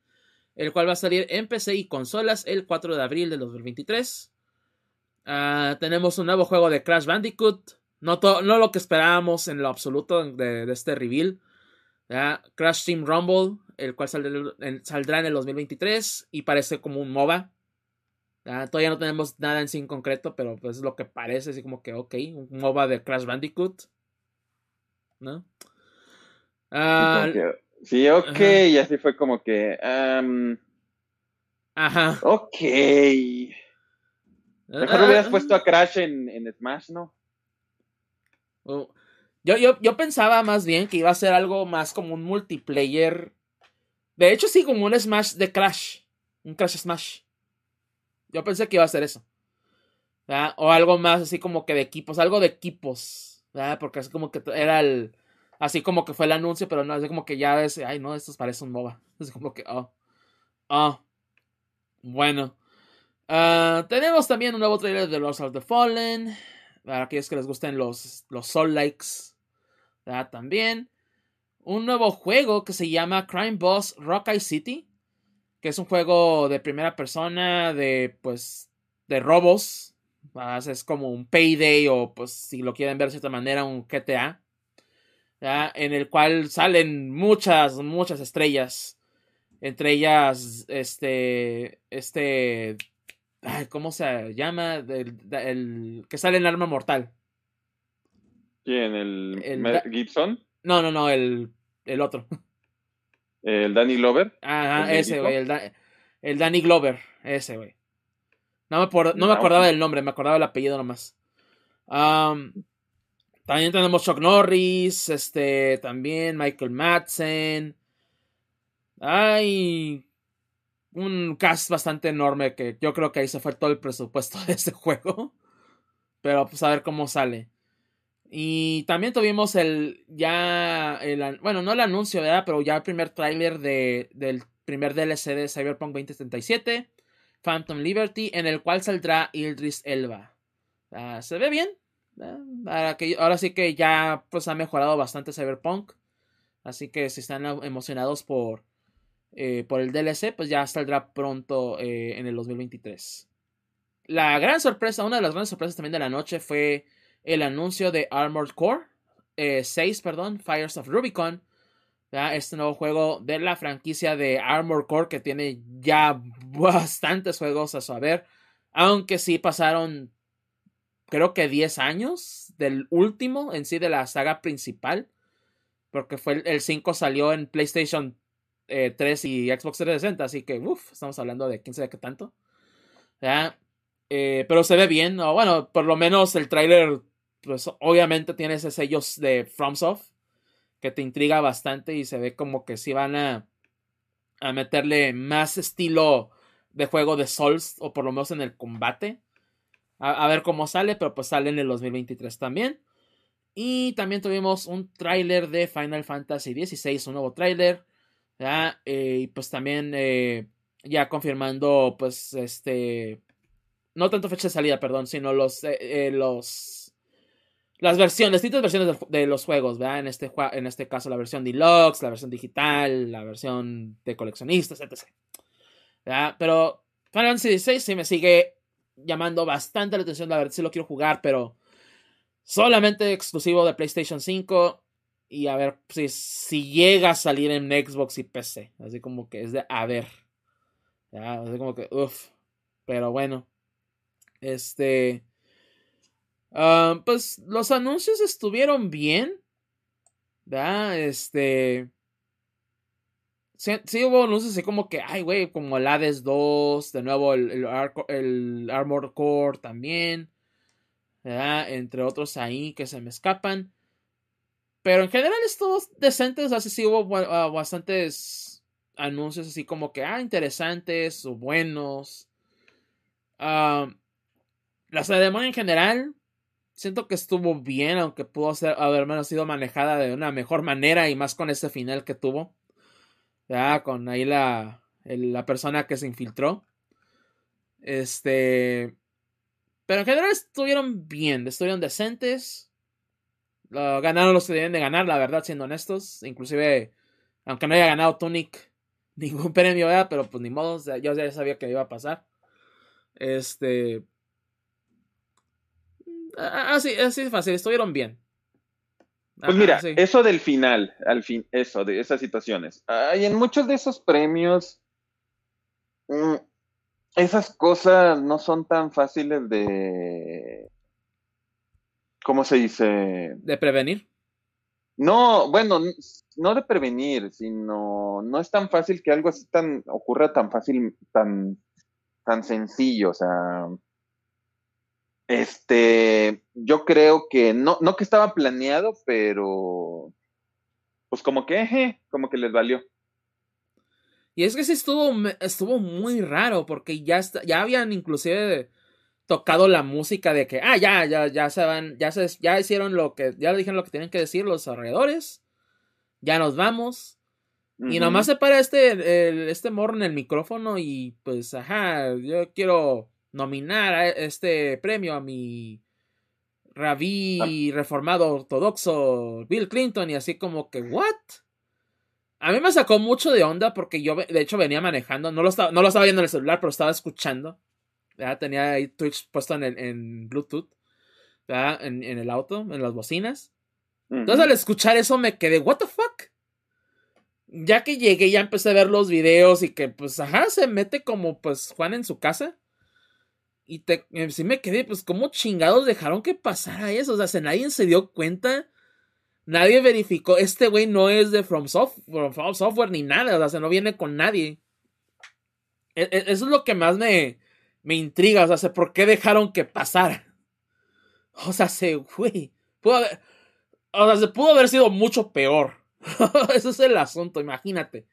El cual va a salir en PC y consolas el 4 de abril de 2023. Ah, tenemos un nuevo juego de Crash Bandicoot. No, no lo que esperábamos en lo absoluto de, este reveal. Crash Team Rumble, el cual saldrá en el 2023 y parece como un MOBA. Todavía no tenemos nada en sí en concreto, pero pues es lo que parece, así como que, ok, un MOBA de Crash Bandicoot. ¿No? Ah, sí, ok, y así fue como que... ajá. Ok. Mejor lo hubieras ah, puesto a Crash en, en Smash, ¿no? Oh, yo, yo, yo pensaba más bien que iba a ser algo más como un multiplayer. De hecho, sí, como un Smash de Crash. Un Crash Smash. Yo pensé que iba a ser eso. O algo más así como que de equipos. Algo de equipos. Porque así como que era el. Así como que fue el anuncio, pero no, así como que ya es. Ay, no, esto parece un MOBA. Es como que. Oh. Oh. Bueno. Ah, tenemos también un nuevo trailer de Lost of the Fallen. Para aquellos que les gusten los, los Soul Likes. También. Un nuevo juego que se llama Crime Boss Rock City. Que es un juego de primera persona. De pues. De robos. Es como un payday. O pues si lo quieren ver de cierta manera. Un GTA. En el cual salen muchas, muchas estrellas. Entre ellas. Este. Este ¿Cómo se llama? El, que sale en Arma Mortal. ¿Quién? ¿El, Gibson? No, no, no, el, el otro. ¿El Danny Glover? Ajá, ese, güey. El, el, Danny Glover, ese, güey. No me, no me acordaba del nombre, me acordaba del apellido nomás. también tenemos Chuck Norris, este, también Michael Madsen. Ay, un cast bastante enorme que yo creo que ahí se fue todo el presupuesto de este juego. Pero pues a ver cómo sale. Y también tuvimos el ya el, bueno, no el anuncio, ¿verdad? Pero ya el primer tráiler de, del primer DLC de Cyberpunk 2077, Phantom Liberty, en el cual saldrá Ildris Elba. Ah, se ve bien. Ahora, que, ahora sí que ya pues ha mejorado bastante Cyberpunk. Así que si están emocionados por eh, por el DLC, pues ya saldrá pronto eh, en el 2023. La gran sorpresa, una de las grandes sorpresas también de la noche fue el anuncio de Armored Core 6, eh, perdón, Fires of Rubicon. Este nuevo juego de la franquicia de Armored Core que tiene ya bastantes juegos a saber. Aunque sí pasaron, creo que 10 años del último en sí de la saga principal. Porque fue el 5 salió en PlayStation 3 eh, y Xbox 360, así que, uff, estamos hablando de quién sabe qué tanto. Eh, pero se ve bien, o bueno, por lo menos el tráiler, pues obviamente tiene ese sellos de FromSoft que te intriga bastante y se ve como que si van a, a meterle más estilo de juego de Souls, o por lo menos en el combate. A, a, ver cómo sale, pero pues sale en el 2023 también. Y también tuvimos un tráiler de Final Fantasy XVI, un nuevo tráiler. Eh, y pues también eh, ya confirmando, pues, este, no tanto fecha de salida, perdón, sino los, eh, los, las versiones, distintas versiones de, los juegos, ¿verdad? En este, en este caso la versión deluxe, la versión digital, la versión de coleccionistas, etc. Pero Final Fantasy XVI sí me sigue llamando bastante la atención, la verdad, sí lo quiero jugar, pero solamente exclusivo de PlayStation 5 y a ver si, si llega a salir en Xbox y PC. Así como que es de a ver. Ya, así como que, uff. Pero bueno. Este. Ah, pues los anuncios estuvieron bien. ¿Verdad? Este. Sí, hubo anuncios así como que, ay, güey, como el Hades 2, de nuevo el, el, Core también. ¿verdad? Entre otros ahí que se me escapan. Pero en general estuvo decente, o sea, sí hubo ah, bastantes anuncios así como que, ah, interesantes o buenos. la ceremonia en general siento que estuvo bien, aunque pudo ser, haber menos sido manejada de una mejor manera y más con ese final que tuvo. Ya, con ahí la, la persona que se infiltró. Este. Pero en general estuvieron bien, estuvieron decentes. ganaron los que deben de ganar, la verdad, siendo honestos. Inclusive, aunque no haya ganado Tunic ningún premio, ¿verdad? Pero pues ni modo, yo ya sabía que iba a pasar. Este. Así, así de fácil, estuvieron bien. Pues mira, eso del final, al fin, eso, de esas situaciones. Hay en muchos de esos premios, mm, esas cosas no son tan fáciles de. ¿Cómo se dice? ¿De prevenir? No, bueno, no de prevenir, sino no es tan fácil que algo así tan ocurra tan fácil, tan, tan sencillo. O sea, este, yo creo que no, no que estaba planeado, pero pues como que, como que les valió. Y es que sí estuvo, estuvo muy raro, porque ya, ya habían inclusive tocado la música de que, ah, ya, ya, ya se van, ya se, ya hicieron lo que, ya dijeron lo que tienen que decir los alrededores, ya nos vamos. Y nomás se para este, este morro en el micrófono y pues, ajá, yo quiero nominar a este premio a mi rabí ah. reformado ortodoxo Bill Clinton y así como que, ¿what? A mí me sacó mucho de onda porque yo, de hecho, venía manejando, no lo estaba, no lo estaba viendo en el celular, pero estaba escuchando. Tenía ahí Twitch puesto en, en Bluetooth, En, en, el auto, en las bocinas. Entonces al escuchar eso me quedé, ¿what the fuck? Ya que llegué, ya empecé a ver los videos y que, pues, ajá, se mete como, pues, Juan en su casa. Y te, eh, sí me quedé, pues, ¿cómo chingados dejaron que pasara eso? O sea, nadie se dio cuenta. Nadie verificó. Este güey no es de From, Software ni nada. O sea, no viene con nadie. E, e, eso es lo que más me, me intriga. O sea, ¿por qué dejaron que pasara? O sea, se, güey. Pudo o sea, se pudo haber sido mucho peor. Ese es el asunto, imagínate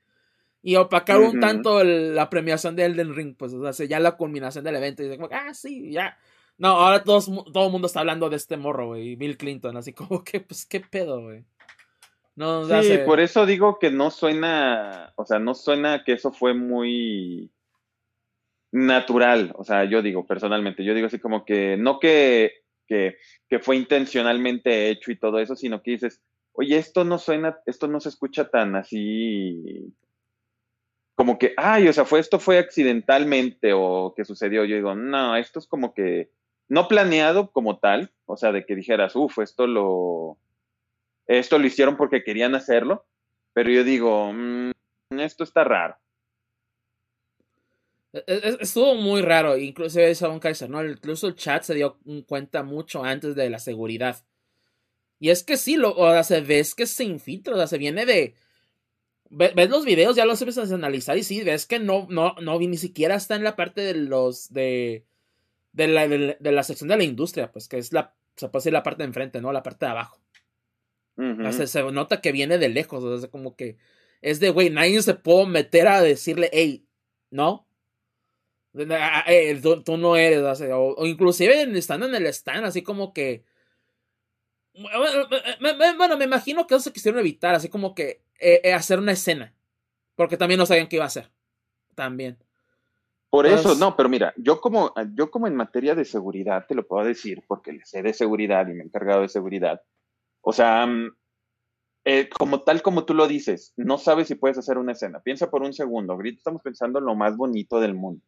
y opacar un tanto la premiación de Elden Ring, pues, o sea, ya la culminación del evento, y dice, como, ah, sí, ya. No, ahora todos, todo el mundo está hablando de este morro, güey, Bill Clinton, así como que, pues, qué pedo, güey. No, sí, por eso digo que no suena, o sea, no suena que eso fue muy natural, o sea, yo digo, personalmente, yo digo así como que, no que, que, que fue intencionalmente hecho y todo eso, sino que dices, oye, esto no suena, esto no se escucha tan así como que, ay, o sea, fue esto fue accidentalmente o que sucedió. Yo digo, no, esto es como que no planeado como tal, o sea, de que dijeras, uff, esto lo, esto lo hicieron porque querían hacerlo, pero yo digo, mm, esto está raro. E, e, estuvo muy raro, incluso eso un Kaiser. Incluso el chat se dio cuenta mucho antes de la seguridad. Y es que sí, lo, o sea, ves que se infiltra, o sea, se viene de, ves los videos, ya los empiezas a analizar y sí, ves que no, no, no, ni siquiera está en la parte de los, de, de la, de, la sección de la industria, pues que es la, se puede decir la parte de enfrente, ¿no? La parte de abajo. se nota que viene de lejos, o sea, como que es de, güey, nadie se puede meter a decirle, hey, no. tú, no eres, o, o, inclusive estando en el stand, así como que... Bueno, me imagino que eso se quisieron evitar, así como que eh, eh, hacer una escena. Porque también no sabían qué iba a hacer. También. Por eso, no, pero mira, yo como, yo como en materia de seguridad te lo puedo decir, porque le sé de seguridad y me he encargado de seguridad. O sea, mm, eh, como tal como tú lo dices, no sabes si puedes hacer una escena. Piensa por un segundo. Ahorita estamos pensando en lo más bonito del mundo.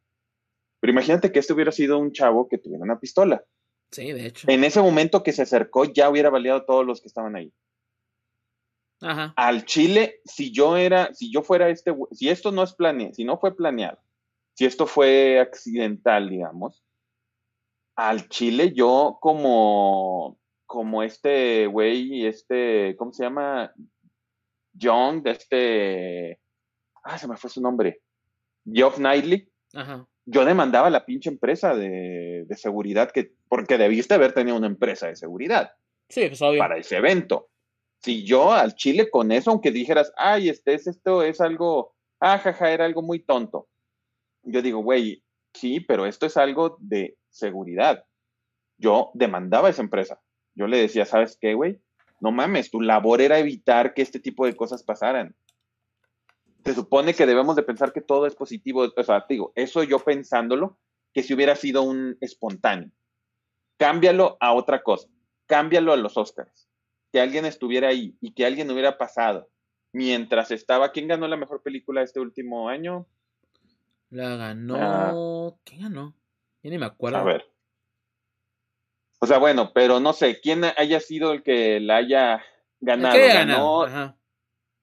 Pero imagínate que este hubiera sido un chavo que tuviera una pistola. Sí, de hecho. En ese momento que se acercó, ya hubiera baleado a todos los que estaban ahí. Al Chile, si yo era, si yo fuera este, si esto no es planeado, si no fue planeado, si esto fue accidental, digamos, al Chile yo como, como este güey, este, ¿cómo se llama? John, de este, ah, se me fue su nombre, Geoff Knightley, yo demandaba a la pinche empresa de, de, seguridad que, porque debiste haber tenido una empresa de seguridad. Sí, pues obvio. Para ese evento si yo al Chile con eso, aunque dijeras, ay, este es esto, es algo, ajaja, ah, era algo muy tonto. Yo digo, güey, sí, pero esto es algo de seguridad. Yo demandaba a esa empresa. yo le decía, ¿sabes qué, güey? No mames, tu labor era evitar que este tipo de cosas pasaran. Se supone que debemos de pensar que todo es positivo. O sea, digo, eso yo pensándolo, que si hubiera sido un espontáneo. Cámbialo a otra cosa. Cámbialo a los Oscars. Que alguien estuviera ahí y que alguien hubiera pasado mientras estaba. ¿Quién ganó la mejor película este último año? La ganó. Ah. ¿Quién ganó? Yo ni me acuerdo. A ver. O sea, bueno, pero no sé, quién haya sido el que la haya ganado. ¿Qué ganó? Ajá.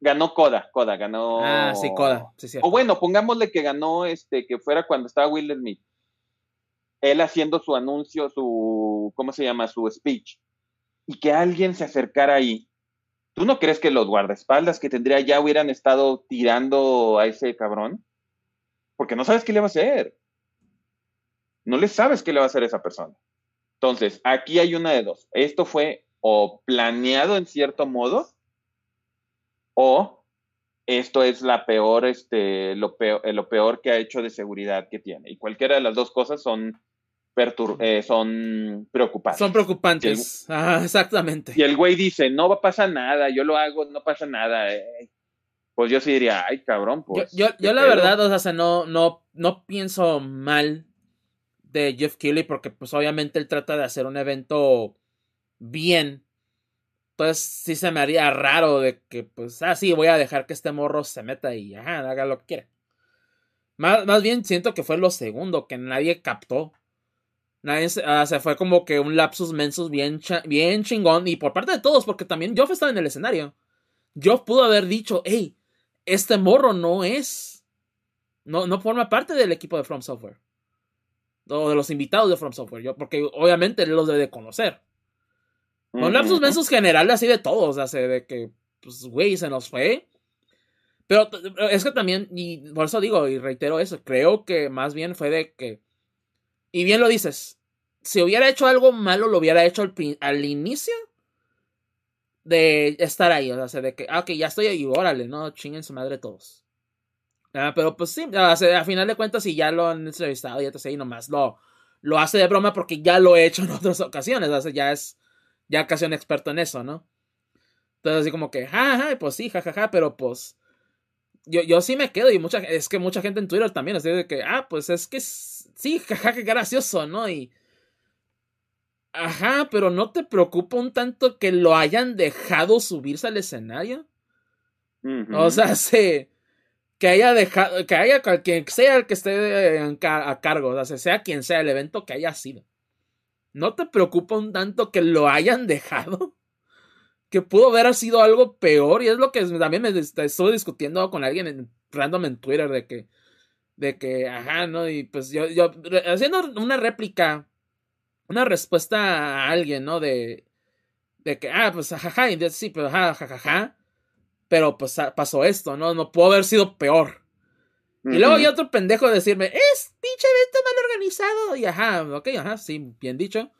Ganó Coda, Coda, ganó. Ah, sí, Coda, sí, O bueno, pongámosle que ganó este, que fuera cuando estaba Will Smith. Él haciendo su anuncio, su, ¿cómo se llama? Su speech. Y que alguien se acercara ahí. ¿Tú no crees que los guardaespaldas que tendría ya hubieran estado tirando a ese cabrón? Porque no sabes qué le va a hacer. No le sabes qué le va a hacer a esa persona. Entonces, aquí hay una de dos. Esto fue o planeado en cierto modo, o esto es la peor, este, lo peor, lo peor que ha hecho de seguridad que tiene. Y cualquiera de las dos cosas son, eh, son preocupantes. Son preocupantes, exactamente. Y el güey dice, no va a pasar nada, yo lo hago, no pasa nada. Eh". Pues yo sí diría, ay, cabrón, pues. Yo, yo, la verdad, o sea, no, no, no pienso mal de Jeff Keighley porque pues obviamente él trata de hacer un evento bien. Entonces sí se me haría raro de que pues, ah, sí, voy a dejar que este morro se meta y ajá, haga lo que quiera. Más, más bien siento que fue lo segundo, que nadie captó. Nadie se, ah, fue como que un lapsus mensus bien, bien chingón. Y por parte de todos, porque también Joff estaba en el escenario. Joff pudo haber dicho, hey, este morro no es. No, no forma parte del equipo de From Software o de los invitados de From Software, yo, porque obviamente él los debe de conocer. Con lapsus mensos generales así de todos, hace de que, pues, güey, se nos fue. Pero es que también, y por eso digo, y reitero eso, creo que más bien fue de que, y bien lo dices, si hubiera hecho algo malo, lo hubiera hecho al, inicio de estar ahí, o sea, de que, ah, ok, ya estoy ahí, órale, no, chinguen su madre todos. Ah, pero pues sí, a final de cuentas, si ya lo han entrevistado, ya te sé, y nomás lo, lo hace de broma porque ya lo he hecho en otras ocasiones, o sea, ya es ya casi un experto en eso, ¿no? Entonces así como que, jaja, pues sí, jajaja, pero pues yo, yo sí me quedo y mucha es que mucha gente en Twitter también así de que, ah, pues es que sí, jajaja, qué gracioso, ¿no? Y ajá, pero no te preocupa un tanto que lo hayan dejado subirse al escenario. O sea, se que haya dejado, que haya quien sea el que esté a cargo, o sea, sea quien sea el evento que haya sido. ¿No te preocupa un tanto que lo hayan dejado? Que pudo haber sido algo peor, y es lo que también me estuve discutiendo con alguien en, random en Twitter de que, de que, ajá, ¿no? Y pues yo, yo, haciendo una réplica, una respuesta a alguien, ¿no? De, de que, ah, pues, jajaja, y sí, pero jajaja pero pues pasó esto, ¿no? No pudo haber sido peor. Y luego hay otro pendejo decirme, es pinche evento mal organizado. Y ajá, ok, ajá, sí, bien dicho.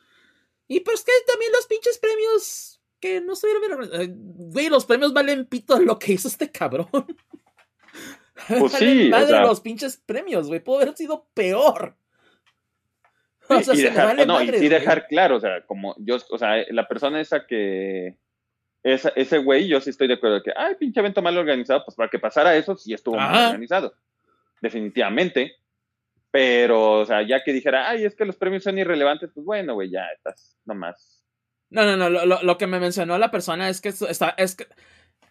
Y pues que también los pinches premios que no organizados. Güey, los premios valen pito lo que hizo este cabrón. Pues sí. Madre los pinches premios, güey. Pudo haber sido peor. O sea, y, dejar, no, y dejar claro, o sea, como yo, o sea, la persona esa que, ese güey, yo sí estoy de acuerdo que, ay, pinche evento mal organizado, pues para que pasara eso, sí estuvo mal organizado. Definitivamente. Pero, o sea, ya que dijera, ay, es que los premios son irrelevantes, pues bueno, güey, ya estás nomás. No, no, no, lo, lo, que me mencionó la persona es que está, es que,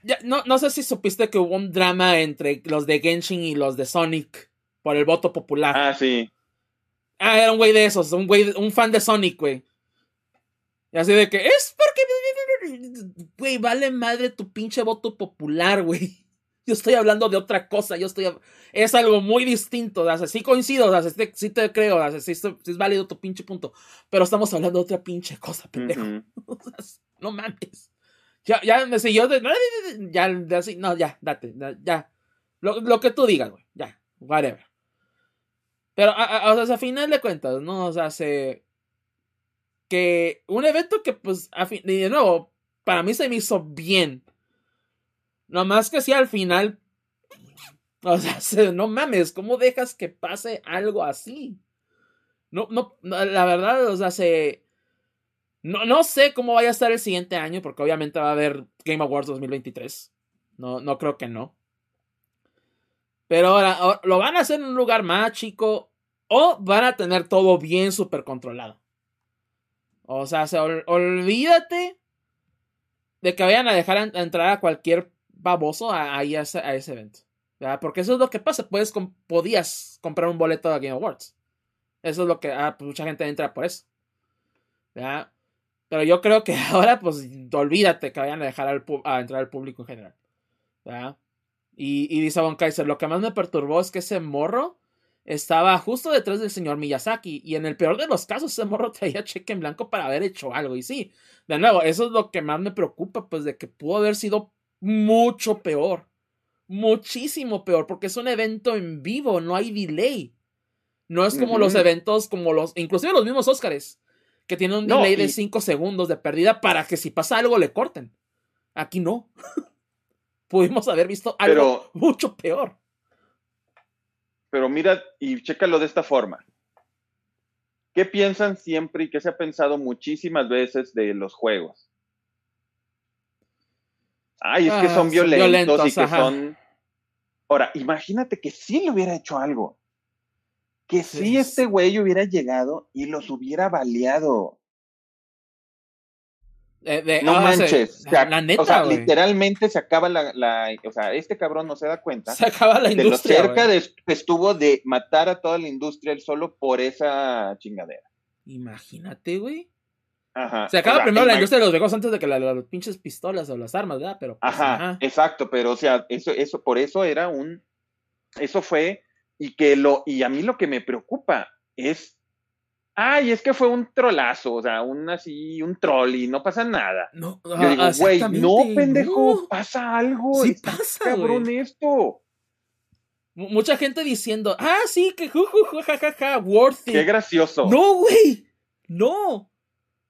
ya, no, no sé si supiste que hubo un drama entre los de Genshin y los de Sonic por el voto popular. Ah, sí. Ah, era un güey de esos, un güey, un fan de Sonic, güey. Y así de que, es porque Güey, vale madre tu pinche voto popular, güey. Yo estoy hablando de otra cosa, yo estoy... Es algo muy distinto, o sí coincido, o sí, te creo, o sí, es válido tu pinche punto, pero estamos hablando de otra pinche cosa, pendejo. no mames. Ya, ya, me yo ya, así, no, ya, date, ya. Lo, lo que tú digas, güey, ya, whatever. Pero, o sea, a final de cuentas, ¿no? O sea, se que un evento que pues y de nuevo para mí se me hizo bien más que si al final o sea no mames cómo dejas que pase algo así no no la verdad o sea se No, no sé cómo vaya a estar el siguiente año, porque obviamente va a haber Game Awards 2023. No, no creo que no. Pero ahora, lo van a hacer en un lugar más chico o van a tener todo bien súper controlado. O sea, olvídate de que vayan a dejar entrar a cualquier baboso ahí a, ese, evento. Porque eso es lo que pasa. Puedes, podías comprar un boleto de Game Awards. Eso es lo que ah, pues mucha gente entra por eso. Pero yo creo que ahora, pues, olvídate que vayan a dejar a entrar al público en general. Y, y dice Von Kaiser, lo que más me perturbó es que ese morro estaba justo detrás del señor Miyazaki. Y en el peor de los casos, ese morro traía cheque en blanco para haber hecho algo. Y sí, de nuevo, eso es lo que más me preocupa, pues de que pudo haber sido mucho peor. Muchísimo peor, porque es un evento en vivo, no hay delay. No es como los eventos, como los, inclusive los mismos Óscares, que tienen un delay de 5 segundos de pérdida para que si pasa algo le corten. Aquí no. Pudimos haber visto algo mucho peor. Pero mira, y chécalo de esta forma. ¿Qué piensan siempre y qué se ha pensado muchísimas veces de los juegos? Ay, es que son ah, violentos, y que son. Ahora, imagínate que sí le hubiera hecho algo. Que si este güey hubiera llegado y los hubiera baleado. no manches. o sea, literalmente se acaba la, O sea, este cabrón no se da cuenta. Se acaba la industria. De lo cerca de, estuvo de matar a toda la industria él solo por esa chingadera. Imagínate, güey. Ajá. Se acaba primero la industria de los juegos antes de que las pinches pistolas o las armas, ¿verdad? Pero, pues, ajá, exacto, pero o sea, eso, eso, por eso era un, eso fue, y que lo, y a mí lo que me preocupa es, ay, es que fue un trolazo, o sea, un así, un troll y no pasa nada. No, Yo digo, güey, no, pendejo, pasa algo, sí pasa, cabrón esto. Mucha gente diciendo, ah, sí, que jujuju, jajaja, worthy. Qué gracioso. No, güey, no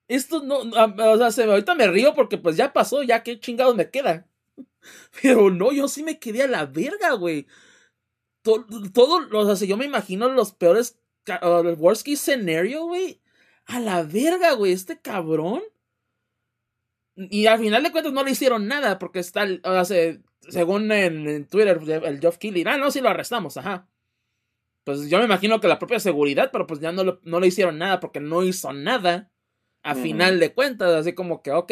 esto no, o sea, ahorita me río porque pues ya pasó, ya qué chingados me quedan. Pero no, yo sí me quedé a la verga, güey. Todo, todo, o sea, yo me imagino los peores, el worst case scenario, güey. A la verga, güey, este cabrón. Y al final de cuentas no le hicieron nada porque está, o sea, según en, Twitter, el Geoff Keighley, ah, no, sí lo arrestamos, ajá. Pues yo me imagino que la propia seguridad, pero pues ya no, no le hicieron nada porque no hizo nada a final de cuentas, así como que, ok,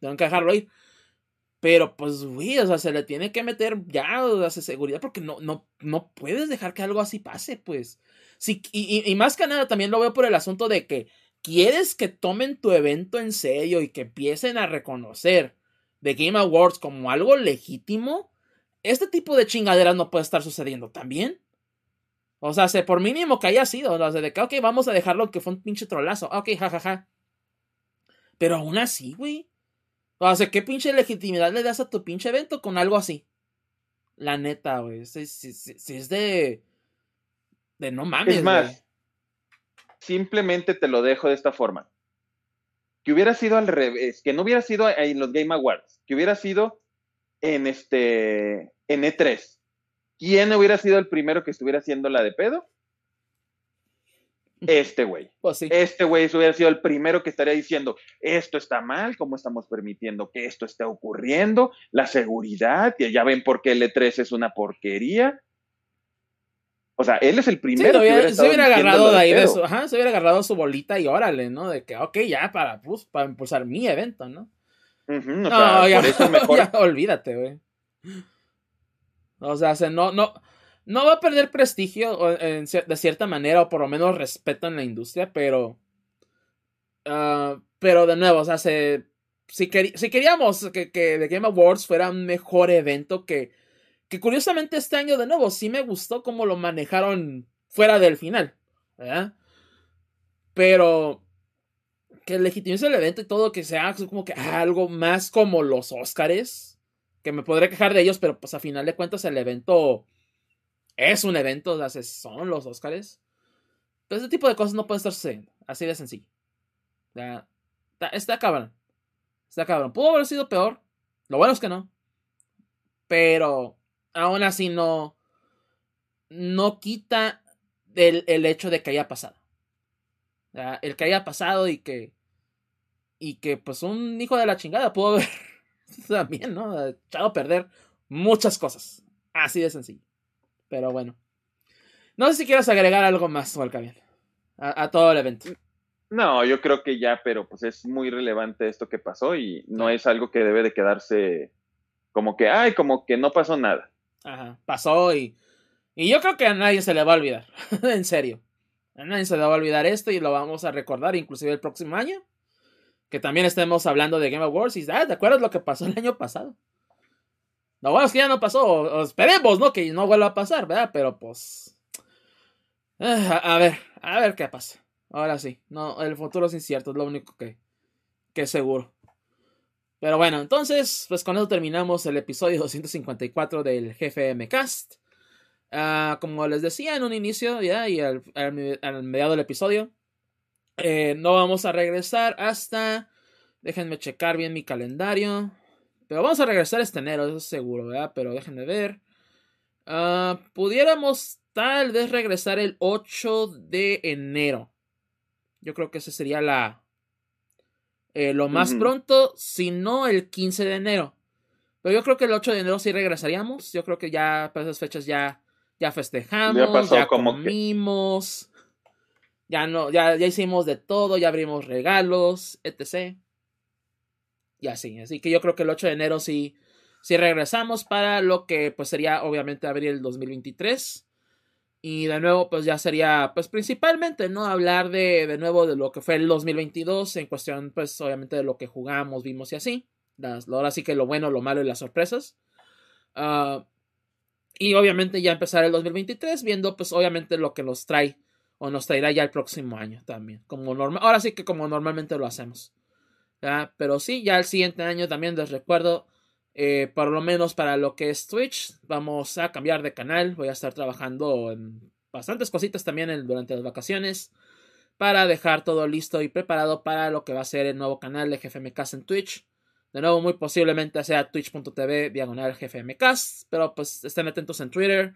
tengo que dejarlo ir. Pero pues, güey, o sea, se le tiene que meter ya, o sea, seguridad, porque no, no, no puedes dejar que algo así pase, pues. Sí, y, y, más que nada también lo veo por el asunto de que quieres que tomen tu evento en serio y que empiecen a reconocer The Game Awards como algo legítimo. Este tipo de chingaderas no puede estar sucediendo también. O sea, por mínimo que haya sido, o sea, de que, ok, vamos a dejarlo que fue un pinche trolazo. Ok, jajaja. Ja, ja. Pero aún así, güey. O sea, ¿qué pinche legitimidad le das a tu pinche evento con algo así? La neta, güey. Si, es de. De no mames. Es más, simplemente te lo dejo de esta forma. Que hubiera sido al revés, que no hubiera sido en los Game Awards, que hubiera sido en este. en E3. ¿Quién hubiera sido el primero que estuviera haciendo la de pedo? Este güey. Pues sí. Este güey hubiera sido el primero que estaría diciendo, esto está mal, ¿cómo estamos permitiendo que esto esté ocurriendo? La seguridad, y ya ven por qué el E3 es una porquería. O sea, él es el primero que hubiera se hubiera agarrado de ahí de su, ajá, se hubiera agarrado su bolita y órale, ¿no? De que, ok, ya para, pues, para impulsar mi evento, ¿no? no, por eso mejor. Ya, olvídate, güey. O sea, no, no, no va a perder prestigio de cierta manera, o por lo menos respeto en la industria, pero. Ah, pero de nuevo, o sea, si, si, queríamos que, que, The Game Awards fuera un mejor evento, que, que curiosamente este año, de nuevo, sí me gustó cómo lo manejaron fuera del final, ¿verdad? Pero que legitimice el evento y todo, que sea como que algo más como los Oscars, que me podré quejar de ellos, pero pues a final de cuentas el evento es un evento, o sea, son los Oscars. Pero ese tipo de cosas no pueden estar sucediendo. Así de sencillo. está, está cabrón. Está cabrón. Pudo haber sido peor. Lo bueno es que no. Pero aún así no. No quita el, el hecho de que haya pasado. El que haya pasado y que. y que pues un hijo de la chingada pudo haber también, ¿no? Echado a perder muchas cosas. Así de sencillo. Pero bueno. No sé si quieres agregar algo más, Walcavian, a, a todo el evento. No, yo creo que ya, pero pues es muy relevante esto que pasó y no es algo que debe de quedarse como que, ay, como que no pasó nada. Ajá, pasó y, y yo creo que a nadie se le va a olvidar, en serio. A nadie se le va a olvidar esto y lo vamos a recordar inclusive el próximo año. Que también estemos hablando de Game Awards y, ah, ¿te acuerdas lo que pasó el año pasado? No, bueno, es que ya no pasó, esperemos, ¿no? Que no vuelva a pasar, ¿verdad? Pero pues... Ah, a, ver, a ver qué pasa. Ahora sí, no, el futuro es incierto, es lo único que, que es seguro. Pero bueno, entonces, pues con eso terminamos el episodio 254 del GFM Cast. Uh, como les decía en un inicio, ya, y al, al, al mediado del episodio, eh, no vamos a regresar hasta. Déjenme checar bien mi calendario. Pero vamos a regresar este enero, eso es seguro, ¿verdad? Pero déjenme ver. Uh, pudiéramos tal vez regresar el 8 de enero. Yo creo que ese sería la. Eh, lo más uh -huh. pronto, si no el 15 de enero. Pero yo creo que el 8 de enero sí regresaríamos. Yo creo que ya para esas fechas ya, ya festejamos, ya, pasó ya como comimos. Que... Ya no, ya, ya hicimos de todo, ya abrimos regalos, etc. Y así. Así que yo creo que el 8 de enero sí, sí regresamos para lo que pues sería obviamente abril del 2023. Y de nuevo, pues ya sería, pues principalmente, ¿no? Hablar de, de nuevo de lo que fue el 2022 en cuestión, pues obviamente de lo que jugamos, vimos y así. Las, ahora sí que lo bueno, lo malo y las sorpresas. Uh, y obviamente ya empezar el 2023 viendo, pues obviamente lo que nos trae o nos traerá ya el próximo año también. Como normal, ahora sí que como normalmente lo hacemos. Pero sí, ya el siguiente año también les recuerdo, eh, por lo menos para lo que es Twitch, vamos a cambiar de canal. Voy a estar trabajando en bastantes cositas también durante las vacaciones para dejar todo listo y preparado para lo que va a ser el nuevo canal de GFMcast en Twitch. De nuevo, muy posiblemente sea twitch.tv diagonal GFMcast, pero pues estén atentos en Twitter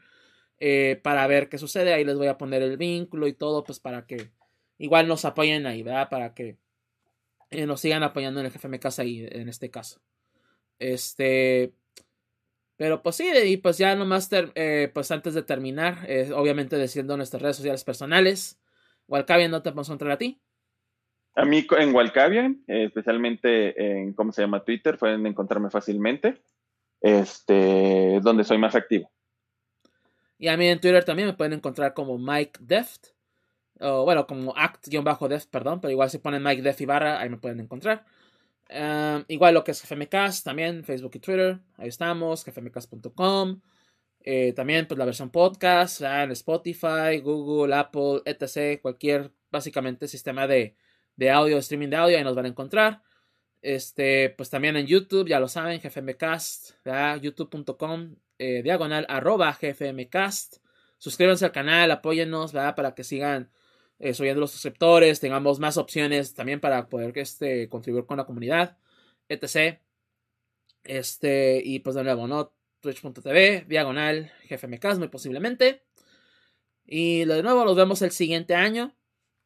eh, para ver qué sucede. Ahí les voy a poner el vínculo y todo, pues para que igual nos apoyen ahí, ¿verdad? Para que eh, nos sigan apoyando en el GFMcast ahí, en este caso. Este. Pero pues sí, y pues ya nomás, ter, eh, pues antes de terminar, eh, obviamente diciendo nuestras redes sociales personales. Walcavian, ¿no te podemos encontrar a ti? A mí en Walcavian, eh, especialmente en, ¿cómo se llama? Twitter, pueden encontrarme fácilmente. Este, donde soy más activo. Y a mí en Twitter también me pueden encontrar como Mike Deft. Bueno, como act-deft, perdón. Pero igual si ponen Mike Deft y barra, ahí me pueden encontrar. Um, igual lo que es GFMcast también, Facebook y Twitter, ahí estamos, gfmcast.com. Eh, también pues la versión podcast en Spotify, Google, Apple, etc. Cualquier básicamente sistema de, de audio, streaming de audio, ahí nos van a encontrar. Este, pues también en YouTube, ya lo saben, GFMcast, youtube.com, eh, diagonal, arroba GFMcast. Suscríbanse al canal, apóyennos. Para que sigan eh, subiendo los suscriptores, tengamos más opciones también para poder este, contribuir con la comunidad, etc. Este, y pues de nuevo, ¿no? Twitch.tv, diagonal, GFMcast, muy posiblemente. Y de nuevo, nos vemos el siguiente año.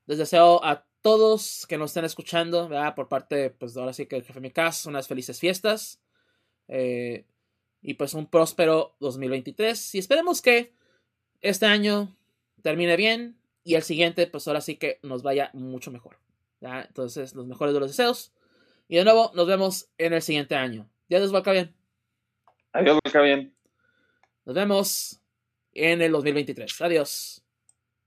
Les deseo a todos que nos estén escuchando. Por parte, pues ahora sí que el GFMcast, unas felices fiestas. Eh, y pues un próspero 2023. Y esperemos que este año termine bien, y el siguiente, pues ahora sí que nos vaya mucho mejor. ¿ya? Entonces, los mejores de los deseos. Y de nuevo, nos vemos en el siguiente año. Adiós, Valca bien. Adiós, bien. Nos vemos en el 2023. Adiós.